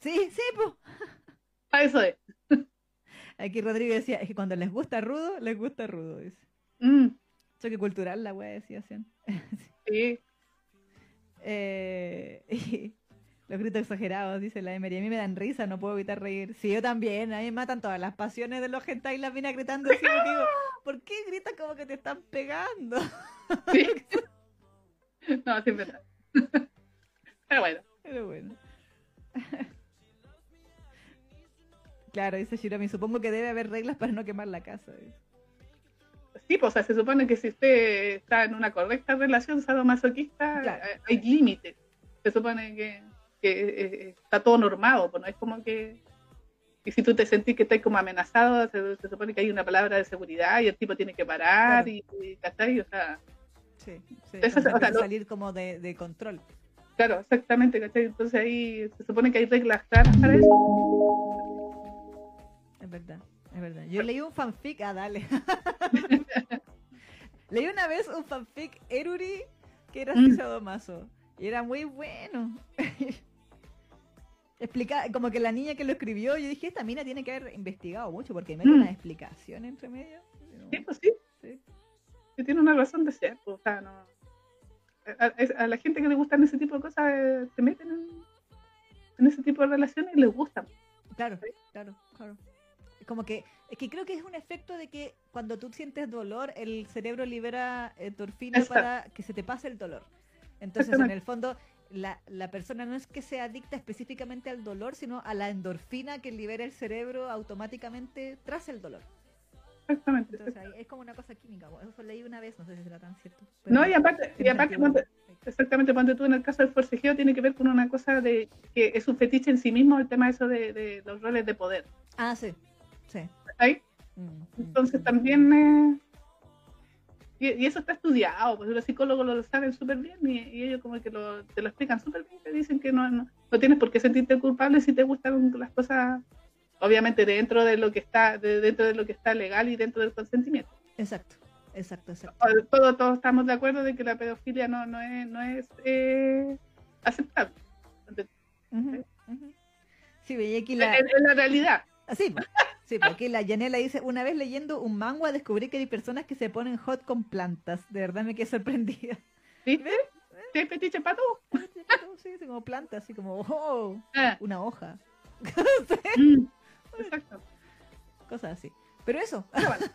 Sí, sí, po. A eso es. Aquí Rodrigo decía, es que cuando les gusta rudo, les gusta rudo, dice. Mm, Choque cultural, la wea decía así. sí. Eh, y Los gritos exagerados, dice la Emery. A mí me dan risa, no puedo evitar reír. Sí, yo también. A mí me matan todas las pasiones de los hentai y las minas gritando así. porque digo, ¿por qué gritas como que te están pegando? Sí. No, sí, verdad. Pero bueno. Pero bueno. Claro, dice Shirami, supongo que debe haber reglas para no quemar la casa. Sí, pues o sea, se supone que si usted está en una correcta relación sadomasoquista, Claro. eh, hay límites. Se supone que, que, eh, está todo normado, pues no es como que... Y si tú te sentís que estás como amenazado, se, se supone que hay una palabra de seguridad y el tipo tiene que parar Claro. y, y ¿cachai? O sea, Sí, sí. Eso o sea, lo- salir como de, de control. claro, exactamente, ¿cachai? Entonces ahí se supone que hay reglas claras para eso. Es verdad, es verdad. Yo leí un fanfic, ah, dale. leí una vez un fanfic Eruri que era Mm. sadomaso. Y era muy bueno. Explica, como que la niña que lo escribió, yo dije, esta mina tiene que haber investigado mucho porque mete Mm. una explicación entre medio. Sí, pues sí, Sí. que tiene una razón de ser, pues, o sea, no... A, a- a la gente que le gustan ese tipo de cosas eh, se meten en, en ese tipo de relaciones y les gustan. Claro, claro, claro. Como que, es que creo que es un efecto de que cuando tú sientes dolor, el cerebro libera endorfina para que se te pase el dolor. Entonces, en el fondo, la, la persona no es que sea adicta específicamente al dolor, sino a la endorfina que libera el cerebro automáticamente tras el dolor. Exactamente. Entonces, ahí es como una cosa química. Eso leí una vez, no sé si será tan cierto. No, y aparte, y aparte ponte- exactamente, cuando tú en el caso del forcejeo tiene que ver con una cosa de que es un fetiche en sí mismo el tema eso de, de los roles de poder. Ah, sí. Sí. ¿ahí? Mm, mm, Entonces mm. también... eh, y, y eso está estudiado, pues los psicólogos lo saben súper bien y, y ellos como que lo, te lo explican súper bien, te dicen que no, no, no tienes por qué sentirte culpable si te gustan las cosas, obviamente dentro de lo que está, de- dentro de lo que está legal y dentro del consentimiento. Exacto, exacto, exacto. Todos, todos estamos de acuerdo de que la pedofilia no, no es, no es eh, aceptable. Sí, veía aquí Es, la... es la realidad. Así, po. sí, porque la Yanela dice, una vez leyendo un manga descubrí que hay personas que se ponen hot con plantas. De verdad me quedé sorprendida. ¿Viste? ¿Sí hay fetiche para tú? Sí, sí, como plantas, así como, oh, Ah, una hoja. mm, exacto. Cosas así. Pero eso, Pero bueno,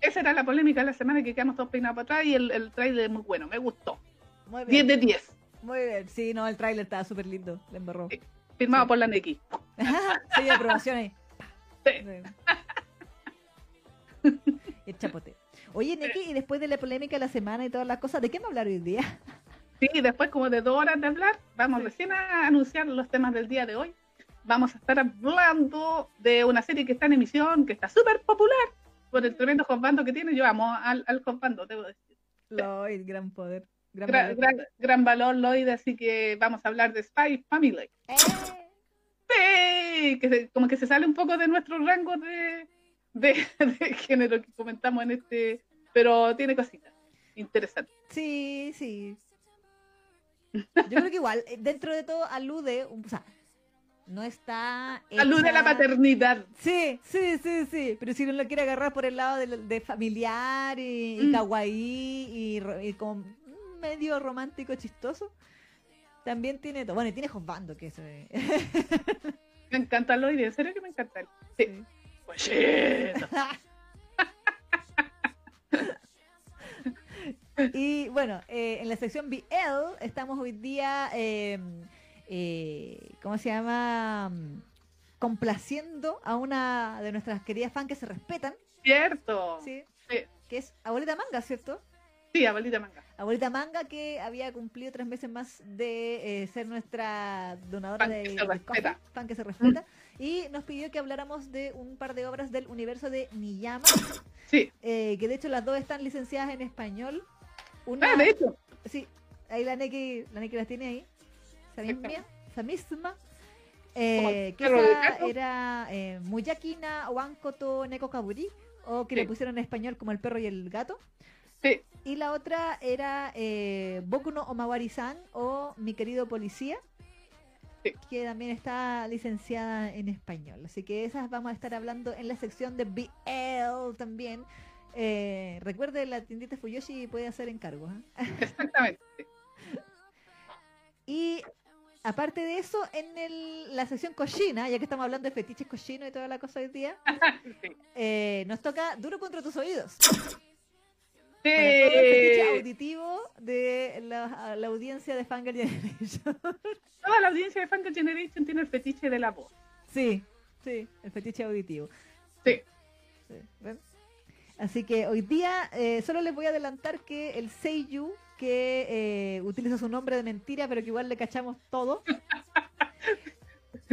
esa era la polémica de la semana que quedamos todos peinados para atrás y el, el trailer es muy bueno, me gustó. muy 10 bien. de 10. Muy bien. Sí, no, el tráiler estaba súper lindo. Le embarró. Sí. Firmado Sí. por la Neki. sí, aprobación ahí. Sí. El chapote. Oye, Neki, y después de la polémica de la semana y todas las cosas, ¿de qué me hablar hoy día? Sí, después como de dos horas de hablar, vamos Sí. recién a anunciar los temas del día de hoy. Vamos a estar hablando de una serie que está en emisión, que está súper popular por el tremendo Bando que tiene. Yo amo al, al Bando, debo decir. Lloyd, gran poder. Gran Gran, valor. gran, gran valor, Lloyd, así que vamos a hablar de Spy Family. ¡Eh! Sí, que se- como que se sale un poco de nuestro rango de, de, de género que comentamos en este, pero tiene cositas interesantes. Sí, sí. Yo creo que igual, eh, dentro de todo, alude, o sea, no está... Alude a la hecha- paternidad. Sí, sí, sí, sí. Pero si uno lo quiere agarrar por el lado de, de familiar y, y Mm. kawaii y, y como medio romántico, chistoso, también tiene todo. Bueno, y tiene Josbando, que eso es- Me encanta Lloyd, en serio que me encanta. Sí. sí. Pues y bueno, eh, en la sección BL estamos hoy día, eh, eh, ¿cómo se llama? Mm, Complaciendo a una de nuestras queridas fans que se respetan, Cierto. ¿sí? Sí. Que es Abuelita Manga, ¿cierto? Abuelita manga. Abuelita Manga que había cumplido tres meses más de eh, ser nuestra donadora de, que se de coffee, que se respeta, y nos pidió que habláramos de un par de obras del universo de Niyama, Sí. eh, que de hecho las dos están licenciadas en español. Una, Ah, de hecho. sí, ahí la Neki, la Neki las tiene ahí, esa misma, esa misma. Eh, que esa era eh, Muyakina Wankoto Neko Kaburi, o que Sí. le pusieron en español como el perro y el gato. Sí. Y la otra era eh, Boku no Omawari-san o Mi querido policía, Sí. que también está licenciada en español. Así que esas vamos a estar hablando en la sección de BL también. Eh, recuerde, la tiendita Fuyoshi puede hacer encargos. ¿ah? Exactamente. Y aparte de eso, en el- la sección cochina, ya que estamos hablando de fetiches cochinos y toda la cosa hoy día, Sí. eh, nos toca Duro contra tus oídos. Para todo el fetiche auditivo de la, la audiencia de Fangirl Generation. Toda la audiencia de Fangirl Generation tiene el fetiche de la voz. sí, sí, el fetiche auditivo. Sí. Así que hoy día eh, solo les voy a adelantar que el Seiyu, que eh, utiliza su nombre de mentira, pero que igual le cachamos todo.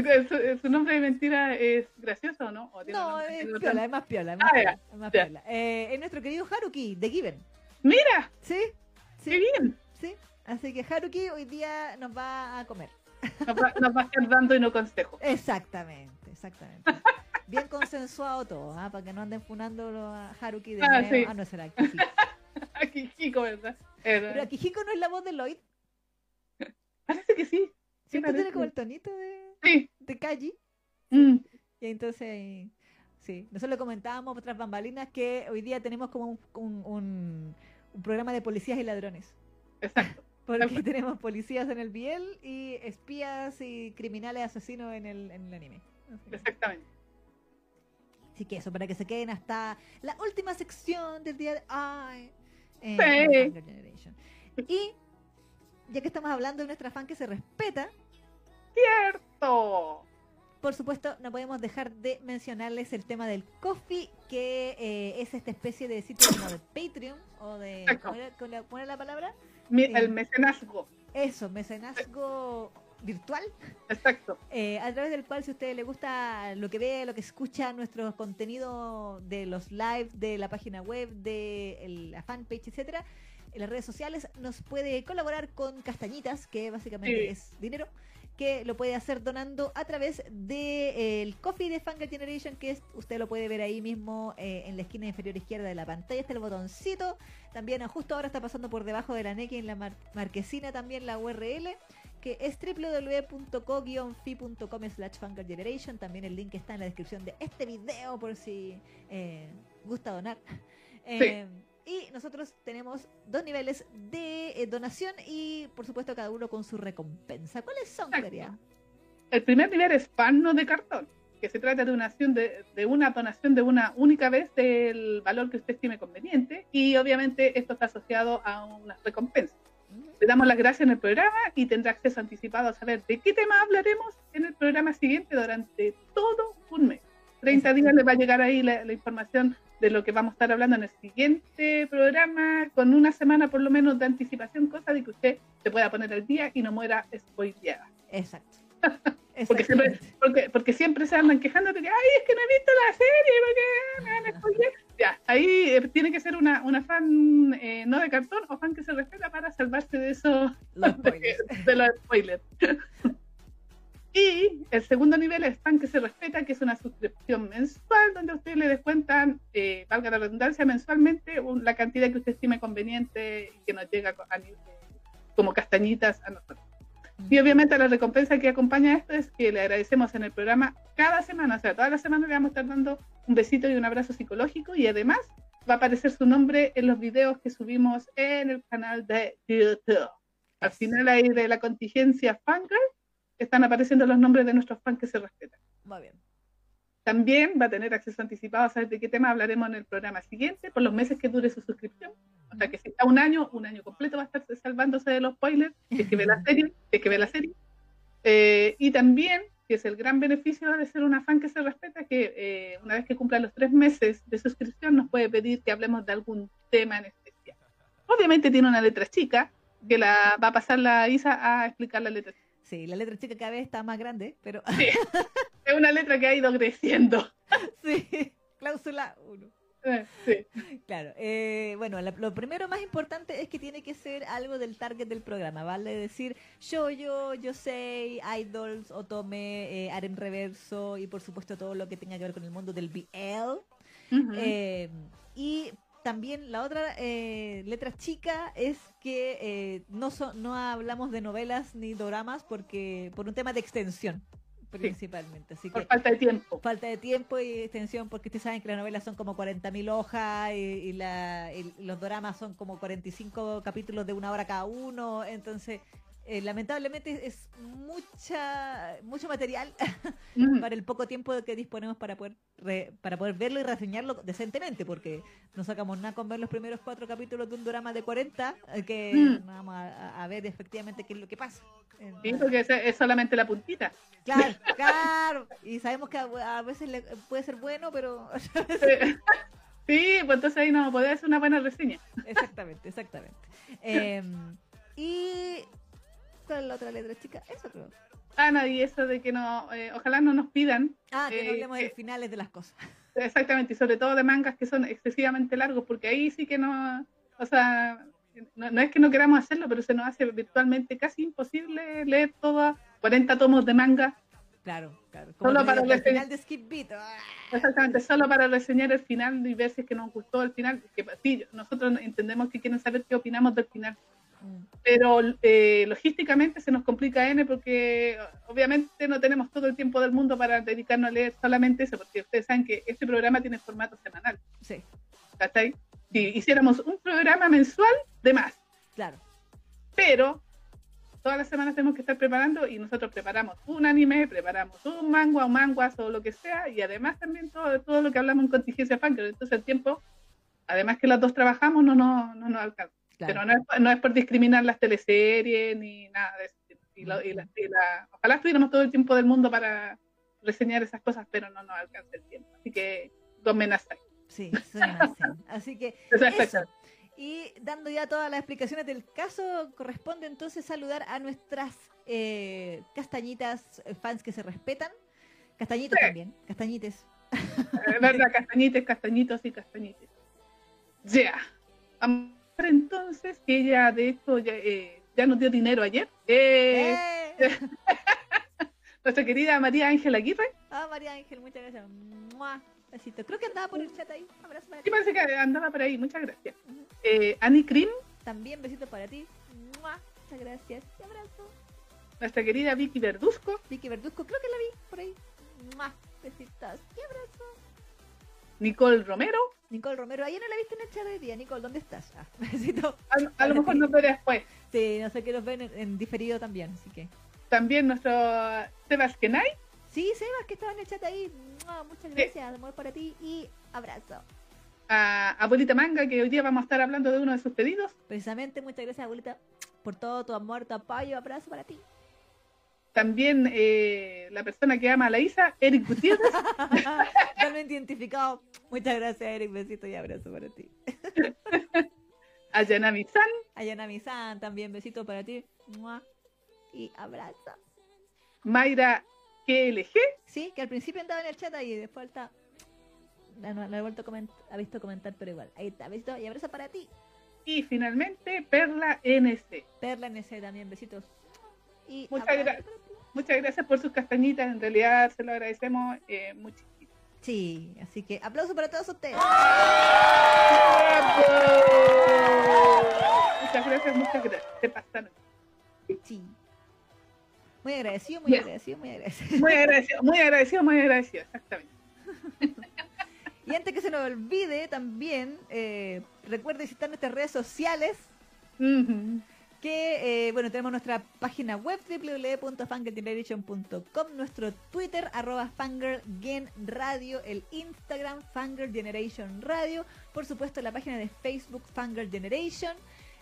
¿Su, su nombre de mentira es gracioso o no? ¿O tiene No, es piola, es más piola. Es más Ah, ya, piola, es más piola. Eh, es nuestro querido Haruki, de Given. Mira, ¿Sí? qué Sí, bien. sí. Así que Haruki hoy día nos va a comer. Nos va, nos va a estar dando y no consejo. Exactamente, exactamente. Bien consensuado todo, ¿ah? para que no anden funando a Haruki de Ah, sí. Ah, no será Akihiko. Aquí, chico, ¿verdad? Eh, Pero Akihiko no es la voz de Lloyd. parece que sí. Sí, Siempre tiene parece. como el tonito de, Sí. de Kaji. Mm. Y entonces, sí, nosotros comentábamos otras bambalinas que hoy día tenemos como un, un- un- un programa de policías y ladrones. Exacto. Porque tenemos policías en el Biel y espías y criminales asesinos en el, en el anime. Exactamente. Así que eso, para que se queden hasta la última sección del día de hoy. Sí. Y ya que estamos hablando de nuestra fan que se respeta, Cierto. por supuesto, no podemos dejar de mencionarles el tema del coffee, que eh, es esta especie de sitio como de Patreon o de. ¿Cómo era, la palabra? Mi-. El mecenazgo. Eso, mecenazgo virtual. Exacto. eh, a través del cual si a usted le gusta lo que ve, lo que escucha, nuestro contenido de los live, de la página web, de el- la fanpage, etcétera, en las redes sociales, nos puede colaborar con Castañitas, que básicamente Sí. es dinero, que lo puede hacer donando a través del de, el coffee de Fangirl Generation, que es, usted lo puede ver ahí mismo eh, en la esquina inferior izquierda de la pantalla, está el botoncito, también ah, justo ahora está pasando por debajo de la NEC en la mar- marquesina también la URL, que es www.co-fi.com slash Generation. También el link está en la descripción de este video por si eh, gusta donar. Eh, Y nosotros tenemos dos niveles de eh, donación y por supuesto cada uno con su recompensa. ¿Cuáles son. Caria? El primer nivel es pan no de cartón, que se trata de una, acción de, de una donación de una única vez del valor que usted estime conveniente y obviamente esto está asociado a una recompensa. Le damos las gracias en el programa y tendrá acceso anticipado a saber de qué tema hablaremos en el programa siguiente durante todo un mes. 30 días le va a llegar ahí la, la información de lo que vamos a estar hablando en el siguiente programa, con una semana por lo menos de anticipación, cosa de que usted se pueda poner al día y no muera spoileada. Exacto. Porque siempre, Exactamente. porque, porque siempre se andan quejando de que, ay, es que no he visto la serie, porque me van a spoilear". Ya, ahí eh, tiene que ser una, una fan eh, no de cartón o fan que se respeta para salvarse de eso, Los de los spoilers. Y el segundo nivel es fan que se respeta, que es una suscripción mensual donde a usted le descuentan, eh, valga la redundancia, mensualmente un- la cantidad que usted estime conveniente y que nos llega co- a nivel- como castañitas a nosotros. Y obviamente la recompensa que acompaña a esto es que le agradecemos en el programa cada semana, o sea, toda la semana le vamos a estar dando un besito y un abrazo psicológico y además va a aparecer su nombre en los videos que subimos en el canal de YouTube. Al final ahí de la contingencia Fangirl están apareciendo los nombres de nuestros fans que se respetan. Muy bien. También va a tener acceso anticipado a saber de qué tema hablaremos en el programa siguiente por los meses que dure su suscripción. O sea que si está un año, un año completo va a estar salvándose de los spoilers, si es que ve la serie, si es que ve la serie. Eh, y también, que es el gran beneficio de ser una fan que se respeta, que eh, una vez que cumpla los tres meses de suscripción nos puede pedir que hablemos de algún tema en especial. Obviamente tiene una letra chica, que la va a pasar la Isa a explicar la letra chica. Sí, la letra chica cada vez está más grande, pero Es una letra que ha ido creciendo. sí, cláusula 1. Eh, Sí. Claro, eh, bueno, la- lo primero más importante es que tiene que ser algo del target del programa, ¿vale? decir yo, yo, yo sé, idols, otome, eh, Aren Reverso y por supuesto todo lo que tenga que ver con el mundo del BL. Eh, y también la otra eh, letra chica es que eh, no, so- no hablamos de novelas ni doramas porque por un tema de extensión principalmente. Así por que falta de tiempo. falta de tiempo y extensión porque ustedes saben que las novelas son como 40.000 hojas y, y la, y los dramas son como 45 capítulos de una hora cada uno, entonces eh, lamentablemente es mucha mucho material Mm. para el poco tiempo que disponemos para poder re- para poder verlo y reseñarlo decentemente, porque no sacamos nada con ver los primeros cuatro capítulos de un drama de 40, eh, que Mm. vamos a, a ver efectivamente qué es lo que pasa. Sí, porque es, es solamente la puntita. Claro, claro. Y sabemos que a, a veces le- puede ser bueno, pero... Sí, pues entonces ahí no podía hacer una buena reseña. exactamente, exactamente. Em, y... ¿Cuál es la otra letra, chica? Eso creo. Ah, no, y eso de que no, eh, ojalá no nos pidan, Ah, que no Eh, hablemos de eh. los finales de las cosas. exactamente, y sobre todo de mangas que son excesivamente largos, porque ahí sí que no, o sea, no, no es que no queramos hacerlo, pero se nos hace virtualmente casi imposible leer todos 40 tomos de manga, Claro, claro. Solo te para el reseñar. final de Skip Beat. ¡ah! exactamente, solo para reseñar el final y ver si es que nos gustó el final, que sí, nosotros entendemos que quieren saber qué opinamos del final. Mm, pero eh, logísticamente se nos complica N porque obviamente no tenemos todo el tiempo del mundo para dedicarnos a leer solamente eso, porque ustedes saben que este programa tiene formato semanal, Sí, ¿cachai? Si hiciéramos un programa mensual, de más, claro. pero todas las semanas tenemos que estar preparando y nosotros preparamos un anime, preparamos un manga, un manguas o lo que sea, y además también todo, todo lo que hablamos en contingencia Funker, entonces el tiempo, además que las dos trabajamos, no, no, no nos alcanza. Claro. Pero no es, no es por discriminar las teleseries ni nada de eso. Y la- y la- y la- ojalá tuviéramos todo el tiempo del mundo para reseñar esas cosas, pero no nos alcanza el tiempo. Así que dos menazas. Sí, así. Que eso. Y dando ya todas las explicaciones del caso, corresponde entonces saludar a nuestras eh, castañitas eh, fans que se respetan. Castañitos Sí. también, castañites. ¿Verdad? Castañites, castañitos y castañites. Ver entonces que ella, de hecho, ya, eh, ya nos dio dinero ayer. Eh, ¡Eh! Nuestra querida María Ángela Aguirre. Ah, María Ángel, muchas gracias. ¡Mua! Besito. Creo que andaba por el chat ahí. Abrazo para Sí, parece que andaba por ahí. Muchas gracias. Eh, Annie Krim, También besito para ti. ¡Mua! Muchas gracias. Y abrazo. nuestra querida Vicky Verduzco, Vicky Verduzco, creo que la vi por ahí. ¡Mua! Besitos. Y abrazo. Nicole Romero. Nicole Romero, ayer no la viste en el chat hoy día. Nicole, ¿dónde estás? Ah, besito. A, a lo mejor nos ve después. Sí, no sé que los ven en, en diferido también, así que. También nuestro Sebas Kenai, Sí, Sebas, que estaba en el chat ahí. ¡Mua! Muchas gracias. Amor para ti y abrazo. a Abuelita Manga, que hoy día vamos a estar hablando de uno de sus pedidos. Precisamente, muchas gracias, abuelita, por todo tu amor, tu apoyo. Abrazo para ti. También eh, la persona que ama a la Isa, Eric Gutiérrez. Totalmente identificado. Muchas gracias, Eric. Besito y abrazo para ti. a Yanami San, Ayanami San, también besito para ti. ¡Mua! Y abrazo. Mayra KLG, Sí, que al principio andaba en el chat y después está. No, no, no he vuelto a ha visto comentar, pero igual. Ahí está, besito y abrazo para ti. y finalmente Perla NC. Perla NC también, besitos. Y Muchas ti. Muchas gracias por sus castañitas, en realidad se lo agradecemos eh, muchísimo. Sí, así que aplauso para todos ustedes. Muchas gracias, muchas gracias. Se pasaron. Sí. Muy agradecido, muy agradecido, muy agradecido. Muy agradecido, muy agradecido, muy agradecido, exactamente. Y antes que se nos olvide, también eh, recuerde visitar nuestras redes sociales. Ujú. Que, eh, bueno, tenemos nuestra página web www.fangirlgeneration.com, nuestro Twitter, arroba fangirlgenradio, el Instagram Fangirl Generation Radio, por supuesto la página de Facebook Fangirl Generation,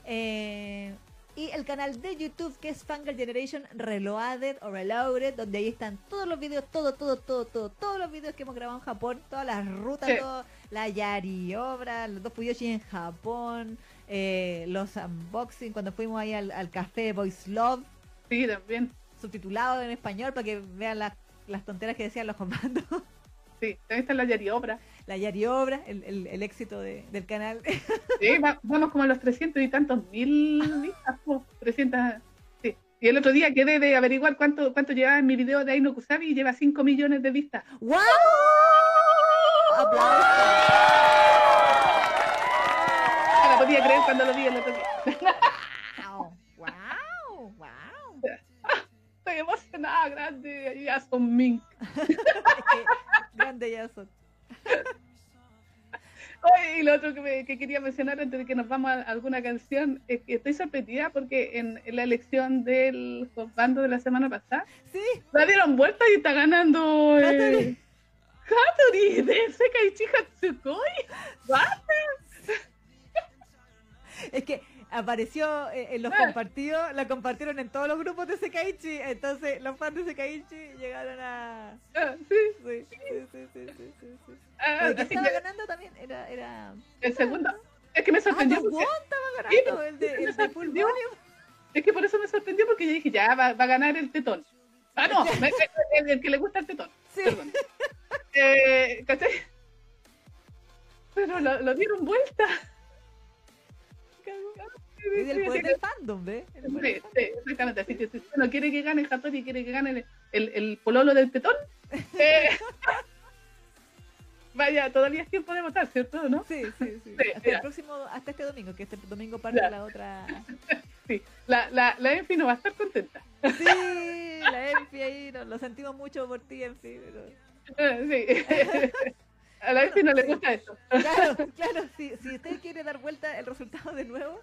eh, y el canal de YouTube que es Fangirl Generation Reloaded o Reloaded, donde ahí están todos los videos, todo, todo, todo, todo, todos los videos que hemos grabado en Japón, todas las rutas, Sí. todo, la Yari obra, los dos Fuyoshi en Japón, eh, los unboxing cuando fuimos ahí al, al café Voice Love, Sí, también. subtitulado en español para que vean las, las tonteras que decían los comandos. Sí, también está la Yari Obra. La Yari obra, el, el- el éxito de- del canal. Sí, va- vamos como a los 300 y tantos mil vistas, po, 300. Sí. Y el otro día quedé de averiguar cuánto cuánto llevaba en mi video de Aino Kusabi y lleva 5 millones de vistas. ¡Wow! Aplausos. Lo podía creer cuando lo vi el otro día. ¡Wow! ¡Wow! ¡Wow! Estoy emocionada, grande. Ya son mink. Grande ya son. Oye, y lo otro que, me- que quería mencionar antes de que nos vamos a alguna canción es que estoy sorprendida porque en, en la elección del bando de la semana pasada Sí, la dieron vuelta y está ganando eh, Hattori de Sekaiichi Hatsukoi. ¿What? es que apareció eh, en los Ah. compartidos, la compartieron en todos los grupos de Sekaiichi, entonces los fans de Sekaiichi llegaron a... Ah, sí. Sí, sí, sí. Ah, Oye, ¿quién así estaba ganando también? Era... era... el segundo. Es que me Ah, sorprendió. Sí, ganando, el de, el de Full es que por eso me sorprendió porque yo dije, ya va, va a ganar el tetón. Ah, no, el, que le gusta el tetón. Sí. Perdón. Eh, ¿Cachai? Pero lo, lo dieron vuelta. Y del poder del fandom, ¿ves? El Sí, exactamente. Así que si usted no quiere que gane Hattori, quiere que gane el, el, el pololo del tetón. eh, vaya, todavía es tiempo de votar, ¿cierto? ¿No? Sí, sí, sí. Sí, hasta el próximo, hasta este domingo, que este domingo parte la otra. Sí. La, la, la Enfi no va a estar contenta. Sí, la Enfi ahí, no, lo sentimos mucho por ti, Enfi. Pero... Sí. A la Enfi no le gusta esto. Claro, claro, si, si usted quiere dar vuelta el resultado de nuevo,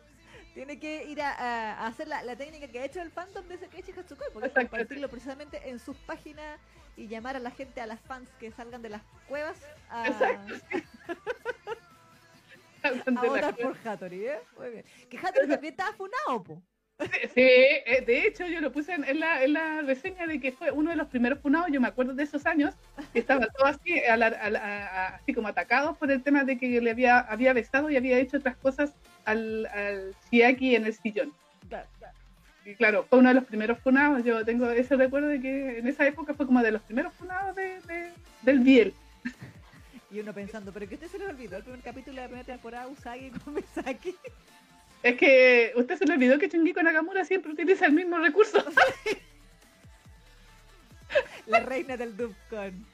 tiene que ir a, a- a hacer la, la técnica que ha hecho el fandom de Sekeiichi Hatsukoi, porque Exacto. compartirlo precisamente en sus páginas y llamar a la gente, a las fans que salgan de las cuevas a, Exacto, a De la- votar por Hattori, ¿eh? Muy bien. Que Hattori también estaba funado, po. Sí, eh, de hecho yo lo puse en, la, en la reseña de que fue uno de los primeros funados, yo me acuerdo de esos años, que estaban todos así, a la- a la- así como atacados por el tema de que le había, había besado y había hecho otras cosas al, al Chiaki en el sillón. Y claro, fue uno de los primeros funados, yo tengo ese recuerdo de que en esa época fue como de los primeros funados de, de- del Biel. Y uno pensando, pero que usted se le olvidó el primer capítulo de la primera temporada, Usagi con Misaki. Es que usted se le olvidó que Chungiko Nakamura siempre utiliza el mismo recurso. La reina del Dubcon.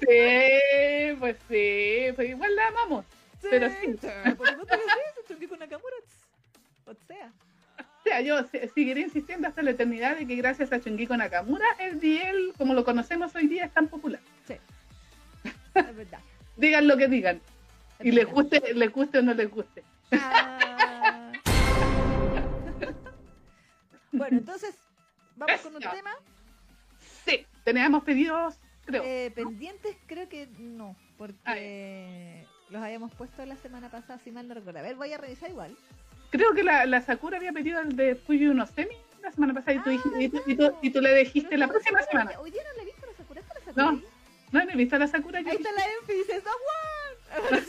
Sí, pues sí, pues igual la amamos. Pero sí. Por que sí, Chungiko Nakamura. O sea. O sea, yo se- seguiré insistiendo hasta la eternidad de que gracias a Chungiko Nakamura, el DL, como lo conocemos hoy día, es tan popular. Sí. Es verdad. Digan lo que digan. es Y les guste, les guste o no les guste. Ah. Bueno, entonces, vamos con un tema. Sí, teníamos pedidos, creo. Eh, pendientes, creo que no, porque los habíamos puesto la semana pasada, si mal no recuerdo. A ver, voy a revisar igual. Creo que la, la Sakura había pedido el de Fuyu no Semi la semana pasada y tú, Ah, y tú, y tú- y tú le dijiste la próxima semana. Hoy día no la he visto la Sakura, ¿está la Sakura No. ahí? No, no he visto a la Sakura. Yo Ahí está la Enfi, dice ¡Someone!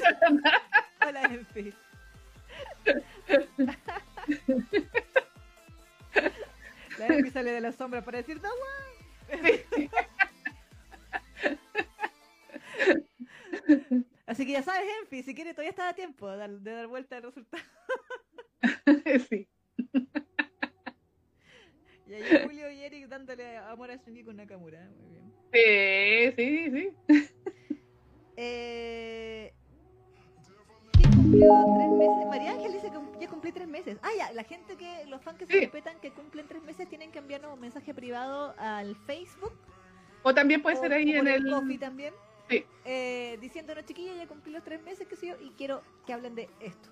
de la sombra para decir ¡Someone! Así que ya sabes, Enfi, si quieres todavía está a tiempo de dar, de dar vuelta al resultado. sí. Y ahí Julio y Eric dándole amor a Shungiku Nakamura. Muy bien. Sí, sí, sí. Eh, ¿Quién cumplió tres meses? María Ángel dice que ya cumplí tres meses. Ah, ya, la gente que, los fans que se Sí. respetan que cumplen tres meses tienen que enviarnos un mensaje privado al Facebook. O también puede o- ser ahí en por el. Coffee también. Sí. Eh, diciéndonos, chiquillos, ya cumplí los tres meses que sé yo, y quiero que hablen de esto.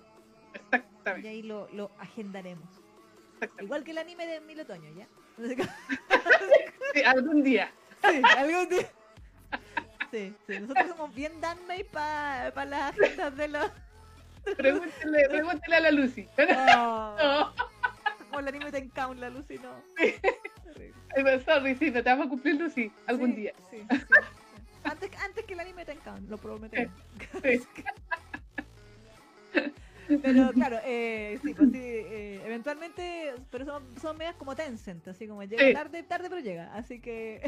Y Exactamente. ahí lo, lo agendaremos. Igual que el anime de Mil Otoño, ¿ya? Sí, algún día. Sí, algún día. Sí, sí, nosotros somos bien danmei para las agendas de los... Pregúntele, pregúntele a la Lucy. Oh, No, como el anime Ten Count, la Lucy no. pero sorry, sí, no te vamos a cumplir Lucy algún Sí, día. Sí, sí, sí. Antes, antes que el anime Ten Count, lo prometemos. Sí. Pero claro, eh, sí, pues sí, eh, eventualmente, pero son, son medias como Tencent, así como llega Sí. tarde, tarde pero llega, así que,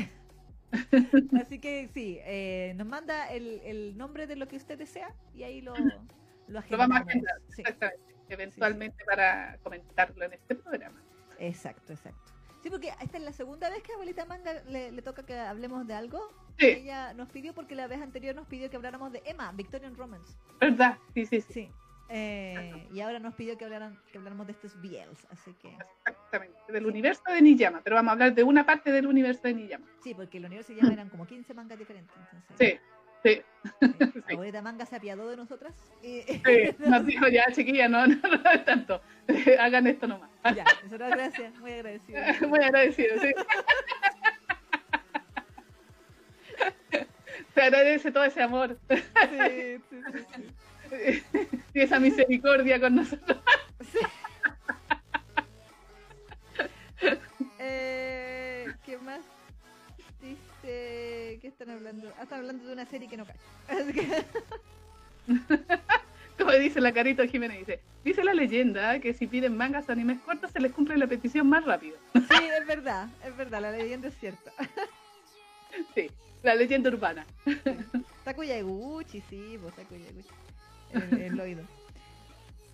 así que sí, eh, nos manda el, el nombre de lo que usted desea y ahí lo, lo Lo vamos a agendar, Sí, exactamente. Eventualmente para comentarlo en este programa. exacto, exacto. Sí, porque esta es la segunda vez que a Abuelita Manga le, le toca que hablemos de algo. Sí, Ella nos pidió, porque la vez anterior nos pidió que habláramos de Emma, Victorian Romance. ¿verdad? Sí, sí, sí. Sí. Eh, y ahora nos pidió que, hablaran, que habláramos de estos BLs, así que... Exactamente. Del universo de Niyama. Pero vamos a hablar de una parte del universo de Niyama. Sí, porque el universo ya eran como 15 mangas diferentes. Entonces, Sí. Sí. La Sí. abuelita manga se apiadó de nosotras. Y, Sí, nos dijo ya, chiquilla, no, no, no es tanto. Hagan esto nomás. ya, nosotras gracias, muy agradecido. Muy agradecido, sí. Se agradece todo ese amor Sí, sí, sí, sí. y esa misericordia con nosotros. Sí. Eh. ¿Qué están hablando? Ah, están hablando de una serie que no cae. Así que. Como dice la carita Jiménez, dice, dice la leyenda que si piden mangas o animes cortos se les cumple la petición más rápido. Sí, es verdad, es verdad, la leyenda es cierta. Sí, la leyenda urbana. Takuya Eguchi, sí, pues Takuya Eguchi. El, el oído.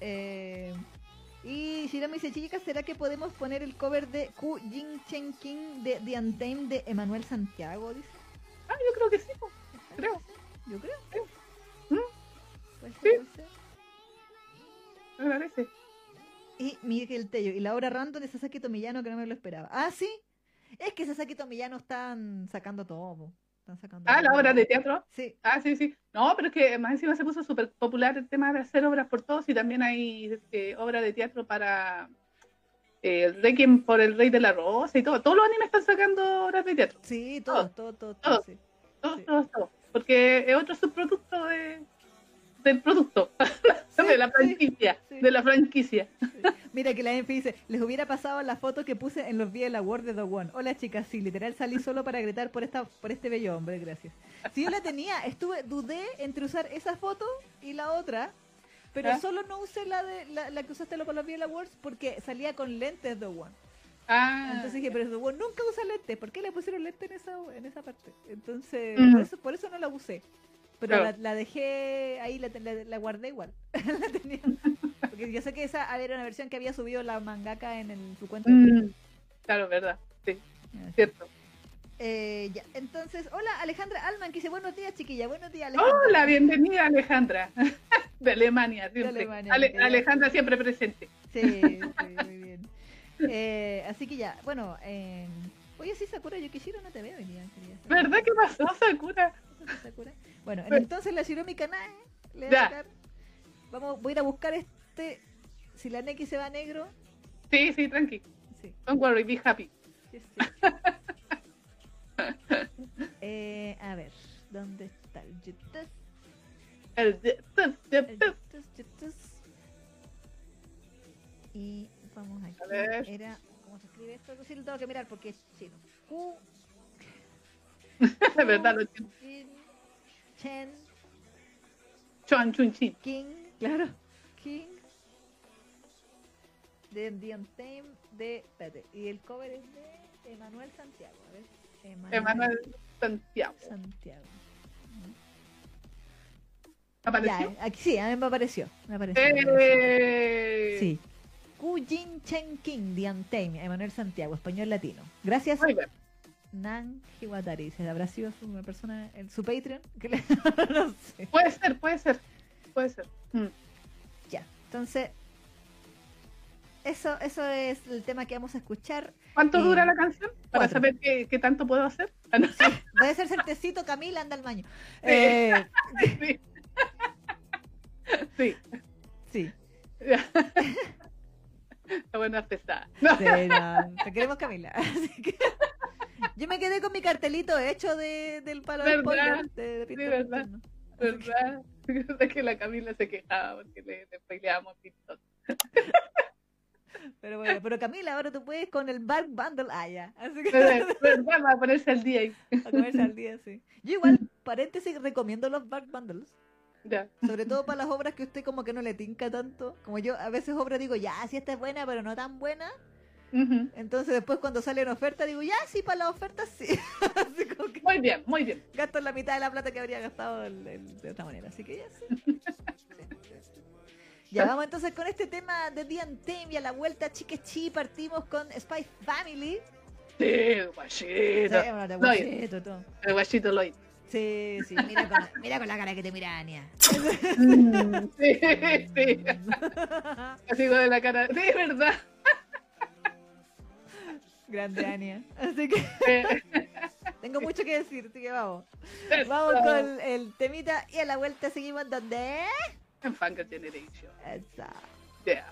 Eh, y Shirami dice, chicas, ¿será que podemos poner el cover de Ku Jin Chen King de The Untamed de Emanuel Santiago? Dice. Ah, yo creo que sí, po. creo. Yo creo. Sí. puede ser. Me parece. Y Miguel Tello. Y la obra random de Sasaki Tomillano que no me lo esperaba. Ah, sí. Es que Sasaki Tomillano están sacando todo. po. Están sacando Ah, la obra de teatro. Sí. Ah, sí, sí. No, pero es que más encima se puso súper popular el tema de hacer obras por todos y también hay eh, obra de teatro para eh, el Requiem por el Rey de la Rosa y todo. Todos los animes están sacando obras de teatro. Sí, todo, todo, todo, todo, Todo. sí. Todos, Sí. todos, todos. Porque es otro subproducto de, del producto, Sí, de la franquicia. De la franquicia. Mira que la Enfi dice, les hubiera pasado la foto que puse en los la World de The One. Hola chicas, sí, literal salí solo para gritar por esta, por este bello hombre, gracias. Si yo la tenía, estuve, dudé entre usar esa foto y la otra, pero ¿Ah? solo no usé la de la, la que usaste para los la World porque salía con lentes The One. Ah, Entonces dije, pero The One nunca usa lentes, ¿por qué le pusieron lentes en esa, en esa parte? Entonces, Mm. por, eso, por eso no la usé. Pero la dejé ahí, la, la, la guardé igual. la tenía. Porque yo sé que esa era una versión que había subido la mangaka en el- su cuenta de mm, claro, verdad. Sí, Así. cierto. Eh, ya. Entonces, hola Alejandra Alman, que dice buenos días chiquilla, buenos días Alejandra. Hola, bienvenida Alejandra. De Alemania, siempre. Alemania, Ale- que ya- Alejandra siempre presente. Sí, sí, muy bien. Eh, así que ya, bueno, eh, oye sí Sakura Yukishiro no te veo hoy día. ¿Verdad que pasó, Sakura? Sakura. Bueno, Bueno. entonces la Shiromi Kanae le voy a Vamos, voy a ir a buscar este. Si la Neki se va a negro. Sí, sí, tranqui. Sí, Don't worry, be happy. sí, sí. eh, a ver, ¿dónde está el YouTube? El- El YouTube, YouTube. Y vamos aquí. A ver. Era. ¿Cómo se escribe esto? Sí, lo tengo que mirar porque es chino. Q. De verdad, lo. Jin, Chen. Chuan Chun Chin. King, claro, King de The Untamed de, espérate, y el cover es de Emanuel Santiago, a ver, Emanuel Santiago. Santiago. ¿Apareció? Ya, aquí sí, a mí me apareció, me apareció. Eh, Sí. Ku Jin Chen King, The Untamed, Emanuel Santiago, español latino. Gracias, Muy bien. Nan Hiwatari. Dice, ¿habrá sido su, una persona en su Patreon? Le- no sé. Puede ser, puede ser. Puede ser. Mm. Ya, entonces, eso, eso es el tema que vamos a escuchar. ¿Cuánto Eh, dura la canción? Para cuatro. saber qué, qué tanto puedo hacer. Ah, no. Debe ser certecito, Camila, anda al baño. Eh, Sí. Sí. sí. Está buena pesada. No. sí, no, te queremos, Camila. Así que yo me quedé con mi cartelito hecho de, del palo de ¿Verdad? spoiler. De, de Pinto verdad. ¿Verdad? Que la Camila se quejaba porque le, le peleábamos TikTok. Pero bueno, pero Camila, ahora tú puedes con el Bark Bundle. Ah, ya. Así que ¿Verdad? ¿Verdad? Va a ponerse al día a comerse al día, sí. Yo igual, paréntesis, recomiendo los Bark Bundles. Ya. Sobre todo para las obras que usted como que no le tinca tanto. Como yo a veces obra digo, ya, si esta es buena, pero no tan buena. Entonces después cuando sale en oferta digo, ya, sí, para las ofertas sí. Así como que Muy bien, muy bien. gasto la mitad de la plata que habría gastado el- el- de otra manera. Así que ya sí. Sí, sí, sí. Ya vamos entonces con este tema de Untamed y a la vuelta chiquechi partimos con Spy Family. Sí, guachito. Sí, bueno, guachito, todo. El guachito Lloyd. Sí, sí, mira con, mira con la cara que te mira Ania. Mm, Sí, sí. Así de la cara. Sí, verdad. Grande Ania. Así que Tengo mucho que decir, así que vamos. Vamos con el temita y a la vuelta seguimos donde. and Funko Generation. Exacto. Yeah.